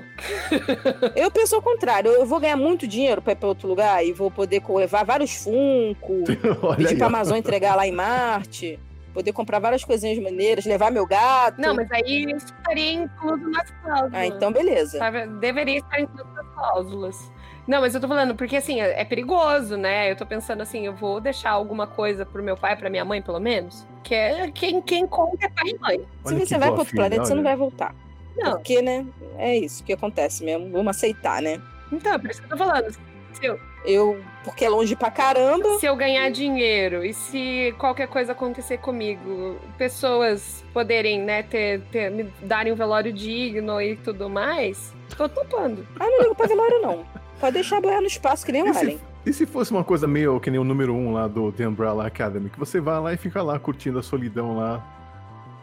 [laughs] Eu penso ao contrário, eu vou ganhar muito dinheiro pra ir pra outro lugar e vou poder levar vários Funko, [laughs] pedir aí, pra ó. Amazon entregar lá em Marte, poder comprar várias coisinhas maneiras, levar meu gato. Não, mas aí isso estaria incluso nas cláusulas. Ah, então beleza. Sabe? Deveria estar incluso nas cláusulas. Não, mas eu tô falando, porque assim, é é perigoso, né? Eu tô pensando assim, eu vou deixar alguma coisa pro meu pai, pra minha mãe, pelo menos. Que é quem, quem conta é pai e mãe. Se Olha que você vai pra outro planeta, você não vai voltar. Não, Porque, né, é isso que acontece mesmo. Vamos aceitar, né? então, é por isso que eu tô falando. Se eu, Eu, porque é longe pra caramba. se eu ganhar dinheiro e se qualquer coisa acontecer comigo, pessoas poderem, né, ter, ter- me darem um velório digno e tudo mais, tô topando. Ah, não ligo pra velório, não. Pode deixar boiar no espaço que nem se, alien. e se fosse uma coisa meio que nem o número um lá do The Umbrella Academy, que você vai lá e fica lá curtindo a solidão lá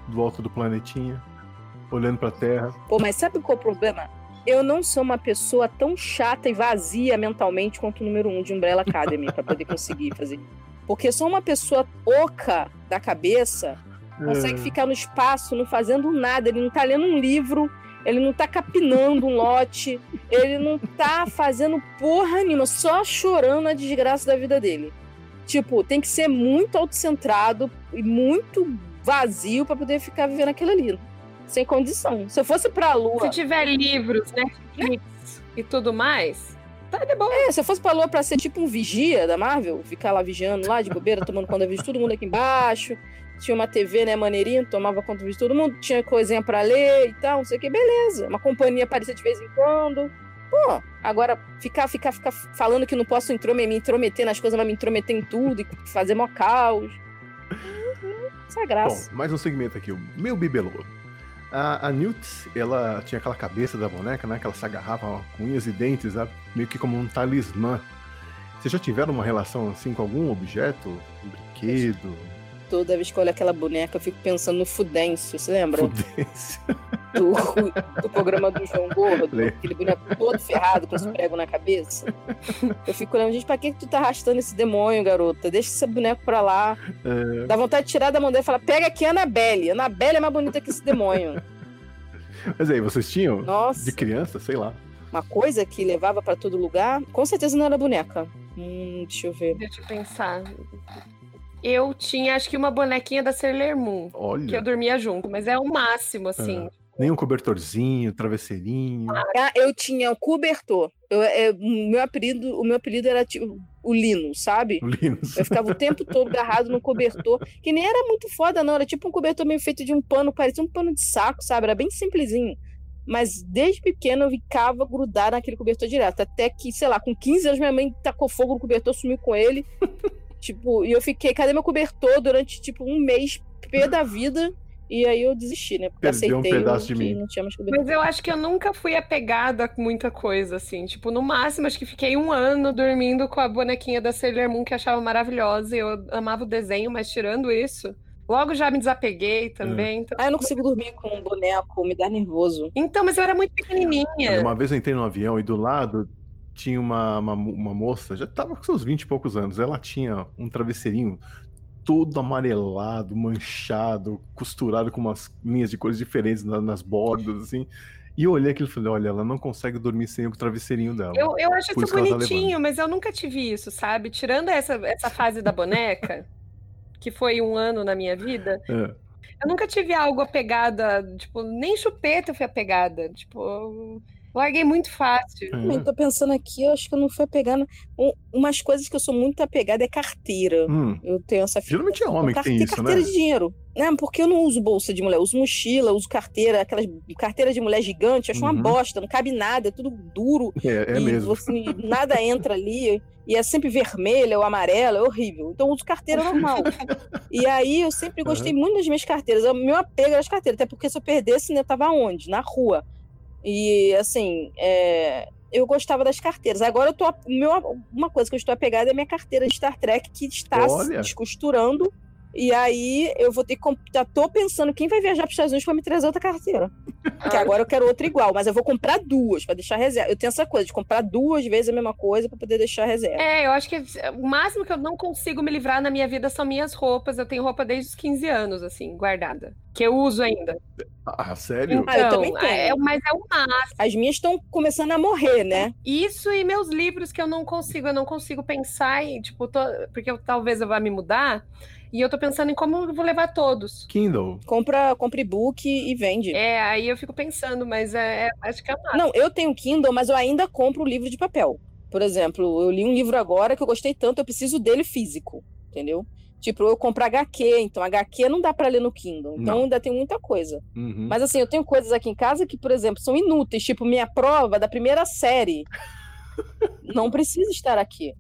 do alto do planetinha, olhando pra Terra. Pô, mas sabe qual é o problema? Eu não sou uma pessoa tão chata e vazia mentalmente quanto o número um de Umbrella Academy pra poder conseguir fazer. Porque sou uma pessoa oca da cabeça, consegue É. ficar no espaço, não fazendo nada. Ele não tá lendo um livro, ele não tá capinando um lote, ele não tá fazendo porra nenhuma, só chorando a desgraça da vida dele. Tipo, tem que ser muito autocentrado e muito vazio pra poder ficar vivendo aquilo ali. Sem condição. Se eu fosse pra Lua. Se tiver livros, Netflix e tudo mais, tá de boa. É, se eu fosse pra Lua pra ser tipo um vigia da Marvel, ficar lá vigiando lá de bobeira, tomando conta de todo mundo aqui embaixo. Tinha uma TV, né, maneirinha, tomava conta de todo mundo, tinha coisinha pra ler e tal, não sei o que, beleza. Uma companhia aparecia de vez em quando. Pô, agora ficar, ficar, ficar falando que não posso intrometer, me intrometer nas coisas, mas me intrometer em tudo e fazer mó caos. [laughs] Uhum, Essa é graça. Bom, mais um segmento aqui, o meu bibelô. A, a Newt, ela tinha aquela cabeça da boneca, né? Que ela se agarrava com unhas e dentes, né, meio que como um talismã. Vocês já tiveram uma relação assim com algum objeto? Um brinquedo? Toda vez que eu olho aquela boneca, eu fico pensando no Fudêncio, você lembra? Fudência? do, do programa do João Gordo, aquele boneco todo ferrado com os pregos na cabeça. Eu fico olhando, gente, pra que, que tu tá arrastando esse demônio, garota? Deixa esse boneco pra lá. É, Dá vontade de tirar da mão dele e falar: pega aqui a Anabelle. A Anabelle é mais bonita que esse demônio. Mas aí, vocês tinham? Nossa, De criança, sei lá. uma coisa que levava pra todo lugar, com certeza não era boneca. Hum, deixa eu ver. Deixa eu pensar. Eu tinha, acho que uma bonequinha da Sailor Moon, que eu Olha, dormia junto, mas é o máximo, assim. nem um cobertorzinho, travesseirinho. Ah, eu tinha um cobertor. Eu, é, o, meu apelido, o meu apelido era tipo o Lino, sabe? O Linus. Eu ficava o tempo todo agarrado no cobertor, que nem era muito foda, não. Era tipo um cobertor meio feito de um pano, parecia um pano de saco, sabe? Era bem simplesinho. Mas desde pequeno eu ficava grudada naquele cobertor direto. Até que, sei lá, com 15 anos minha mãe tacou fogo no cobertor, sumiu com ele. Tipo, e eu fiquei, cadê meu cobertor? Durante, tipo, um mês, pé da vida. E aí eu desisti, né? Porque Perdeu um aceitei pedaço o de mim. não tinha mais cobertor. Mas eu acho que eu nunca fui apegada a muita coisa, assim. Tipo, no máximo, acho que fiquei um ano dormindo com a bonequinha da Sailor Moon, que eu achava maravilhosa. E eu amava o desenho, mas tirando isso, logo já me desapeguei também. Então... Ah, eu não consigo dormir com um boneco, me dá nervoso. então, mas eu era muito pequenininha. Uma vez eu entrei num avião e do lado tinha uma, uma, uma moça, já tava com seus 20 e poucos anos. Ela tinha um travesseirinho todo amarelado, manchado, costurado com umas linhas de cores diferentes na- nas bordas, assim. E eu olhei aquilo e falei: olha, ela não consegue dormir sem o travesseirinho dela. Eu, eu acho isso isso tá bonitinho, mas eu nunca tive isso, sabe? Tirando essa, essa fase da boneca, [laughs] que foi um ano na minha vida, É. eu nunca tive algo apegada, tipo, nem chupeta eu fui apegada. Tipo, Larguei muito fácil. É. Eu tô pensando aqui, eu acho que eu não fui apegando. Um, umas coisas que eu sou muito apegada é carteira. Hum. Eu tenho essa Geralmente é homem que tem isso, carteira né? de dinheiro. Né? Porque eu não uso bolsa de mulher, eu uso mochila, uso carteira, aquelas carteira de mulher gigante, eu acho uhum. uma bosta, não cabe nada, é tudo duro. É, é mesmo. Assim, nada entra ali, e é sempre vermelha ou amarela, é horrível. Então eu uso carteira normal. e aí eu sempre gostei uhum. muito das minhas carteiras. O meu apego era as carteiras, até porque se eu perdesse, né, eu tava onde? Na rua. E, assim, é, eu gostava das carteiras. Agora eu tô. Meu, uma coisa que eu estou apegada é a minha carteira de Star Trek, que está Olha. se descosturando e aí eu vou ter que. Já tô pensando quem vai viajar para os Estados Unidos para me trazer outra carteira. Porque agora eu quero outra igual, mas eu vou comprar duas para deixar reserva. Eu tenho essa coisa de comprar duas vezes a mesma coisa para poder deixar reserva. É, eu acho que o máximo que eu não consigo me livrar na minha vida são minhas roupas. Eu tenho roupa desde os 15 anos, assim, guardada. Que eu uso ainda. Ah, sério? Então, ah, eu também tenho. É, mas é o máximo. As minhas estão começando a morrer, né? Isso e meus livros que eu não consigo, eu não consigo pensar em, tipo, tô, porque eu, talvez eu vá me mudar. E eu tô pensando em como eu vou levar todos. Kindle. Compra, compra e-book e vende. É, aí eu fico pensando, mas é, é acho que é massa. Não, eu tenho Kindle, mas eu ainda compro o livro de papel. Por exemplo, eu li um livro agora que eu gostei tanto, eu preciso dele físico, entendeu? Tipo, eu compro HQ, então HQ não dá para ler no Kindle. Então não. ainda tem muita coisa. Uhum. Mas assim, eu tenho coisas aqui em casa que, por exemplo, são inúteis, tipo minha prova da primeira série. [laughs] não precisa estar aqui.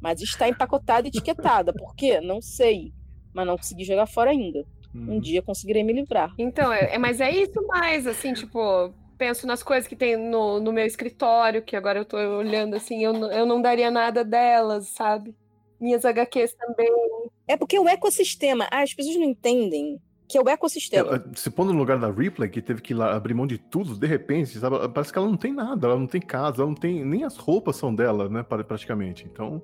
Mas está empacotada e etiquetada. Por quê? Não sei mas não consegui jogar fora ainda. Um uhum. dia conseguirei me livrar. Então, é, é, mas é isso mais, assim, tipo, penso nas coisas que tem no, no meu escritório, que agora eu tô olhando assim, eu, eu não daria nada delas, sabe? Minhas HQs também. É porque o ecossistema, ah, as pessoas não entendem que é o ecossistema. É, se pondo no lugar da Ripley, que teve que ir lá abrir mão de tudo, de repente, sabe, parece que ela não tem nada, ela não tem casa, ela não tem. Nem as roupas são dela, né? Praticamente. Então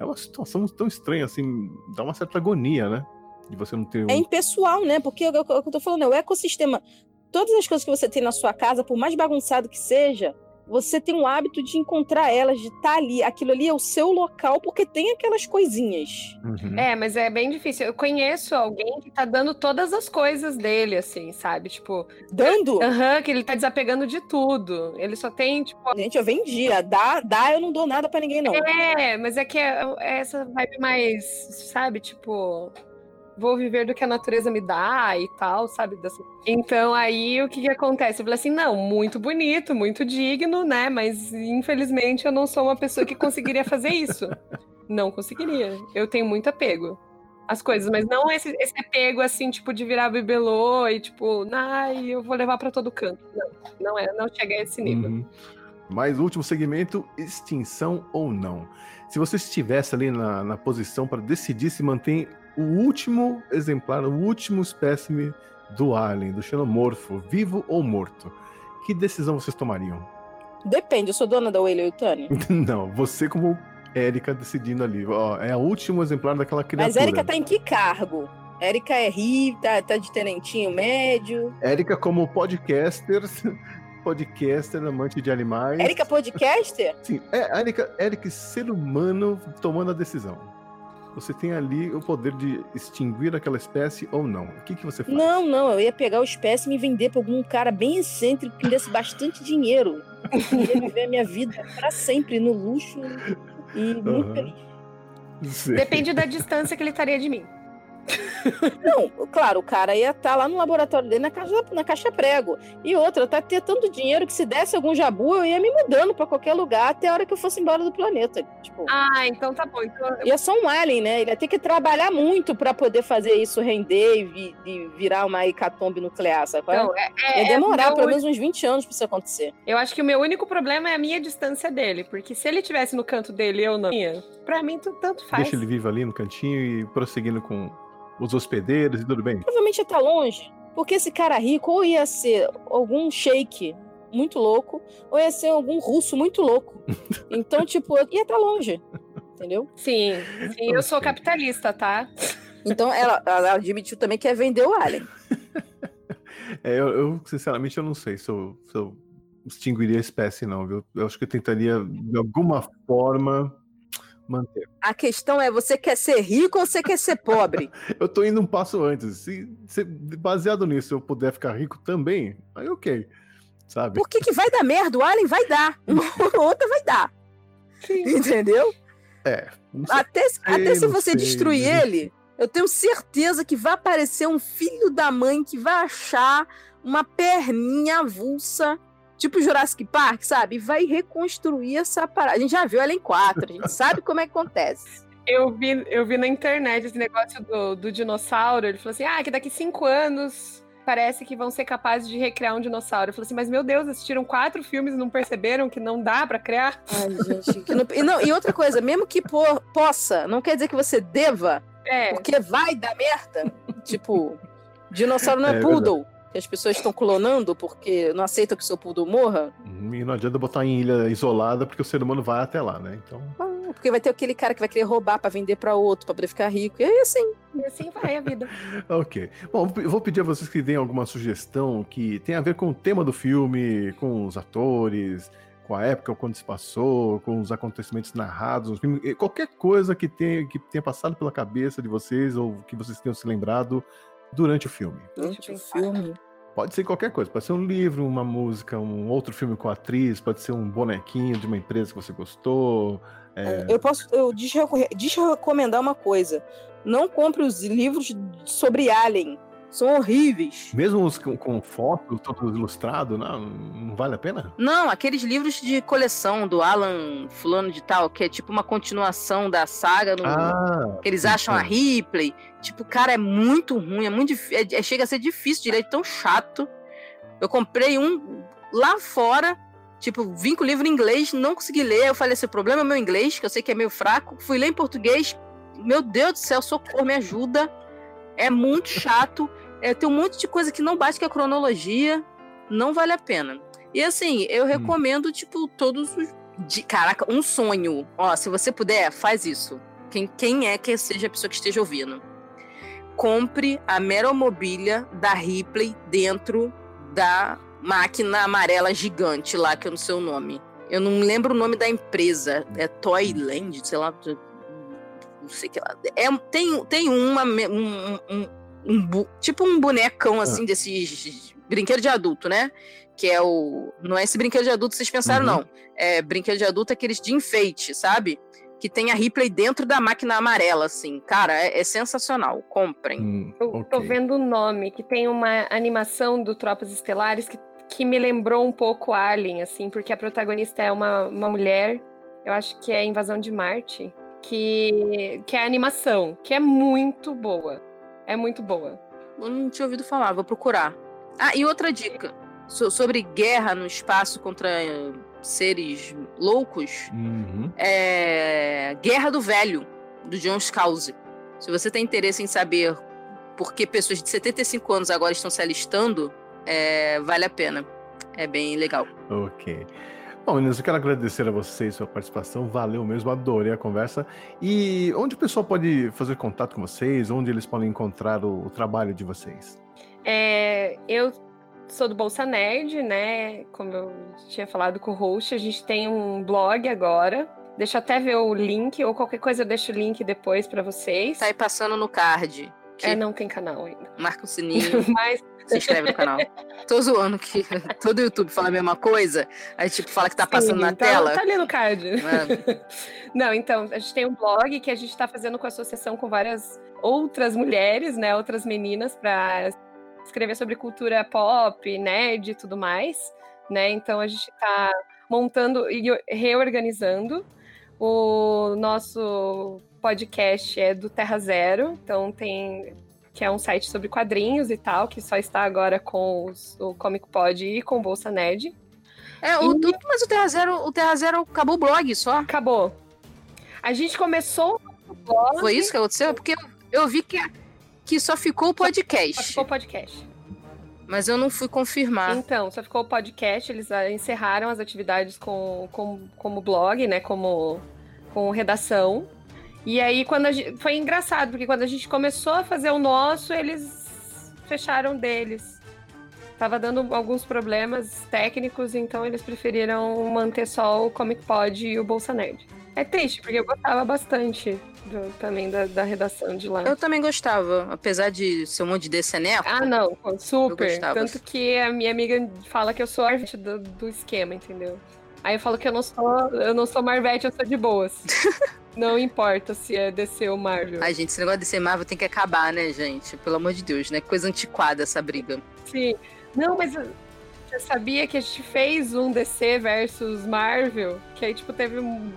é uma situação tão estranha, assim, dá uma certa agonia, né? De você não ter. Um... É impessoal, né? Porque é o que eu tô falando, é o ecossistema. Todas as coisas que você tem na sua casa, por mais bagunçado que seja, você tem o hábito de encontrar elas, de estar tá ali. Aquilo ali é o seu local, porque tem aquelas coisinhas. Uhum. É, mas é bem difícil. Eu conheço alguém que tá dando todas as coisas dele, assim, sabe? Tipo. Dando? Aham, uhum, que ele tá desapegando de tudo. Ele só tem, tipo. Gente, eu vendia. Dá, dá, eu não dou nada para ninguém, não. É, mas é que é, é essa vibe mais, sabe, tipo vou viver do que a natureza me dá e tal, sabe? Então aí o que, que acontece? Eu falei assim, não, muito bonito, muito digno, né? Mas infelizmente eu não sou uma pessoa que conseguiria fazer isso. [laughs] Não conseguiria. Eu tenho muito apego às coisas, mas não esse, esse apego assim, tipo, de virar bibelô e tipo, ai, eu vou levar para todo canto. Não, não é, não chega a esse nível. Uhum. Mais último segmento, extinção ou não. Se você estivesse ali na, na posição para decidir se mantém o último exemplar, o último espécime do alien, do xenomorfo, vivo ou morto, que decisão vocês tomariam? Depende, eu sou dona da Whaley Yutani. [laughs] Não, você como Érica decidindo ali. Ó, é o último exemplar daquela criatura. Mas Érica tá em que cargo? Érica é ri, tá, tá de tenentinho médio. Érica como podcaster, [laughs] podcaster, amante de animais. Érica podcaster? Sim, é Érica, Érica ser humano tomando a decisão você tem ali o poder de extinguir aquela espécie ou não. O que, que você faz? Não, não, eu ia pegar o espécime e vender para algum cara bem excêntrico que me desse bastante dinheiro. Eu [laughs] ia viver a minha vida para sempre no luxo e muito uhum. feliz. Depende da distância que ele estaria de mim. [laughs] Não, claro, o cara ia estar tá lá no laboratório dele na caixa, na caixa prego. E outra, tá ter tanto dinheiro que se desse algum jabu, eu ia me mudando para qualquer lugar até a hora que eu fosse embora do planeta. Tipo, ah, então tá bom. Então... Ia só um alien, né? Ele ia ter que trabalhar muito para poder fazer isso render e, vi, e, virar uma hecatombe nuclear, sabe? Então, é, é, ia demorar é pelo menos uns 20 anos pra isso acontecer. Eu acho que o meu único problema é a minha distância dele, porque se ele tivesse no canto dele eu não ia, pra mim tanto faz. Deixa ele vivo ali no cantinho e prosseguindo com os hospedeiros e tudo bem? Provavelmente ia estar tá longe, porque esse cara rico ou ia ser algum sheik muito louco, ou ia ser algum russo muito louco. [laughs] Então, tipo, ia estar tá longe, entendeu? Sim, sim, eu sou capitalista, tá? Então, ela, ela admitiu também que é vender o Alien. [laughs] É, eu, eu, sinceramente, eu não sei se eu, se eu extinguiria a espécie, não, viu? Eu acho que eu tentaria, de alguma forma, manter. A questão é, você quer ser rico ou você quer ser pobre? [laughs] eu tô indo um passo antes. Se, se, baseado nisso eu puder ficar rico também, aí ok. sabe? Por que, vai dar merda? O Alien vai dar. [laughs] Uma outra vai dar. Sim. Entendeu? É. sei. Até, se- até se você sei, destruir ele, eu tenho certeza que vai aparecer um filho da mãe que vai achar uma perninha avulsa, tipo Jurassic Park, sabe? E vai reconstruir essa parada. A gente já viu ela em quatro, a gente sabe como é que acontece. Eu vi, eu vi na internet esse negócio do, do dinossauro. Ele falou assim: ah, que daqui cinco anos parece que vão ser capazes de recriar um dinossauro. Eu falei assim, mas meu Deus, assistiram quatro filmes e não perceberam que não dá pra criar? Ai, gente. não- e, não- e outra coisa, mesmo que po- possa, não quer dizer que você deva, É, porque vai dar merda. tipo, dinossauro não é, É poodle. Que as pessoas estão clonando porque não aceitam que o seu poodle morra. E não adianta botar em ilha isolada, porque o ser humano vai até lá, né? Então. Ah, Porque vai ter aquele cara que vai querer roubar pra vender pra outro, pra poder ficar rico. E aí, assim, e assim vai a vida. [laughs] Ok. Bom, eu vou pedir a vocês que deem alguma sugestão que tenha a ver com o tema do filme, com os atores, com a época quando se passou, com os acontecimentos narrados qualquer coisa que tenha, que tenha passado pela cabeça de vocês ou que vocês tenham se lembrado durante o filme. durante o filme. Pode ser qualquer coisa, pode ser um livro, uma música, um outro filme com a atriz, pode ser um bonequinho de uma empresa que você gostou. é, Eu posso eu desreco- desrecomendar uma coisa. Não compre os livros sobre Alien. São horríveis. Mesmo os com, com fotos, todo ilustrado, não, não vale a pena? Não, aqueles livros de coleção do Alan Fulano de Tal, que é tipo uma continuação da saga no, Ah, que eles acham a. Ripley. Tipo, cara, é muito ruim, é muito é- é- chega a ser difícil de ler, é tão chato. Eu comprei um lá fora, tipo, vim com o livro em inglês, não consegui ler. Eu falei assim: o problema é meu inglês, que eu sei que é meio fraco. Fui ler em português. Meu Deus do céu, socorro, me ajuda. É muito chato. É, tem um monte de coisa que não bate com a cronologia. Não vale a pena. E assim, eu recomendo, tipo, todos os. de- Caraca, um sonho. Ó, se você puder, faz isso. Quem, quem é que seja a pessoa que esteja ouvindo? Compre a meromobília da Ripley dentro da máquina amarela gigante lá, que eu não sei o nome. Eu não lembro o nome da empresa. É Toyland, sei lá. Não sei o que lá. É, tem, tem uma. Um, um- um bu- tipo um bonecão assim, desses brinquedo de adulto, né? Que é o. Não é esse brinquedo de adulto que vocês pensaram, Uhum. não. É brinquedo de adulto aqueles de enfeite, sabe? Que tem a Ripley dentro da máquina amarela, assim. Cara, é, é sensacional. Comprem. Hum, Eu tô vendo o nome, que tem uma animação do Tropas Estelares que, que me lembrou um pouco Alien, assim, porque a protagonista é uma, uma mulher, eu acho que é Invasão de Marte, que, que é animação, que é muito boa. É muito boa. Eu não tinha ouvido falar, vou procurar. Ah, e outra dica. so- sobre guerra no espaço contra eh, seres loucos. Uhum. é Guerra do Velho, do John Scalzi. Se você tem interesse em saber por que pessoas de 75 anos agora estão se alistando, é, vale a pena. É bem legal. Ok. Bom, meninos, eu quero agradecer a vocês sua participação. Valeu mesmo, adorei a conversa. E onde o pessoal pode fazer contato com vocês? Onde eles podem encontrar o, o trabalho de vocês? É, eu sou do Bolsa Nerd, né? Como eu tinha falado com o host, a gente tem um blog agora. Deixa eu até ver o link, ou qualquer coisa eu deixo o link depois pra vocês. Tá aí passando no card. Que É, não tem canal ainda. Marca o sininho, [laughs] Mas se inscreve no canal. Tô zoando que [laughs] todo YouTube fala a mesma coisa. Aí, tipo, fala que tá passando sim, na tá- tela. Tá ali no card. É. [laughs] Não, então, a gente tem um blog que a gente está fazendo com associação com várias outras mulheres, né? Outras meninas, para escrever sobre cultura pop, nerd e tudo mais, né? Então a gente está montando e reorganizando. O nosso podcast é do Terra Zero, então tem que é um site sobre quadrinhos e tal, que só está agora com os- o Comic Pod e com Bolsa Nerd. É, o, o- mas o Terra Zero, o Terra Zero acabou o blog só. Acabou. A gente começou o blog. Foi isso que aconteceu? Porque eu, eu vi que, que só ficou o Só podcast. ficou o podcast. Mas eu não fui confirmar. Então, só ficou o podcast, eles ah, encerraram as atividades com, com, como blog, né? Como com redação. E aí, quando a gente, foi engraçado, porque quando a gente começou a fazer o nosso, eles fecharam deles. Tava dando alguns problemas técnicos, então eles preferiram manter só o Comic Pod e o Bolsa Nerd. É triste, porque eu gostava bastante do, também da, da, redação de lá. Eu também gostava, apesar de ser um monte de DCNF. Ah, não, super. Tanto que a minha amiga fala que eu sou a do, do esquema, entendeu? Aí eu falo que eu não sou, eu não sou Marvete, eu sou de boas. [laughs] não importa se é DC ou Marvel. Ai, gente, esse negócio de DC Marvel tem que acabar, né, gente? Pelo amor de Deus, né? Coisa antiquada essa briga. Sim. Não, mas você sabia que a gente fez um DC versus Marvel? Que aí, tipo, teve um.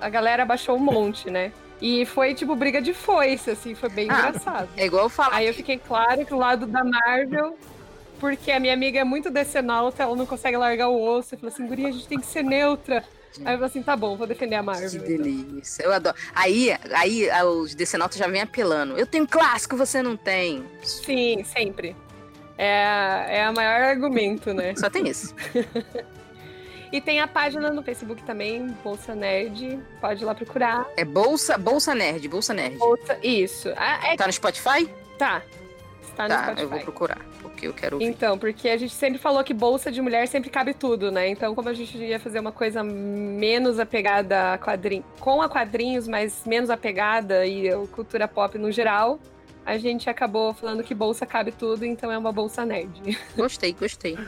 A galera baixou um monte, né? E foi, tipo, briga de foice, assim, foi bem ah, engraçado. É igual eu falo. Aí eu fiquei claro que o lado da Marvel porque a minha amiga é muito decenalta, ela não consegue largar o osso. Eu falei assim, guria, a gente tem que ser neutra. Aí eu falei assim, tá bom, vou defender a Marvel. Que delícia. Eu adoro. Aí, aí os decenautas já vêm apelando. Eu tenho clássico, você não tem. Sim, sempre. É, é o maior argumento, né? Só tem isso. [laughs] e tem a página no Facebook também, Bolsa Nerd. Pode ir lá procurar. É Bolsa, Bolsa Nerd, Bolsa Nerd. Bolsa, isso. Ah, é... Tá no Spotify? Tá. No tá, Spotify. eu vou procurar porque eu quero ouvir. Então, porque a gente sempre falou que bolsa de mulher sempre cabe tudo, né? Então, como a gente ia fazer uma coisa menos apegada a quadrinhos, com a quadrinhos, mas menos apegada e cultura pop no geral, a gente acabou falando que bolsa cabe tudo, então é uma bolsa nerd. [laughs] Gostei, gostei.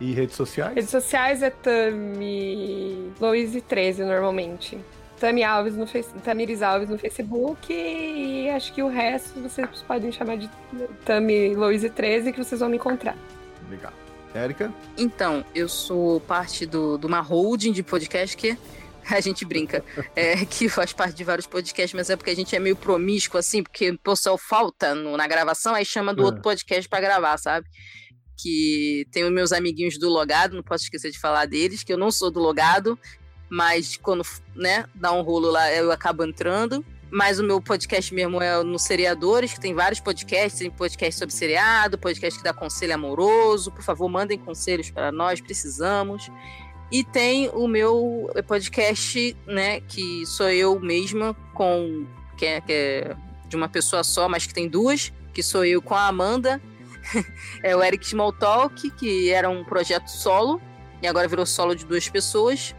E redes sociais? Redes sociais é Tami Louise 13 normalmente. Tami Alves no face... Tamiris Alves no Facebook e acho que o resto vocês podem chamar de Tami Louise 13 que vocês vão me encontrar. Legal. Érica? Então, eu sou parte do, de uma holding de podcast que a gente brinca, é, que faz parte de vários podcasts, mas é porque a gente é meio promíscuo, assim, porque o pessoal falta no, na gravação, aí chama do é. outro podcast para gravar, sabe? Que tem os meus amiguinhos do Logado, não posso esquecer de falar deles, que eu não sou do Logado, mas quando né, dá um rolo lá eu acabo entrando. Mas o meu podcast mesmo é no Seriadores, que tem vários podcasts, tem podcast sobre seriado, podcast que dá conselho amoroso. Por favor, mandem conselhos para nós, precisamos. E tem o meu podcast, né, que sou eu mesma, com que é, que é de uma pessoa só, mas que tem duas, que sou eu com a Amanda. [laughs] é o Eric Smalltalk, que era um projeto solo, e agora virou solo de duas pessoas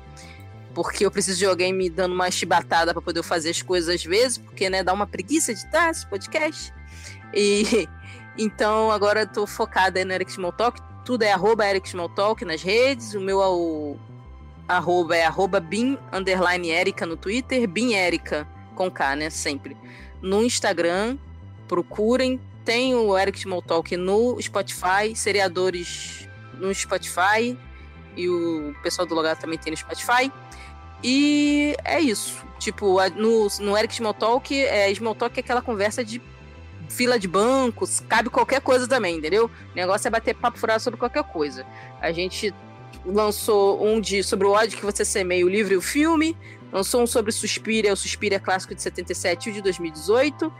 porque eu preciso de alguém me dando uma chibatada para poder fazer as coisas às vezes, porque né, dá uma preguiça de estar esse podcast. E [laughs] então agora eu tô focada no Eric Smalltalk, tudo é arroba Eric Smalltalk nas redes, o meu é arroba é arroba bin underline Erika no Twitter, bin Erika com K, né, sempre. No Instagram, procurem, tem o Eric Smalltalk no Spotify, seriadores no Spotify, e o pessoal do Logado também tem no Spotify. E é isso. Tipo, no, no Eric Smalltalk, é, Smalltalk é aquela conversa de fila de bancos, cabe qualquer coisa também, entendeu? O negócio é bater papo furado sobre qualquer coisa. A gente lançou um de sobre o ódio que você semeia, o livro e o filme. Lançou um sobre Suspiria, o Suspiria clássico de 77 e o de 2018.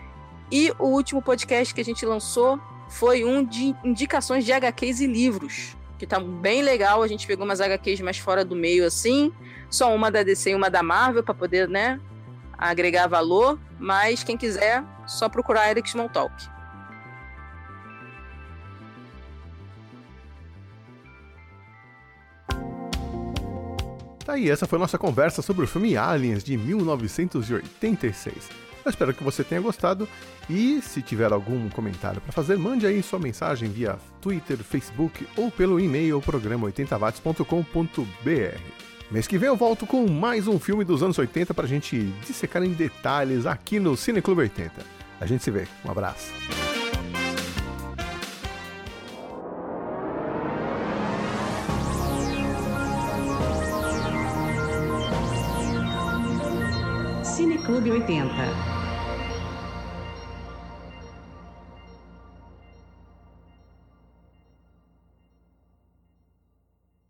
E o último podcast que a gente lançou foi um de indicações de HQs e livros, que tá bem legal. A gente pegou umas HQs mais fora do meio assim só uma da DC e uma da Marvel para poder, né, agregar valor, mas quem quiser, só procurar Eric Smalltalk. Tá aí, essa foi nossa conversa sobre o filme Aliens de 1986. Eu espero que você tenha gostado e se tiver algum comentário para fazer, mande aí sua mensagem via Twitter, Facebook ou pelo e-mail programa80watts.com.br. Mês que vem eu volto com mais um filme dos anos 80 pra gente dissecar em detalhes aqui no Cine Clube 80. A gente se vê. Um abraço. Cine Clube 80.